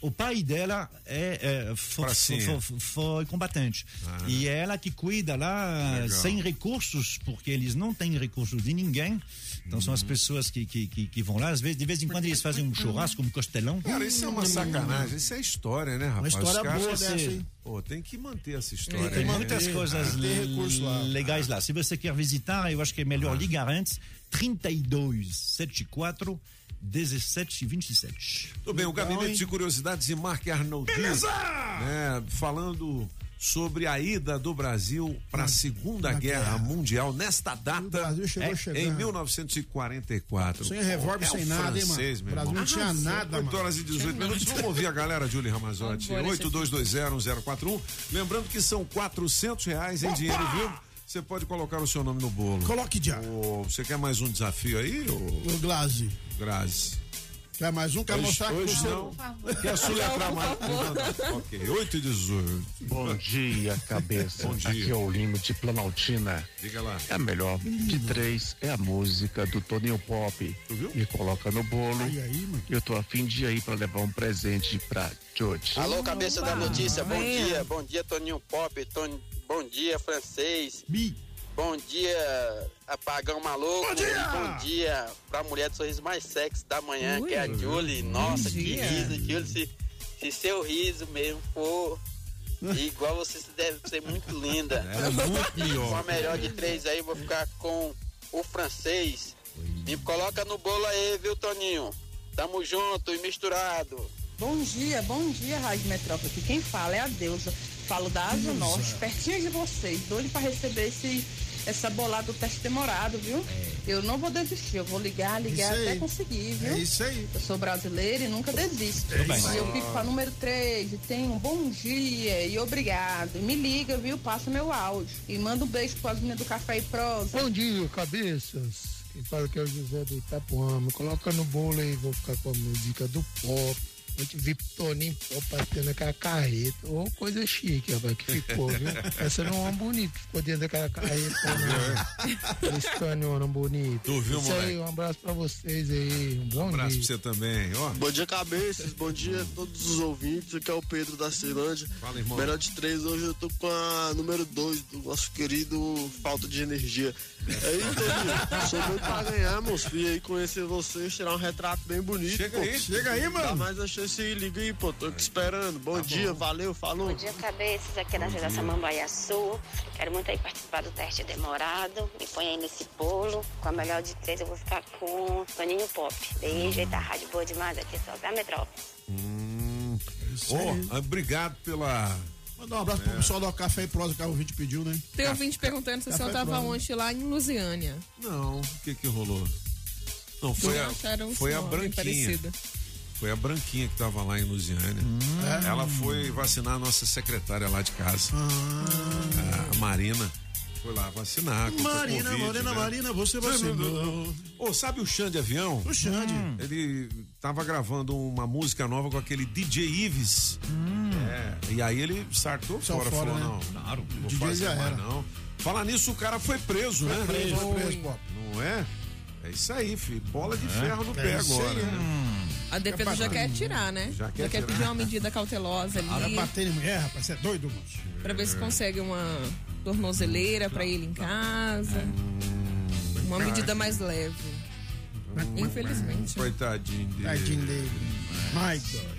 O pai dela é, é, fo- Pracinha. fo- fo- foi combatente. Ah. E é ela que cuida lá, Legal. sem recursos, porque eles não têm recursos de ninguém. Então são as Uhum. pessoas que, que, que, que vão lá. Às vezes, de vez em quando eles fazem um churrasco, um costelão. Cara, isso é uma sacanagem. Isso é história, né, rapaz? história Os caras- boa dessa, hein? Pô, tem que manter essa história. Tem né? muitas coisas tem recurso lá. legais lá. Se você quer visitar, eu acho que é melhor ligar antes. 32 74 17 27. Tudo bem, o Legal, Gabinete hein? de Curiosidades e Marc Arnoldi. Beleza! né, falando sobre a ida do Brasil para a Segunda Guerra, Mundial nesta data Brasil chegou é, chegando. em 1944. Sem revólver, É sem nada, hein, mano? meu O Brasil irmão. não tinha nada, 8 mano. horas e 18 minutos. Vamos ouvir a galera, Julie Ramazotti. Vambora, 82201041. Lembrando que são 400 reais em dinheiro vivo. Você pode colocar o seu nome no bolo. Coloque já. Você quer mais um desafio aí, ô O Glaze. Grazi? Quer mais um? Quer Hoje- mostrar que hoje você... não. Quer soletrar mais? ok, 8 e 18. Bom dia, cabeça. Bom dia. Aqui é o Lino de Planaltina. Diga lá. É a melhor de três é a música do Toninho Pop. viu? Me coloca no bolo. E aí, mano? Eu tô afim de ir aí pra levar um presente pra George. Alô, cabeça da notícia, bom Amanhã. dia, bom dia Toninho Pop, Tony, bom dia francês, Bi. bom dia apagão maluco, Bom dia! bom dia pra mulher do sorriso mais sexy da manhã, Ui. que é a Julie, nossa que riso, Julie, se, se seu riso mesmo for igual você deve ser muito linda. Era muito Com a melhor. de três aí, vou ficar com o francês. Me coloca no bolo aí, viu, Toninho? Tamo junto e misturado. Bom dia, bom dia, Rádio Metrópole. Quem fala é a Deusa. Falo da Asa Norte, pertinho de vocês. Doido para receber esse essa bolada do teste demorado, viu? Eu não vou desistir, eu vou ligar, ligar Isso até aí. conseguir, viu? É isso aí. Eu sou brasileira e nunca desisto. É e eu fico com a número 3 e tenho um bom dia e obrigado. E me liga, viu? Passa meu áudio. E manda um beijo para as meninas do Café e Prosa. Bom dia, cabeças. Quem fala que é o José do Itapuã. Me coloca no bolo aí, vou ficar com a música do pop. Ontem vi Toninho Pop batendo aquela carreta. Ô, coisa chique, rapaz, que ficou, viu? Essa não é uma bonita, ficou dentro daquela carreta, não. Esse canhão bonito. Tu viu, Isso moleque? aí, um abraço pra vocês aí. Um bom Um abraço dia. pra você também, ó. Bom dia, cabeças. Bom dia a todos os ouvintes. Aqui é o Pedro da Ceilândia. Fala, irmão. Melhor de três, hoje eu tô com a número dois do nosso querido Falta de Energia. Aí, Toninho, sou muito pra ganhar, moço. E aí conhecer vocês, tirar um retrato bem bonito. Chega pô. aí, chega aí, mano. Dá mais a chance aí, liga aí, pô. Tô te esperando. Bom dia, valeu, falou. Bom dia, cabeças. Aqui é da Geração Samambaia Sul. Quero muito aí participar do teste demorado. Me põe aí nesse bolo. Com a melhor de três, eu vou ficar com Toninho Pop. Beijo, eita, rádio boa demais. Aqui só da Metrópole. Hum. Aí. obrigado pela. Mandar um abraço pro pessoal do Café e Prosa que o ouvinte pediu, né? Tem ouvinte perguntando se o senhor tava ontem lá em Lusiânia. Não, o que que rolou? Não, foi Não a, foi a Branquinha. parecido. Foi a Branquinha que tava lá em Lusiânia. É? Ela foi vacinar a nossa secretária lá de casa. Ah. A Marina. Foi lá vacinar. Marina, Covid, Morena, né? Marina, você vacinou. Ô, sabe o Xande Avião? O Xande. Ele tava gravando uma música nova com aquele DJ Ives. É, e aí ele sartou fora, fora, falou, né? não, claro, não vou DJ fazer mais não. Falar nisso, o cara foi preso, Foi né? preso, foi preso, pô. Não é? É isso aí, filho. Bola de ferro no É pé isso agora, aí, né? A defesa já quer tirar, né? Já quer quer tirar. pedir uma medida cautelosa Para ali. bater em mulher, rapaz, você é doido, moço. Pra ver se consegue uma tornozeleira pra ele em casa. Uma medida mais leve. Infelizmente. Coitadinho dele. Tadinho dele. My God.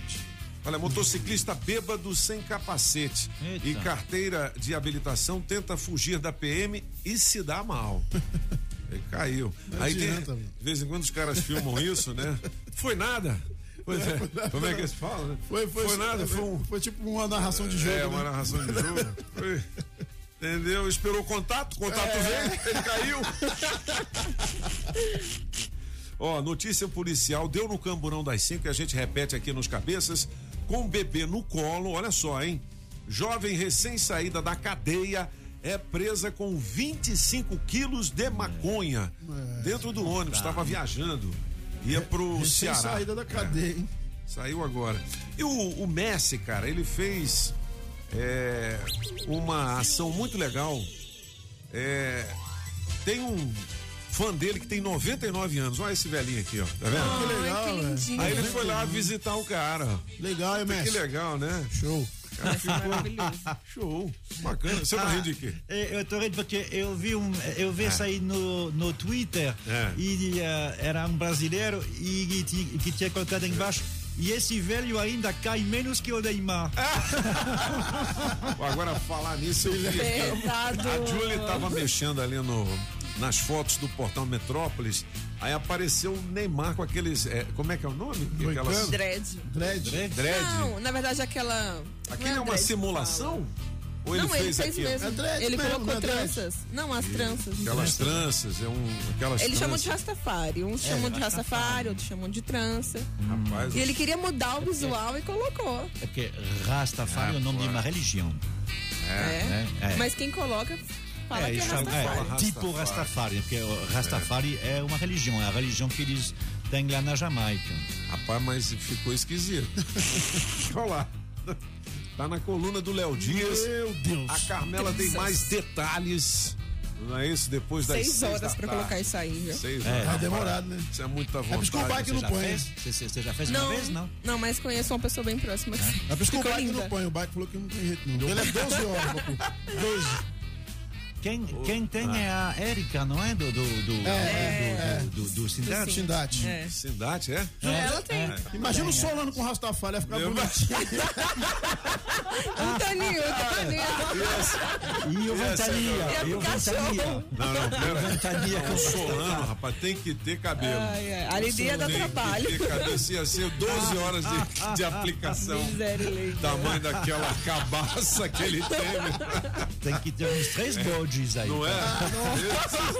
Olha, motociclista bêbado sem capacete e carteira de habilitação tenta fugir da PM e se dá mal. Ele caiu. Não Aí tem, de vez em quando os caras filmam isso, né? Foi nada. Pois é. Foi nada, Como é que eles falam, né? Foi, foi, nada, foi um. Foi tipo uma narração de jogo. É, uma né? narração de jogo. Foi. Entendeu? Esperou o contato, o contato É. veio, ele caiu. Ó, notícia policial, deu no camburão das cinco, a gente repete aqui nos cabeças, com o bebê no colo, olha só, hein? Jovem recém-saída da cadeia é presa com 25 quilos de maconha dentro do ônibus, estava viajando, ia pro Recém Ceará. saída da cadeia, hein? Saiu agora. E o, o Messi, cara, ele fez é, uma ação muito legal. É, tem um fã dele que tem 99 anos. Olha esse velhinho aqui, ó. Tá vendo? Ah, que legal, que velho. lindinho. Aí ele foi lá visitar o cara. Legal, hein, Que Messi? legal, né? Show. O cara ficou show. Bacana. Você tá Ah, rindo de quê? eh, Eu tô rindo porque eu vi um, eu vi É. sair no, no Twitter É. e eh, era um brasileiro e que, que tinha colocado embaixo. E esse velho ainda cai menos que o Neymar. Agora, falar nisso, eu vi. A Julie tava mexendo ali no, nas fotos do portal Metrópolis. Aí apareceu o Neymar com aqueles. é, como é que é o nome? Aquelas, Dread. Dread. Dread. Não, na verdade aquela. Aquilo não é uma simulação? Ou ele não, fez, ele fez aquilo? mesmo. É ele mesmo, colocou não é tranças. Não, as tranças. Aquelas tranças, é um. Aquelas Eles chamam de. Rastafari. Uns chamam de Rastafari, outros chamam de trança. Rapaz, E ele queria mudar o visual e colocou. É porque Rastafari é o nome de uma religião. É. né? É. Mas quem coloca fala É, que é Rastafari. é, tipo Rastafari, porque Rastafari é. uma religião, é a religião que eles têm lá na Jamaica. Rapaz, mas ficou esquisito. Olha lá. Tá na coluna do Léo Dias. Meu Deus. A Carmela tem mais detalhes. Não é isso? Depois das Seis horas da pra tarde. colocar isso aí, viu? Seis É. horas. Tá demorado, né? Isso é muita É que vontade. bike Você não já põe. fez? Você, você- você já fez Não, uma vez, não? não, mas conheço uma pessoa bem próxima. que É que o ficou bike linda. não põe. O bike falou que não tem jeito, não. Ele é 12 horas, papu. 12. Quem, quem tem é a Érica, não é? Do, do, do, É, do, do, do, do Sindate? Sindate. É. Sindate, é? Ela tem. Imagina o Solano com o Rastafari, ia ficar Meu bonitinho. Um Toninho, Toninho. E o Ventania, Ia e o Ventania. Não, não, pera. Ventania com O Solano, rapaz, tem que ter cabelo. Ai, ai, ali ia dar Tem trabalho. que ter cabelo. Ia ser 12 horas de, de aplicação. Miséria, Tamanho daquela cabaça que ele tem. Tem que ter uns três bodes. Aí. Não é?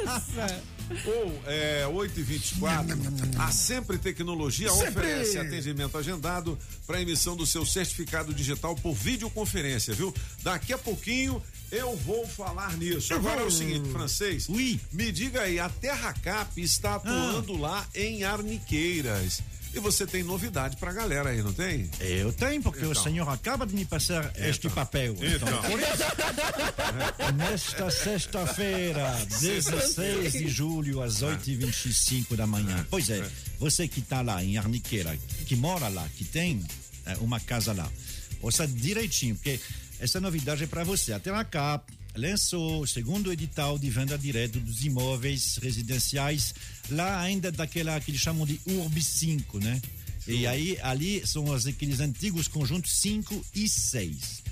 Nossa. Ou é 8 e 24 a Sempre Tecnologia Sempre. oferece atendimento agendado para emissão do seu certificado digital por videoconferência, viu? Daqui a pouquinho eu vou falar nisso. Eu Agora é o seguinte, francês. Me diga aí, a Terra Cap está atuando lá em Arniqueiras. E você tem novidade pra galera aí, não tem? Eu tenho, porque o Então. senhor acaba de me passar este papel. Então. por isso, nesta sexta-feira, 16 de julho, às 8h25 da manhã. Pois é, você que está lá em Arniqueira, que mora lá, que tem uma casa lá, ouça direitinho, porque essa novidade é para você. A Terracap lançou o segundo edital de venda direta dos imóveis residenciais, lá ainda daquela que eles chamam de Urb 5, né? E aí, ali são os, aqueles antigos conjuntos 5 e 6.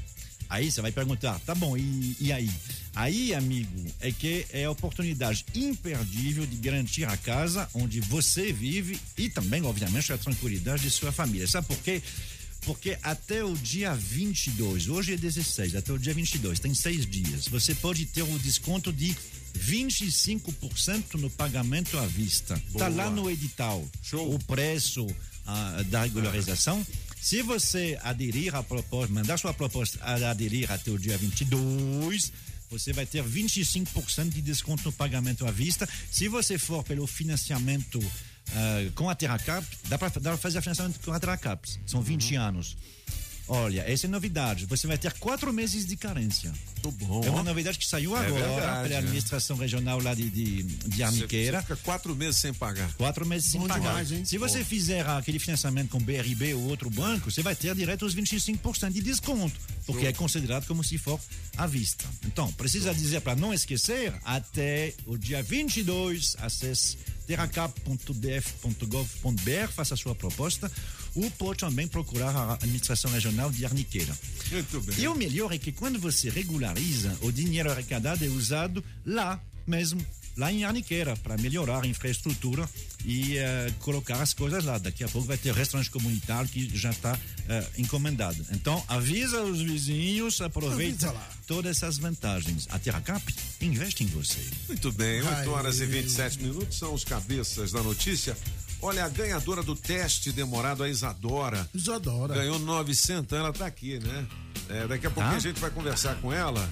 Aí você vai perguntar, tá bom, e, e aí? Aí, amigo, é que é a oportunidade imperdível de garantir a casa onde você vive e também, obviamente, a tranquilidade de sua família. Sabe por quê? Porque até o dia 22, hoje é 16, até o dia 22, tem seis dias, você pode ter o desconto de 25% no pagamento à vista. Tá Boa. lá no edital. O preço ah, da regularização. Se você aderir à proposta, mandar sua proposta a aderir até o dia 22, você vai ter 25% de desconto no pagamento à vista. Se você for pelo financiamento ah, com a Terracap, dá para fazer financiamento com a Terracap. São 20 anos. Olha, essa é novidade. Você vai ter quatro meses de carência. bom. É uma novidade que saiu É agora verdade, pela é. administração regional lá de, de, de Arniqueira. Você fica quatro meses sem pagar. Quatro meses sem Bom pagar. hein? Se você Bom. fizer aquele financiamento com BRB ou outro banco, você vai ter direto os 25% de desconto, porque é considerado como se for à vista. Então, precisa dizer para não esquecer, até o dia 22, acesse terracap.df.gov.br, faça a sua proposta, ou pode também procurar a administração regional de Arniqueira. Muito bem. E o melhor é que quando você regulariza, o dinheiro arrecadado é usado lá mesmo, lá em Arniqueira, para melhorar a infraestrutura e eh, colocar as coisas lá. Daqui a pouco vai ter restaurante comunitário que já está encomendado. Então, avisa os vizinhos, aproveita todas essas vantagens. A Terracap investe em você. Muito bem, 8 Ai. horas e 27 minutos são os cabeças da notícia. Olha, a ganhadora do teste demorado, a Isadora. Isadora. Ganhou 900, ela tá aqui, né? É, daqui a pouquinho Tá. a gente vai conversar com ela.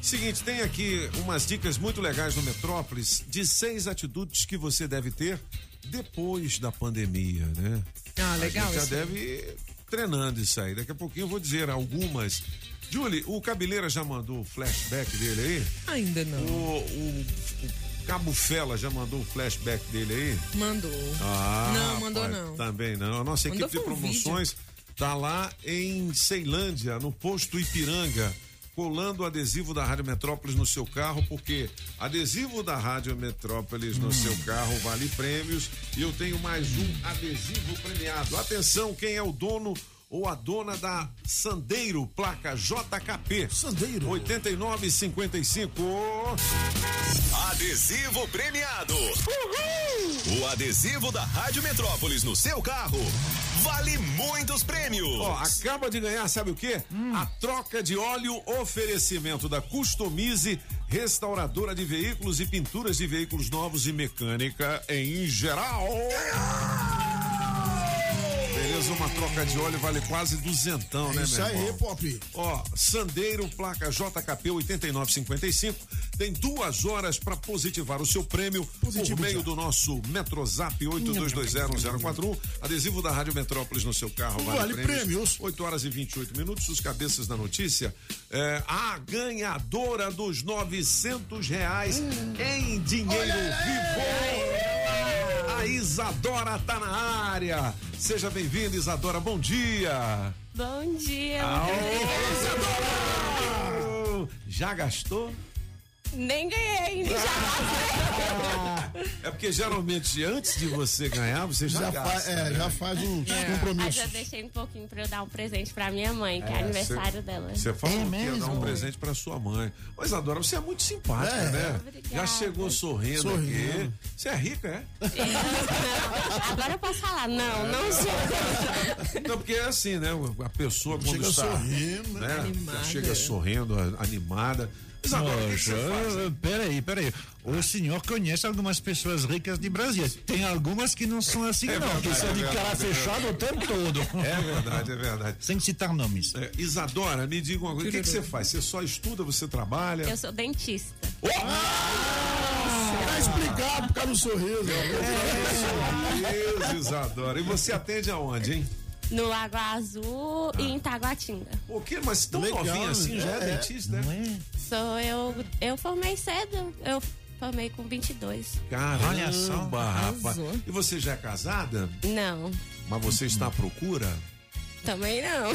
Seguinte, tem aqui umas dicas muito legais no Metrópolis de seis atitudes que você deve ter depois da pandemia, né? Ah, legal A gente já deve ir treinando isso aí. Daqui a pouquinho eu vou dizer algumas. Julie, o Cabeleira já mandou o flashback dele aí? Ainda não. O, o- o Cabo Fela já mandou o flashback dele aí? Mandou. Ah, não, mandou rapaz, não. Também não. A nossa Mandou equipe de foi um promoções tá lá em Ceilândia, no posto Ipiranga, colando o adesivo da Rádio Metrópolis no seu carro, porque adesivo da Rádio Metrópolis no seu carro vale prêmios e eu tenho mais um adesivo premiado. Atenção, quem é o dono ou a dona da Sandeiro, placa JKP. Sandeiro. 8955. Adesivo premiado. O adesivo da Rádio Metrópolis no seu carro vale muitos prêmios. Ó, acaba de ganhar, sabe o quê? A troca de óleo oferecimento da Customize, restauradora de veículos e pinturas de veículos novos e mecânica em geral. Beleza, uma troca de óleo vale quase duzentão, né, Isso meu aí, irmão? Pop. Ó, Sandeiro, placa JKP 8955, tem duas horas para positivar o seu prêmio Positivo por meio já. do nosso Metrozap 82201041, adesivo da Rádio Metrópolis no seu carro. Vale, Vale prêmios. 8 horas e 28 minutos, os cabeças da notícia. É, a ganhadora dos 900 reais em dinheiro vivo. A Isadora tá na área. Seja bem-vinda, Isadora. Bom dia. Bom dia. Aô, Já gastou? Nem ganhei, já. É porque geralmente antes de você ganhar, você já, Já gasta. faz- é, né? já faz uns Mas compromissos. eu deixei um pouquinho pra eu dar um presente pra minha mãe, que é, É, aniversário cê- dela. Você falou É que ia dar um presente pra sua mãe. Mas Adora, você é muito simpática, É. né? Obrigada. Já chegou sorrindo, Sorrindo. aqui. Você é rica, é? Agora eu posso falar, não, não sou. Não, porque é assim, né? A pessoa quando Chega está. sorrindo, né? né? Animada. Chega sorrindo, a- Isadora, o que faz, peraí, peraí. O senhor conhece algumas pessoas ricas de Brasília. Tem algumas que não são assim, É não, verdade, que são é de cara verdade, é fechada o tempo todo. É verdade, é verdade. Sem citar nomes. É, Isadora, me diga uma coisa, o que, que você faz? Você só estuda, você trabalha? Eu sou dentista. Tá explicado por causa do sorriso. Meu Deus, Isadora. E você atende aonde, hein? No Lago Azul e em Taguatinga. O quê? Mas tão Legal, novinha assim, já é, é. dentista, né? Sou eu. Eu formei cedo. Eu formei com 22. Caramba, Olha só. rapaz. E você já é casada? Não, Mas você está à procura? também não.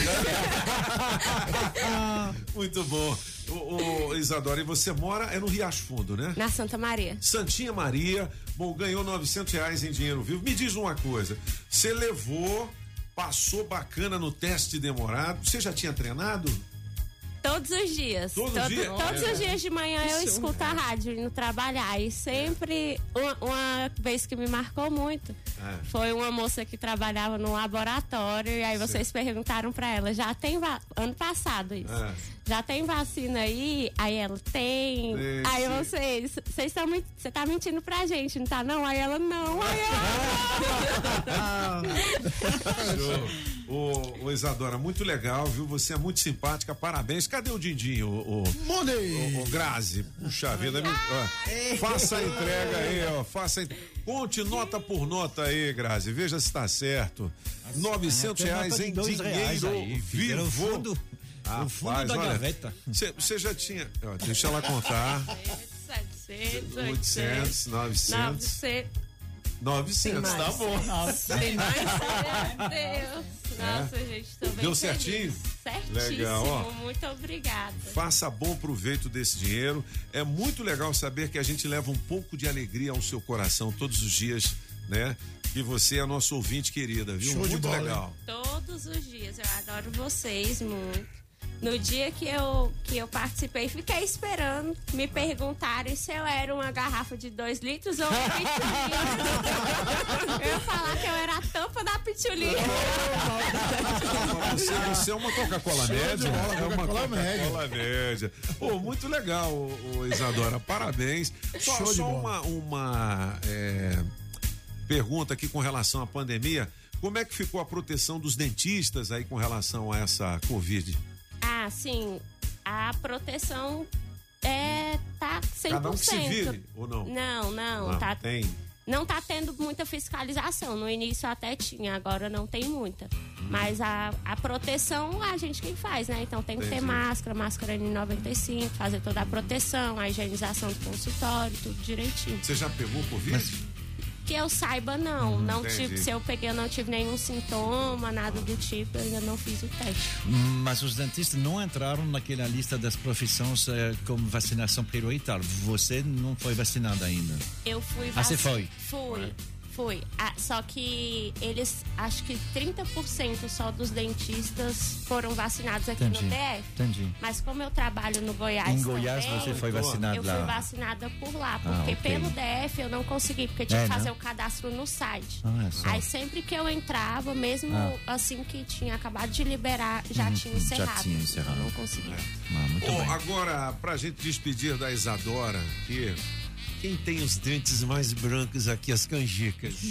Muito bom. Ô, ô, Isadora, e você mora é no Riacho Fundo, né? Na Santa Maria. Santinha Maria, bom, ganhou 900 reais em dinheiro vivo. Me diz uma coisa, você levou, passou bacana no teste demorado, você já tinha treinado? Todos os dias. Todos os Todo- dias? Todos É. os dias de manhã eu Isso. escuto a rádio indo trabalhar. E sempre, uma, uma vez que me marcou muito, É. foi uma moça que trabalhava no laboratório. E aí vocês perguntaram pra ela: já tem. Ano passado isso. É. Já tem vacina aí? Aí ela tem. Sim, aí vocês, vocês estão muito. Você tá mentindo pra gente, não tá? Não? Aí ela não. Aí Show. Ô, ô, Isadora, muito legal, viu? Você é muito simpática, parabéns. Cadê o Dindinho, o, o, Mandei. o, o Grazi? Puxa vida, me- ó, faça a entrega aí, ó. Faça Conte nota por nota aí, Grazi. Veja se tá certo. 900 tem reais nota de em reais dinheiro aí. Vivo. O fundo- o fundo da olha, gaveta. Você já tinha. ó, deixa ela contar. 700, 800, 900. 900, tá bom. Tem mais? Meu Deus. Nossa, gente, tô bem É. Deu feliz. certinho? Certíssimo. Legal, ó. Muito obrigada. Faça bom proveito desse dinheiro. É muito legal saber que a gente leva um pouco de alegria ao seu coração todos os dias, né? Que você é nosso ouvinte querida, viu? Show de muito bola, legal. Todos os dias. Eu adoro vocês muito. No dia que eu, que eu participei, fiquei esperando me perguntarem se eu era uma garrafa de 2 litros ou uma pitulinha. eu ia falar que eu era a tampa da pitulinha. Você, você é uma Coca-Cola média? é uma Coca-Cola média. Pô, muito legal, ô, Isadora. Parabéns. Só, Show só uma, uma é, pergunta aqui com relação à pandemia. Como é que ficou a proteção dos dentistas aí com relação a essa Covid? Ah, sim. A proteção é tá 100%. Cada um que se vire, ou não? Não, não, Não, tá tem. não tá tendo muita fiscalização. No início até tinha, agora não tem muita. Mas a, a proteção a gente que faz, né? Então tem que ter Entendi. máscara, máscara N95, fazer toda a proteção, a higienização do consultório, tudo direitinho. Você já pegou Covid? Que eu saiba, não. não entendi. tive, se eu peguei, eu não tive nenhum sintoma, nada do tipo, eu ainda não fiz o teste. Mas os dentistas não entraram naquela lista das profissões eh, com vacinação prioritária. Você não foi vacinada ainda. Eu fui Ah, você foi? Fui. Fui. Ah, só que eles, acho que 30% só dos dentistas foram vacinados aqui Entendi. no DF. Entendi. Mas como eu trabalho no Goiás Em Goiás também, você foi vacinado eu lá? fui vacinada por lá, Ah, porque ok. pelo DF eu não consegui, porque eu tinha É, que fazer né? o cadastro no site. Ah, é só. Aí sempre que eu entrava, mesmo Ah. assim que tinha acabado de liberar, já Uhum, tinha já encerrado. tinha encerrado. Eu não consegui. Ah, muito Ô, bem. agora, pra gente despedir da Isadora, que quem tem os dentes mais brancos aqui, as canjicas?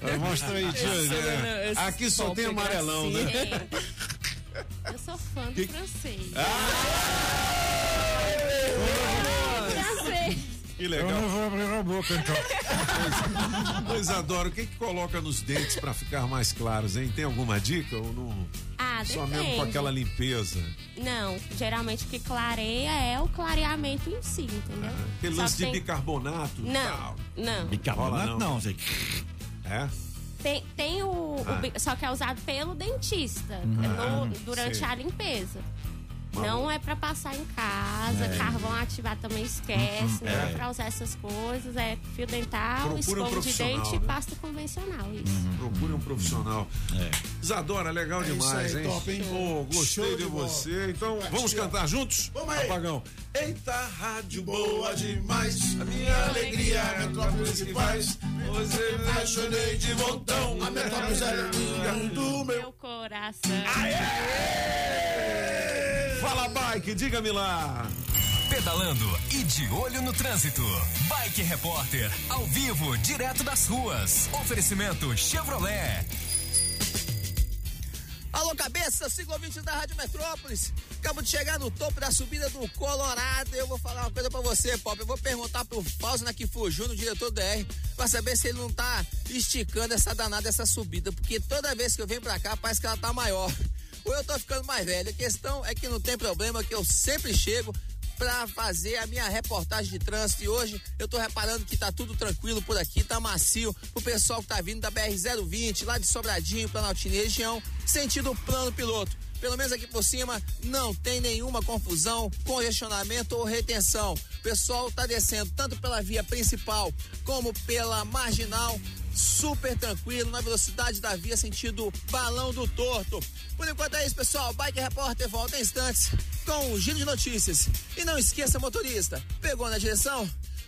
Ah, Mostra aí, né? esse Aqui só tem amarelão, né? Sim. Eu sou fã do francês. Francês. Que legal. Eu não vou abrir a boca, então. Ô, Isadora, o que que coloca nos dentes pra ficar mais claros, hein? Tem alguma dica ou não? Ah, Só mesmo com depende. aquela limpeza. Não, geralmente o que clareia é o clareamento em si, entendeu? Aquele Só lance de tem- bicarbonato. Não, tal. não. Bicarbonato não, Zé. É? Tem, tem o, o Ah. bi- Só que é usado pelo dentista Uhum. no- Ah, durante sei. a limpeza. Não é pra passar em casa, É. carvão ativado também esquece, Uhum, não é. é. pra usar essas coisas, é fio dental, Procura um escova de dente e né? pasta convencional, isso. Procure um profissional. Isadora, legal É demais, aí, hein? top, hein? Pô, gostei Show de, de bola. você. Então, vamos cantar juntos? Vamos aí. Apagão. Eita, rádio Boa demais, a minha alegria, a metrópole que faz. Você me apaixonei de montão. A metrópole é amiga do meu. Meu coração. Fala, Bike, diga-me lá. pedalando e de olho no trânsito. Bike Repórter, ao vivo, direto das ruas. Oferecimento Chevrolet. Alô, cabeça, ciclovintes da Rádio Metrópolis. Acabo de chegar no topo da subida do Colorado. Eu vou falar uma coisa pra você, Pop. Eu vou perguntar pro Fausto Nakifu Júnior, diretor do DR, pra saber se ele não tá esticando essa danada, essa subida. Porque toda vez que eu venho pra cá, parece que ela tá maior. Ou eu tô ficando mais velho. A questão é que não tem problema, que eu sempre chego para fazer a minha reportagem de trânsito e hoje eu tô reparando que tá tudo tranquilo por aqui, tá macio pro pessoal que tá vindo da BR 020, lá de Sobradinho, Planaltina e região, sentido plano piloto. Pelo menos aqui por cima não tem nenhuma confusão, congestionamento ou retenção. O pessoal tá descendo tanto pela via principal como pela marginal, super tranquilo, na velocidade da via, sentido balão do torto. Por enquanto é isso, pessoal. Bike Repórter volta em instantes com o giro de notícias. E não esqueça, motorista, pegou na direção?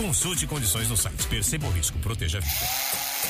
Consulte condições no site. Perceba o risco, proteja a vida.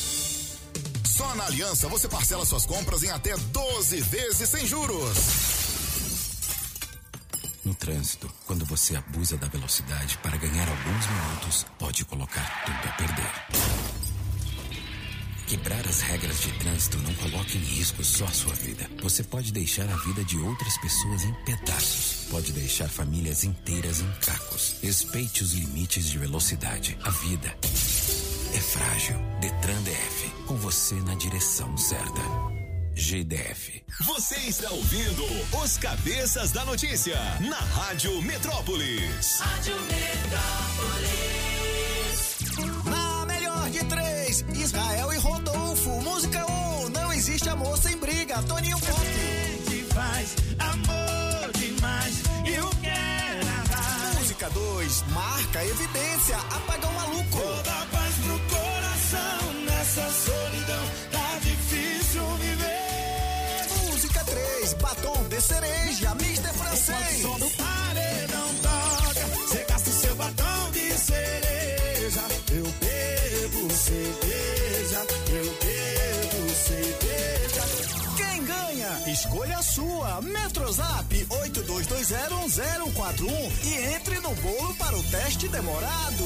Só na Aliança você parcela suas compras em até 12 vezes sem juros. No trânsito, quando você abusa da velocidade para ganhar alguns minutos, pode colocar tudo a perder. Quebrar as regras de trânsito não coloca em risco só a sua vida. Você pode deixar a vida de outras pessoas em pedaços. Pode deixar famílias inteiras em cacos. Respeite os limites de velocidade. A vida é frágil. Detran DF, com você na direção certa. GDF. Você está ouvindo os cabeças da notícia na Rádio Metrópolis. Rádio Metrópolis. Na melhor de três, Israel e Rodolfo. Música 1, um, não existe amor sem briga. Toninho Pop. faz amor demais e o que era Música 2, marca evidência. Apagão maluco. De cereja. Mister francês. Enquanto o som do paredão toca, você gasta o seu batom de cereja. Eu bebo cerveja, eu bebo cerveja. Quem ganha? Escolha a sua. Metrozap 82201041 e entre no bolo para o teste demorado.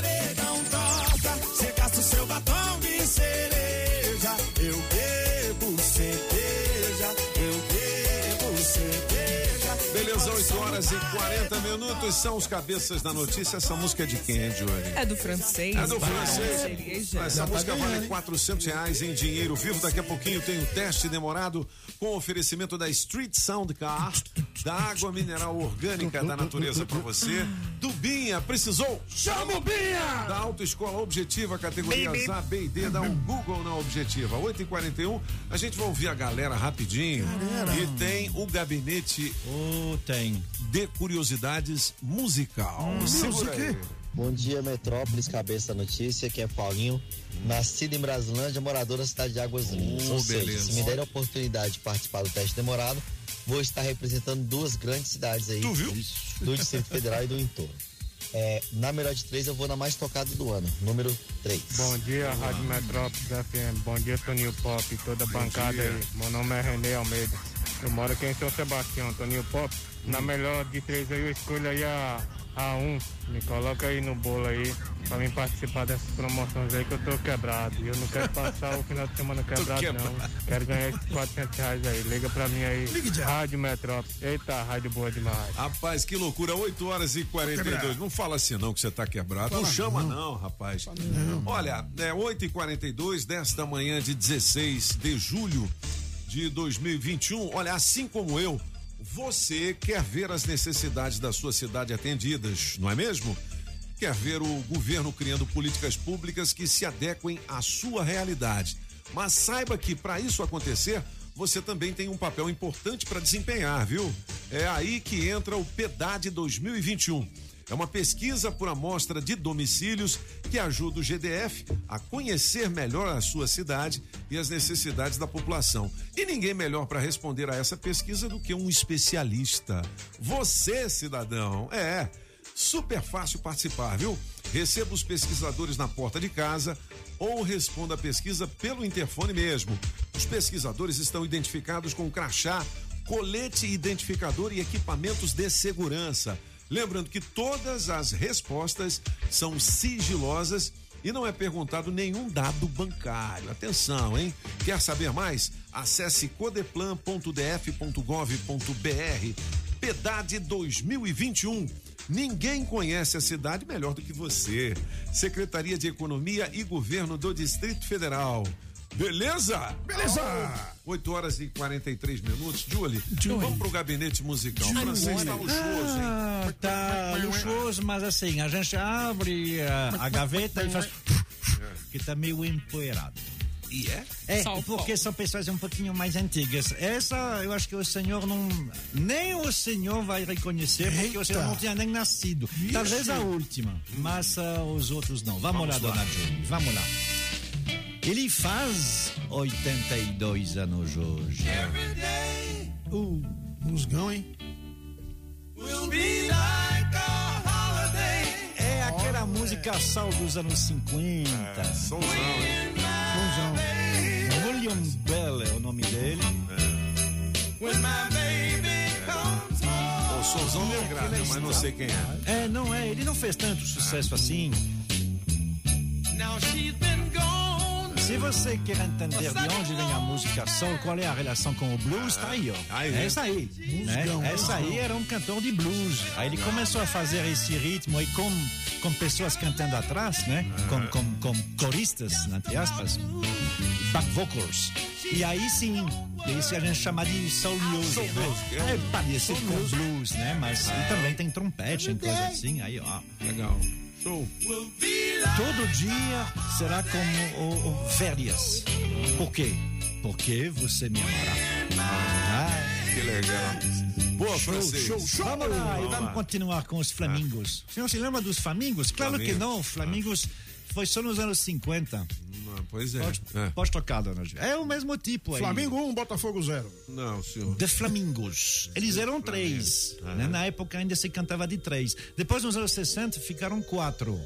horas e 40 minutos são os cabeças da notícia. Essa música é de quem, é, Johnny? É do francês. É do francês. Essa música vale 400 reais em dinheiro vivo. Daqui a pouquinho tem o teste demorado com oferecimento da Street Sound Car. da água mineral orgânica da natureza para você. Dubinha, precisou? Chama o Binha! Da Autoescola Objetiva, categorias bim. A, B e D, dá um Google na Objetiva. 8h41, a gente vai ouvir a galera rapidinho. E tem o gabinete tem. De curiosidades musical. Hum. Bom dia, Metrópolis, cabeça notícia, que é Paulinho, nascido em Brasilândia, morador da cidade de Águas Lindas. Oh, Ou seja, beleza. se me der a oportunidade de participar do teste demorado, vou estar representando duas grandes cidades aí. Tu viu? Do Distrito Federal e do entorno. É, na melhor de três, eu vou na mais tocada do ano, número 3. Bom dia, Rádio Metrópolis FM. Bom dia, Toninho Pop e toda a bancada dia. aí. Meu nome é René Almeida. Eu moro aqui em São Sebastião, Toninho Pop. Na melhor de três aí, eu escolho aí a, a um. Me coloca aí no bolo aí pra mim participar dessas promoções aí que eu tô quebrado. E eu não quero passar o final de semana quebrado, quebrado. não. Quero ganhar esses 400 reais aí. Liga pra mim aí. Rádio Metrópolis. Eita, rádio boa demais. Rapaz, que loucura, 8 horas e 42. Quebrado. Não fala assim não que você tá quebrado. Não Fala chama não. não, rapaz. Olha, é 8 e 42 desta manhã de 16 de julho de 2021. Olha, assim como eu, você quer ver as necessidades da sua cidade atendidas, não é mesmo? Quer ver o governo criando políticas públicas que se adequem à sua realidade. Mas saiba que para isso acontecer, você também tem um papel importante para desempenhar, viu? É aí que entra o PEDAD 2021. É uma pesquisa por amostra de domicílios que ajuda o GDF a conhecer melhor a sua cidade e as necessidades da população. E ninguém melhor para responder a essa pesquisa do que um especialista. Você, cidadão. É. Super fácil participar, viu? Receba os pesquisadores na porta de casa ou responda a pesquisa pelo interfone mesmo. Os pesquisadores estão identificados com crachá, colete identificador e equipamentos de segurança. Lembrando que todas as respostas são sigilosas e não é perguntado nenhum dado bancário. Atenção, hein? Quer saber mais? Acesse codeplan.df.gov.br. PEDAD 2021. Ninguém conhece a cidade melhor do que você. Secretaria de Economia e Governo do Distrito Federal. Beleza? Beleza. 8 horas e 43 minutos. Julie, vamos pro gabinete musical. O francês tá luxuoso, hein? Ah, tá luxuoso, mas assim, a gente abre a, a gaveta e faz. que tá meio empoeirado. E é? É, porque são pessoas um pouquinho mais antigas. Essa, eu acho que o senhor não. Nem o senhor vai reconhecer, porque o senhor não tinha nem nascido. Talvez a última, mas ah, os outros não. Vamos, Vamos lá, lá. dona Julie, vamos lá. Ele faz 82 anos hoje. Uh, musgão, hein? É aquela música sal dos anos 50. É, Sonzão, hein? William Bell é o nome dele. O Sonzão me agrada, mas não sei quem é. É, não é, ele não fez tanto sucesso assim. Se você quer entender de onde vem a música soul, qual é a relação com o blues, tá aí, ó. Aí, É essa aí. Né? Essa aí era um cantor de blues. Aí ele começou a fazer esse ritmo aí com, com pessoas cantando atrás, né? Com, com, com coristas, entre aspas. Back vocals. E aí sim, isso a gente chama de soul music. soul né? music, é. É parecido com blues, né? Mas e também tem trompete, tem coisa assim. Aí, ó. Legal. Show. Todo dia será como o, o férias. Por quê? Porque você me amará. Ah, Que legal. Boa, francês. Vamos lá, e vamos continuar com os flamingos. O senhor se lembra dos flamingos? Claro que não, flamingos foi só nos anos 50. Não, pois é. Pode, É. pode tocar, dona Ju. É o mesmo tipo aí. Flamengo 1, Botafogo 0. Não, senhor. De Flamingos. Eles eram três. né? Na época ainda se cantava de três. Depois, nos anos 60, ficaram quatro.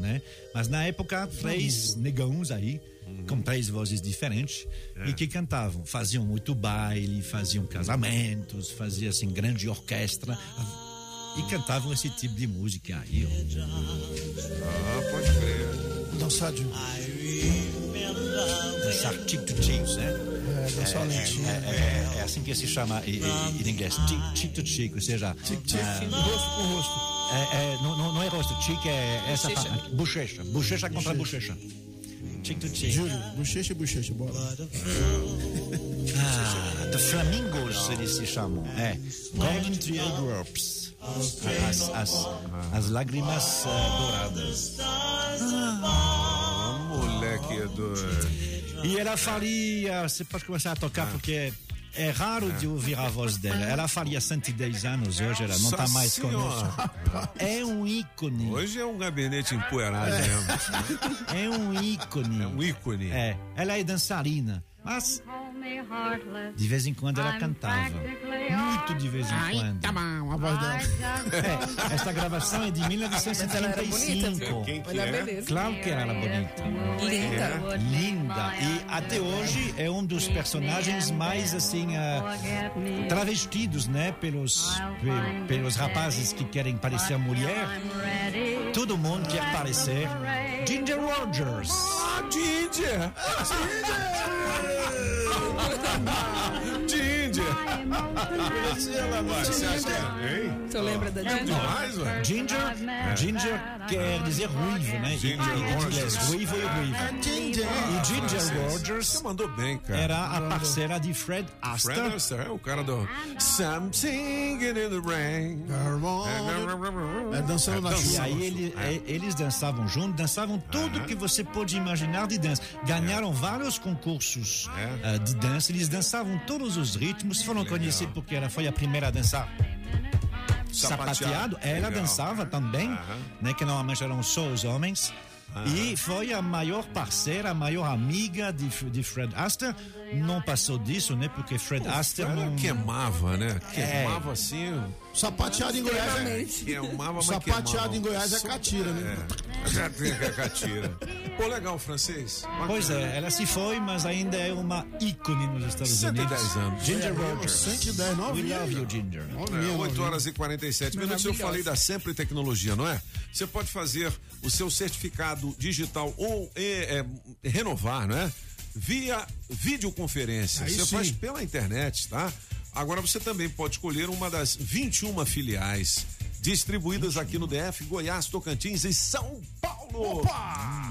Né? Mas na época, três negãos aí, com três vozes diferentes, e que cantavam. Faziam muito baile, faziam casamentos, faziam assim, grande orquestra. E cantavam esse tipo de música aí. ó. Ah, pode crer. Dançar chicos, né? É, dançar É, lentinho. é, é, é assim que se chama em, inglês, tic, tic to chic, ou seja, Tic-tic, ah, rosto com rosto. É, é, não, não, não é rosto, chic é essa Bochecha. parte. Bochecha. Bochecha contra bochecha. Chic to chic. Júlio, bochecha e bochecha, bora. Ah, The Flamingos, eles se chamam. É. Golden Teardrops. As, as, as lágrimas ah, douradas. Ah, moleque é doido. E ela faria. Você pode começar a tocar porque. É raro de ouvir a voz dela. Ela faria 110 anos hoje, ela não está mais conosco. É um ícone. Hoje é um gabinete empoeirado mesmo. É um ícone. É um ícone. É. Ela é dançarina, mas de vez em quando ela cantava. Muito de vez em Ai, quando. tá bom, a voz dela. É, esta gravação é de 1975. Quem que Olha a é? beleza. Claro que ela era bonita. Linda. Linda. E até hoje é um dos personagens mais assim ah, travestidos, né, pelos pe- pelos rapazes que querem parecer mulher. Todo mundo quer parecer Ginger Rogers. Ah, Ginger! Ginger! de índia. Você acha que é? Hein? Tu lembra da É Ginger? demais, ué. Ginger, Ginger quer dizer ruivo, né? Ginger Rogers. ruivo e ruivo. Ginger. E Ginger Você Rogers mandou bem, cara. era a parceira de Fred Fred Astaire. Astaire, é o cara do Something in the Rain. É dançando na E chuva. aí ele- é, eles dançavam juntos, dançavam tudo que você pode imaginar de dança. Ganharam vários concursos ah, de dança, eles dançavam todos os ritmos, foram conhecidos porque ela foi a primeira a dançar Sapateado. sapateado. Ela Legal. dançava também, né, que normalmente eram só os homens. E foi a maior parceira, a maior amiga de, de Fred Astaire. Não passou disso, né? Porque Fred Astaire Ela não queimava, né? É. Queimava assim. Sapateado em Goiás é. Queimava, Sapateado em Goiás é catira, né? É, já tem a catira. Pô, legal, francês. Pois é, ela se foi, mas ainda é uma ícone nos Estados 110 Unidos. anos. Ginger É, Rogers. 110, We novinha, love you. Ginger. É, 8 horas e 47 minutos. Eu falei da Sempre Tecnologia, não é? Você pode fazer o seu certificado digital ou é, é, renovar, não é? Via videoconferência. Aí você sim. faz pela internet, tá? Agora você também pode escolher uma das 21 filiais distribuídas aqui no DF, Goiás, Tocantins e São Paulo.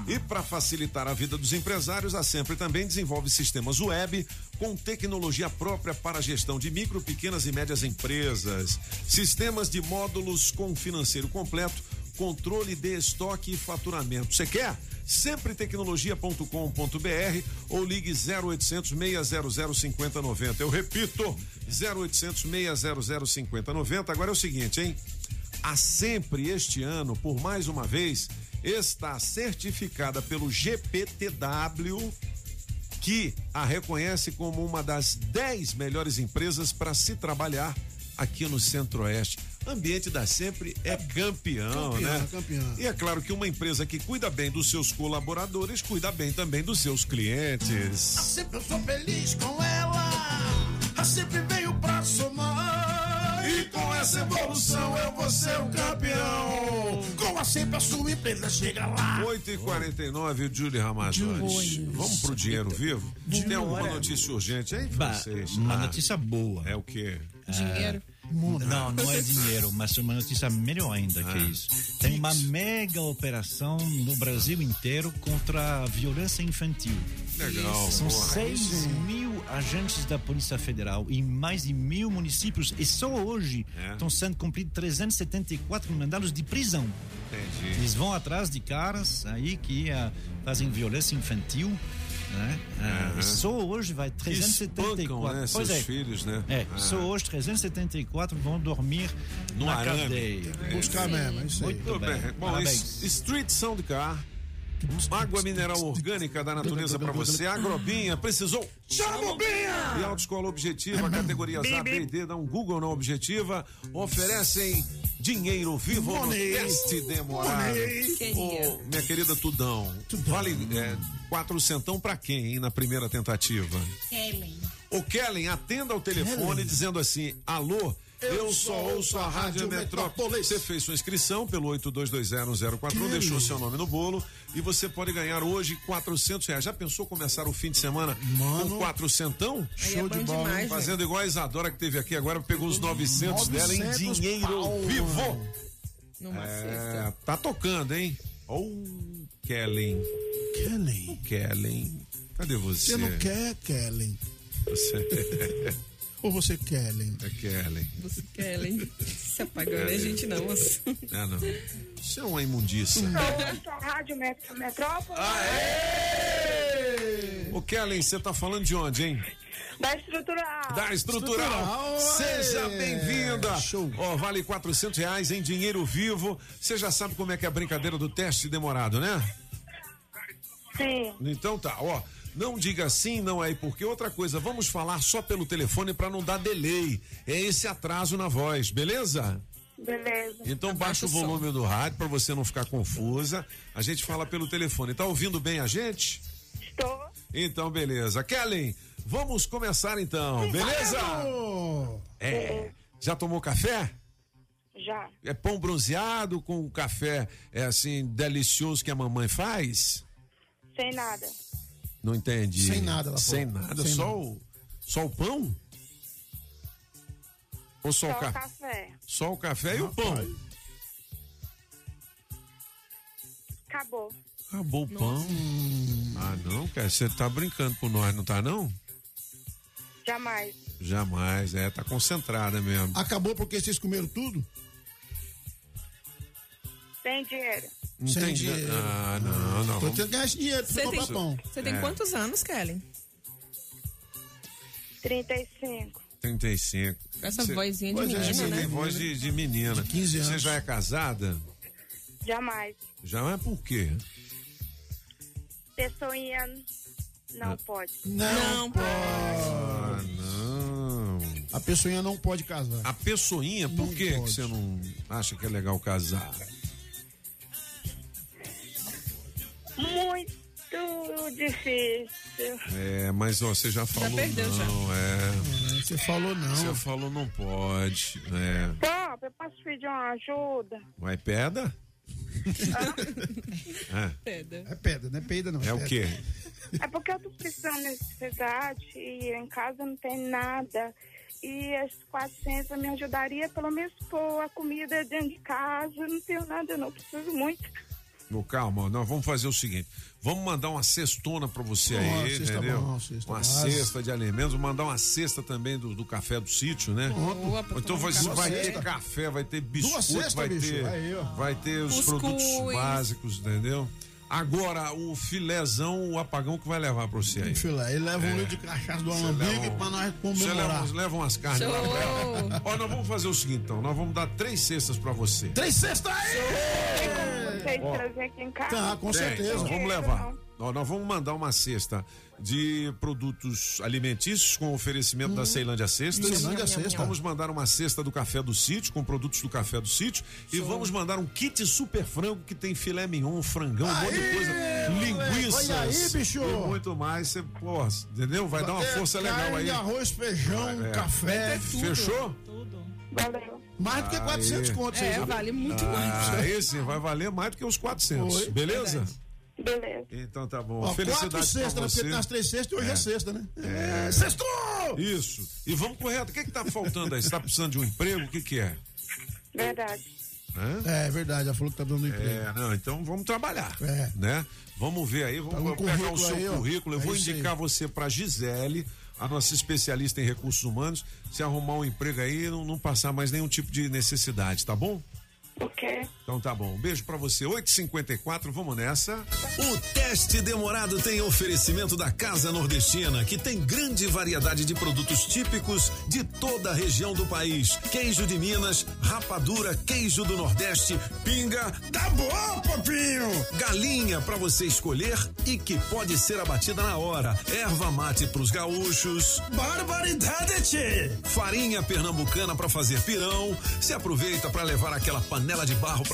E para facilitar a vida dos empresários, a Sempre também desenvolve sistemas web com tecnologia própria para a gestão de micro, pequenas e médias empresas, sistemas de módulos com financeiro completo, controle de estoque e faturamento. Você quer? Sempretecnologia.com.br ou ligue 0800 600 5090. Eu repito, 0800 600 5090. Agora é o seguinte, hein? A Sempre este ano, por mais uma vez, está certificada pelo GPTW que a reconhece como uma das 10 melhores empresas para se trabalhar aqui no Centro-Oeste. Ambiente da Sempre é campeão, Campeão, né? campeão. E é claro que uma empresa que cuida bem dos seus colaboradores, cuida bem também dos seus clientes. Sempre eu sou feliz com ela. Sempre veio pra somar. E com essa evolução eu vou ser o campeão. Com a sempre a sua empresa chega lá. 8 e 49 o Julie Ramazotti. Vamos pro dinheiro vivo? Tem alguma notícia urgente aí, Ba- francês? uma Ah, notícia boa. É o quê? Dinheiro. Não, não é dinheiro, mas uma notícia melhor ainda que isso. Tem uma mega operação no Brasil inteiro contra a violência infantil. Legal, São boa. 6 mil agentes da Polícia Federal em mais de mil municípios e só hoje É. estão sendo cumpridos 374 mandados de prisão. Entendi. Eles vão atrás de caras aí que ah, fazem violência infantil. Né? E só hoje vai Que 374. espancam, né, Pois seus é. filhos, né? É, Ah. só hoje 374 vão dormir No na arame. cadeia. É. Buscar mesmo, é isso aí. Muito Tudo bem. bem. Bom, Parabéns. Street Soundcar. Água mineral orgânica da natureza para você. Agrobinha, precisou? Chama o Binha! E Autoescola Objetiva, categorias A, B e D, dá um Google na Objetiva. Oferecem dinheiro vivo no Money. teste demorado. Ô, minha querida Tudão, vale é, quatro centão pra quem, hein, na primeira tentativa? Kellen. O Kellen atenda ao telefone Kellen. dizendo assim: alô. Eu, só ouço a Rádio Metrópolis. Você fez sua inscrição pelo 82201041, deixou seu nome no bolo e você pode ganhar hoje 400 reais. Já pensou começar o fim de semana com 400? Aí é bom demais, né? Fazendo igual a Isadora que teve aqui agora, pegou os 900, dela em 900 dinheiro pau, vivo. Numa É, sexta. tá tocando, hein? Oh, Kellen. Kellen. Kellen. Cadê você? Você não quer, Kellen? Você... Ou você Kellen? É Kellen. Você Kellen. Se apagou, né, gente? Não. É, não. Isso é uma imundiça. Sou a Rádio Met- Metrópole. Ô, Kellen, você tá falando de onde, hein? Da estrutural. Da Estrutural. Seja bem-vinda. Ó, vale 400 reais em dinheiro vivo. Você já sabe como é que é a brincadeira do teste demorado, né? Sim. Então tá, ó. Não diga sim, não é porque outra coisa, vamos falar só pelo telefone para não dar delay. É esse atraso na voz, beleza? Beleza. Então baixa o volume do rádio para você não ficar confusa. A gente fala pelo telefone. Tá ouvindo bem a gente? Estou. Então, beleza. Kellen, vamos começar então, beleza? É. Já tomou café? Já. É pão bronzeado com café, é assim, delicioso que a mamãe faz? Sem nada. Não entendi. Sem nada, ela Sem falou. nada, Sem só, nada. O, só o pão? Ou só, Só o o café? Só o café e o pão. Acabou. Acabou o pão. Ah, não, cara, você tá brincando com nós, não tá não? Jamais. Jamais, é, tá concentrada mesmo. Acabou porque vocês comeram tudo? Sem dinheiro. Não Sem tem dinheiro. Ah, não, não. Tô tentando ganhar esse dinheiro pra Você comprar tem, pão. você tem É. quantos anos, Kellen? 35. 35. Com essa Cê- vozinha de é, menina, você né? tem voz de, de menina. 15 Você anos. já é casada? Jamais. Já é por quê? Pessoinha não Ah. pode. Não, pode. Ah, não. A pessoinha não pode casar. A pessoinha, por Não que que você não acha que é legal casar? Muito difícil. É, mas ó, você já falou perdeu, já. não, é. Você falou não. Você falou não pode, é. Pop, eu posso pedir uma ajuda? Vai pedra? é. Pedra. É pedra, não é peida não. É o pedra. quê? É porque eu tô precisando de necessidade e em casa não tem nada. E esses 400 me ajudaria pelo menos pôr a comida dentro de casa. Eu não tenho nada, eu não preciso muito. No, calma, nós vamos fazer o seguinte: vamos mandar uma cestona pra você aí, cesta entendeu? bom, cesta uma base. cesta de alimentos, mandar uma cesta também do, do café do sítio, né? Boa, então vai, vai ter café, vai ter biscoito, cesta, vai ter, vai ter os Cuscuz. produtos básicos, entendeu? Agora, o filézão, o apagão que vai levar pra você aí. Filé, ele leva um É. litro de cachaça do Você alambique um- pra nós Você comemorar. leva, leva umas carnes lá Show. pra ela. Ó, nós vamos fazer o seguinte, então. Nós vamos dar três cestas pra você. Três cestas aí! Vocês Ó. trazer aqui em casa? Tá, com Tem, certeza. nós vamos levar. Ó, nós vamos mandar uma cesta de produtos alimentícios com oferecimento da Ceilândia Cestas. Hum. Ceilândia Cesta. Vamos mandar uma cesta do café do sítio com produtos do café do sítio e vamos mandar um kit super frango que tem filé mignon, frangão, um monte de coisa, linguiças Olha aí, bicho. e muito mais. Você, pô, entendeu? Vai dar uma É, força legal aí. arroz, feijão, É. café. Fechou? Valeu. Mais do que 400 Aí. contos. É, vale muito Ah, mais. aí sim, vai valer mais do que os 400. Oi. Beleza? Beleza. Então tá bom. Ó, quatro Felicidades pra cestas, né? você. Porque tem as três cestas e hoje é, É. sexta, né? É. Sextou! Isso. E vamos correto. O que que tá faltando aí? Você tá precisando de um emprego? O que que é? Verdade. Hã? É verdade, ela falou que tá dando emprego. É, não, então vamos trabalhar. É. Né? Vamos ver aí, vamos Tá pegar o seu aí, currículo. Eu É vou isso aí. indicar você pra Gisele, a nossa especialista em recursos humanos. Se arrumar um emprego aí, não, não passar mais nenhum tipo de necessidade, tá bom? Ok. Então tá bom. Um beijo pra você. 8h54, vamos nessa. O teste demorado tem oferecimento da Casa Nordestina, que tem grande variedade de produtos típicos de toda a região do país. Queijo de Minas, rapadura, queijo do Nordeste, pinga. Tá bom, papinho! Galinha pra você escolher e que pode ser abatida na hora. Erva mate pros gaúchos. Barbaridade, tchê! Farinha pernambucana pra fazer pirão. Se aproveita pra levar aquela panela de barro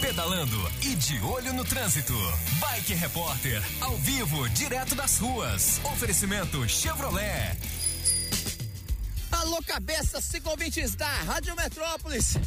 Pedalando e de olho no trânsito. Bike Repórter, ao vivo, direto das ruas. Oferecimento Chevrolet. Alô, cabeça, ciclovintes da Rádio Metrópolis.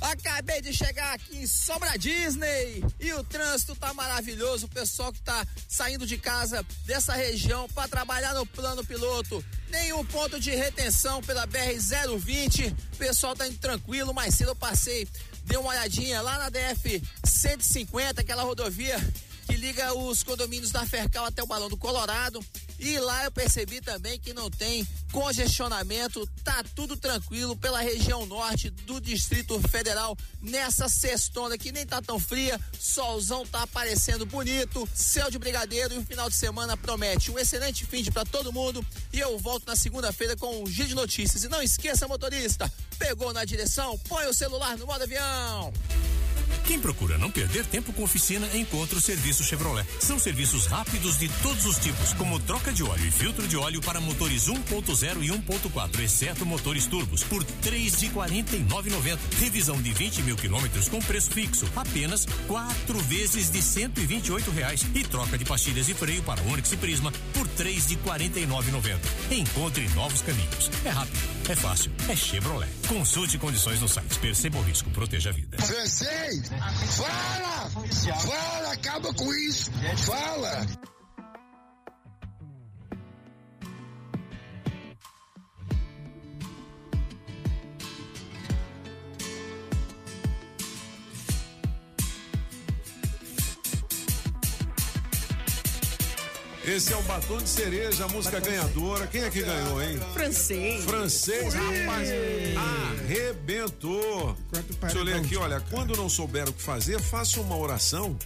Acabei de chegar aqui em Sobra Disney e o trânsito tá maravilhoso. O pessoal que tá saindo de casa dessa região para trabalhar no plano piloto. Nenhum ponto de retenção pela BR-020. O pessoal tá indo tranquilo. Mais cedo eu passei, dei uma olhadinha lá na DF 150, aquela rodovia que liga os condomínios da Fercal até o Balão do Colorado. E lá eu percebi também que não tem congestionamento, tá tudo tranquilo pela região norte do Distrito Federal nessa sextona que nem tá tão fria, solzão tá aparecendo bonito, céu de brigadeiro e o final de semana promete um excelente fim de para todo mundo e eu volto na segunda-feira com um giro de notícias. E não esqueça, motorista, pegou na direção, põe o celular no modo avião. Quem procura não perder tempo com oficina, encontra o serviço Chevrolet. São serviços rápidos de todos os tipos, como troca de óleo e filtro de óleo para motores 1.0 e 1.4, exceto motores turbos, por três de quarenta Revisão de 20 mil quilômetros com preço fixo, apenas quatro vezes de cento e vinte e reais. E troca de pastilhas e freio para Onix e Prisma por três de quarenta e Encontre novos caminhos. É rápido, é fácil, é Chevrolet. Consulte condições no site. Perceba o risco, proteja a vida. Francês, fala! Fala, acaba com isso! Fala! Esse é o batom de cereja, a música ganhadora. Quem é que ganhou, hein? Francês. Francês, rapaz, arrebentou. Deixa eu ler aqui, olha, quando não souber o que fazer, faça uma oração.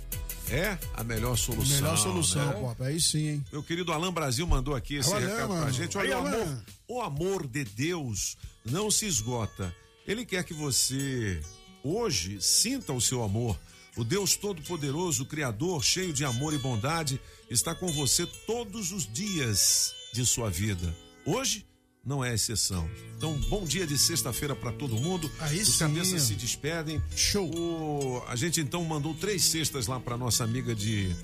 É a melhor solução. Melhor solução, né? Pop. Aí sim, hein? Meu querido Alan Brasil mandou aqui esse Olha, recado pra mano. gente. Olha, Aí, o amor, o amor de Deus não se esgota. Ele quer que você hoje sinta o seu amor. O Deus Todo-Poderoso, Criador, cheio de amor e bondade, está com você todos os dias de sua vida. Hoje não é exceção. Então, bom dia de sexta-feira para todo mundo. Aí Os cabeças se despedem. Show. a gente então mandou três cestas lá para nossa amiga de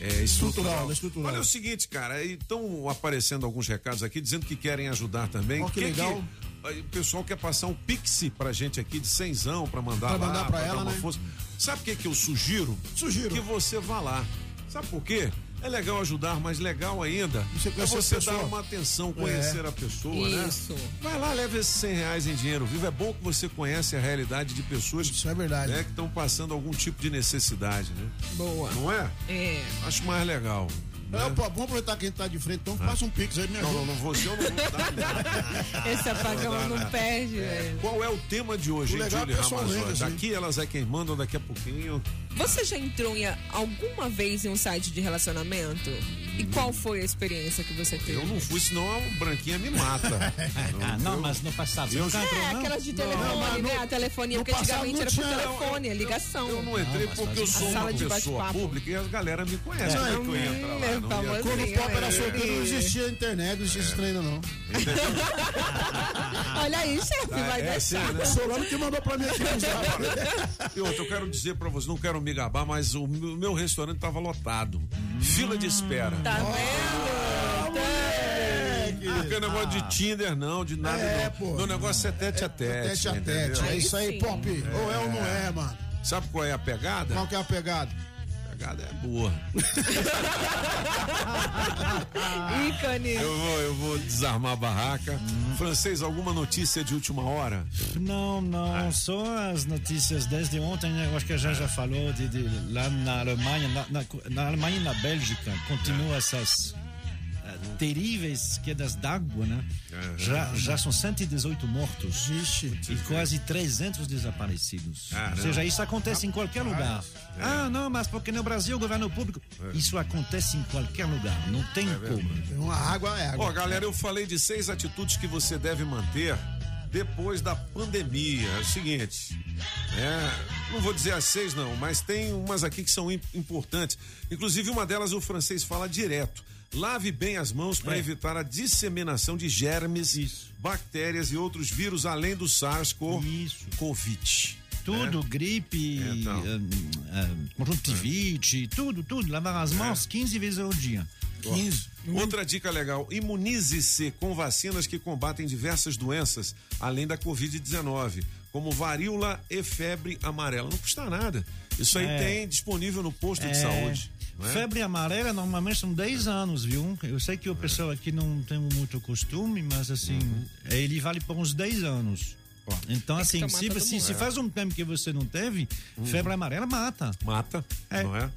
é, estrutural. estrutural. Olha é o seguinte, cara, estão aparecendo alguns recados aqui dizendo que querem ajudar também. Ó, que Que legal. aí o pessoal quer passar um pix pra gente aqui de cenzão pra mandar Pra lá, mandar pra dar ela, uma né? força. Sabe o que que eu sugiro? Sugiro. Que você vá lá. Sabe por quê? É legal ajudar, mas legal ainda Você é você dar uma atenção, conhecer É. a pessoa, né? Isso. Vai lá, leva esses 100 reais em dinheiro vivo. É bom que você conhece a realidade de pessoas Isso é verdade. né, que estão passando algum tipo de necessidade, né? Boa. Não é? É. Acho mais legal. É, né? pô, vamos aproveitar quem tá de frente, então passa um pix aí, me Não, não, não, você eu não vou dar. Esse apagão Não não perde, velho. Qual é o tema de hoje, O hein, é pessoalmente, Ramazotti? assim. Daqui elas é quem mandam, daqui a pouquinho. Você já entrou em alguma vez em um site de relacionamento? E qual foi a experiência que você teve? Eu não fui, senão a branquinha me mata. Ah, não, mas no passado. Eu já- entrou, É, não? aquelas de Não, telefone, mas né? no- a telefonia, porque antigamente era não por telefone, é ligação. Eu não entrei mas porque eu sou A sala uma de pessoa pública e a galera me conhece. É, é que eu entrar lá? é Não ia-. Quando o Pop era solteiro, não existia internet, não existia esse trem ainda, não. Olha aí, chefe, vai é, deixar. né? Solano que mandou pra mim aqui. E outra, eu quero dizer pra você, não quero me gabar, mas o meu meu restaurante tava lotado. Fila de espera. Tá vendo? Tá. Não quero negócio de Tinder, não, de nada, É, não. pô. Meu negócio é tete a tete. Tete a entendeu? tete. É isso aí. Pop. Ou é ou não é, mano. Sabe qual é a pegada? Qual que é a pegada? Largada é boa. Ícone. Eu vou, eu vou desarmar a barraca. Francês, alguma notícia de última hora? Não, não, só as notícias desde ontem, né? eu acho que a já já falou de, de lá na Alemanha, na, na, na Alemanha e na Bélgica, continua essas eh, terríveis quedas d'água, né? Já, já são 118 mortos e quase 300 desaparecidos. Caramba. Ou seja, isso acontece em qualquer lugar. É. Ah, não, mas porque no Brasil o governo público. Isso acontece em qualquer lugar, não tem como. Uma água é água. Ó, galera, eu falei de seis atitudes que você deve manter depois da pandemia. É o seguinte, é, não vou dizer as seis não, mas tem umas aqui que são im- importantes. Inclusive uma delas o francês fala direto. Lave bem as mãos para É. evitar a disseminação de germes, bactérias e outros vírus além do SARS-CoV. Tudo, É. gripe, Então. hum, hum, conjuntivite, tudo, tudo. Lavar as mãos 15 vezes ao dia. 15. Outra dica legal: imunize-se com vacinas que combatem diversas doenças, além da Covid-19, como varíola e febre amarela. Não custa nada. Isso aí É. tem disponível no posto de É, saúde. Não é? Febre amarela normalmente são 10 anos, viu? Eu sei que É. o pessoal aqui não tem muito costume, mas assim, Uhum. ele vale por uns 10 anos. Então, Tem que assim, se, se, se É. faz um tempo que você não teve, febre amarela mata. Mata, não é?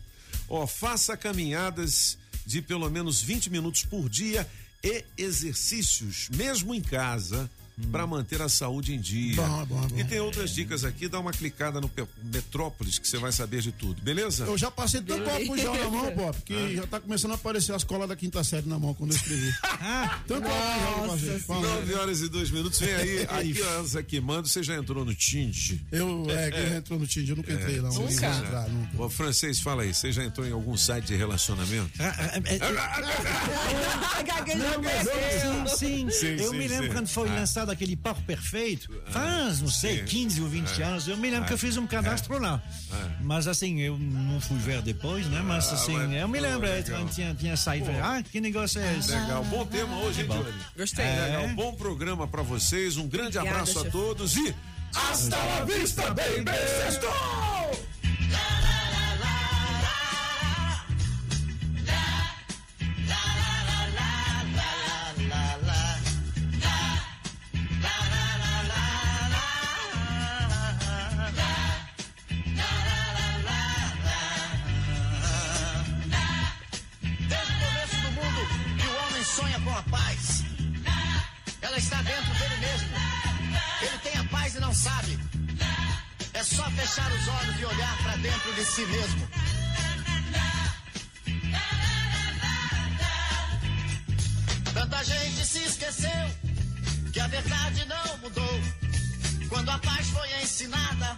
Ó, faça caminhadas de pelo menos 20 minutos por dia e exercícios, mesmo em casa, para manter a saúde em dia. Bom, bom, bom. E tem outras dicas aqui, dá uma clicada no Metrópolis que você vai saber de tudo, beleza? Eu já passei tanto copo já na mão, Pop, que já tá começando a aparecer as colas da quinta série na mão quando eu escrevi. tanto eu passei. Fala. 9 horas e 2 minutos, vem aí, aqui ó, essa que manda, você já entrou no Tind? Eu, é, que já entrou no Tinder, eu nunca entrei lá. não vou entrar, nunca. Ô, francês, fala aí, você já entrou em algum site de relacionamento? Sim, sim. Sim, eu sim, me lembro sim. quando foi Ah. Lançado aquele par perfeito, faz, não sei, sim. 15 ou 20 Ah. anos. Eu me lembro que eu fiz um cadastro lá. Ah. Mas assim, eu não fui ver depois, né? Mas Ah, assim, mas, eu me lembro, é, legal. tinha, tinha saído. Pô. Ah, que negócio é esse? Legal, bom tema hoje, hein, Bom. Johnny? Gostei. Legal, bom programa pra vocês, um grande Obrigada, abraço a todos e Hasta la vista, baby! Sextou! Fechar os olhos e olhar para dentro de si mesmo. Tanta gente se esqueceu que a verdade não mudou. Quando a paz foi ensinada,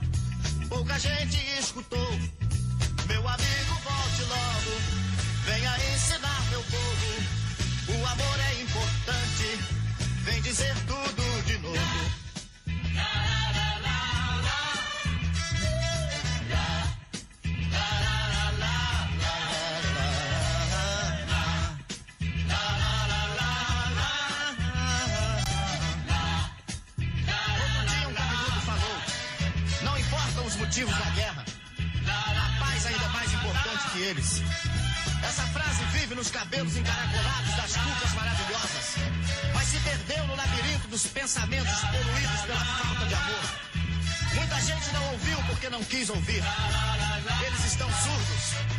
pouca gente escutou. Meu amigo, volte logo. Venha ensinar meu povo. O amor é importante. Vem dizer nos cabelos encaracolados das cucas maravilhosas, mas se perdeu no labirinto dos pensamentos poluídos pela falta de amor. Muita gente não ouviu porque não quis ouvir. Eles estão surdos.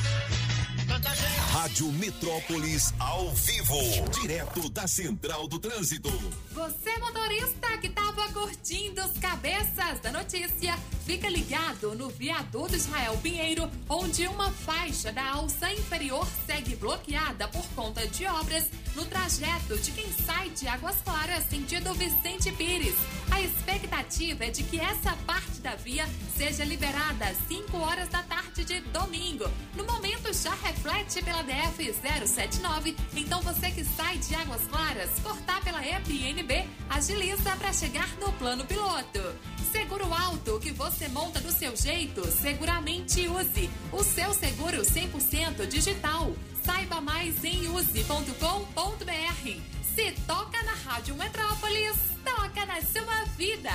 Rádio Metrópolis ao vivo, direto da Central do Trânsito. Você, motorista que estava curtindo os cabeças da notícia, fica ligado no viaduto Israel Pinheiro, onde uma faixa da alça inferior segue bloqueada por conta de obras no trajeto de quem sai de Águas Claras sentido Vicente Pires. A expectativa é de que essa parte da via seja liberada às 5 horas da tarde de domingo. No momento já reflete pela DF 079, então você que sai de Águas Claras, cortar pela EPNB, agiliza para chegar no plano piloto. Seguro alto que você monta do seu jeito, seguramente use. O seu seguro 100% digital. Saiba mais em use.com.br. Se toca na Rádio Metrópolis, toca na sua vida.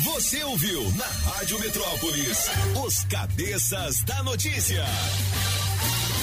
Você ouviu na Rádio Metrópolis os cabeças da notícia.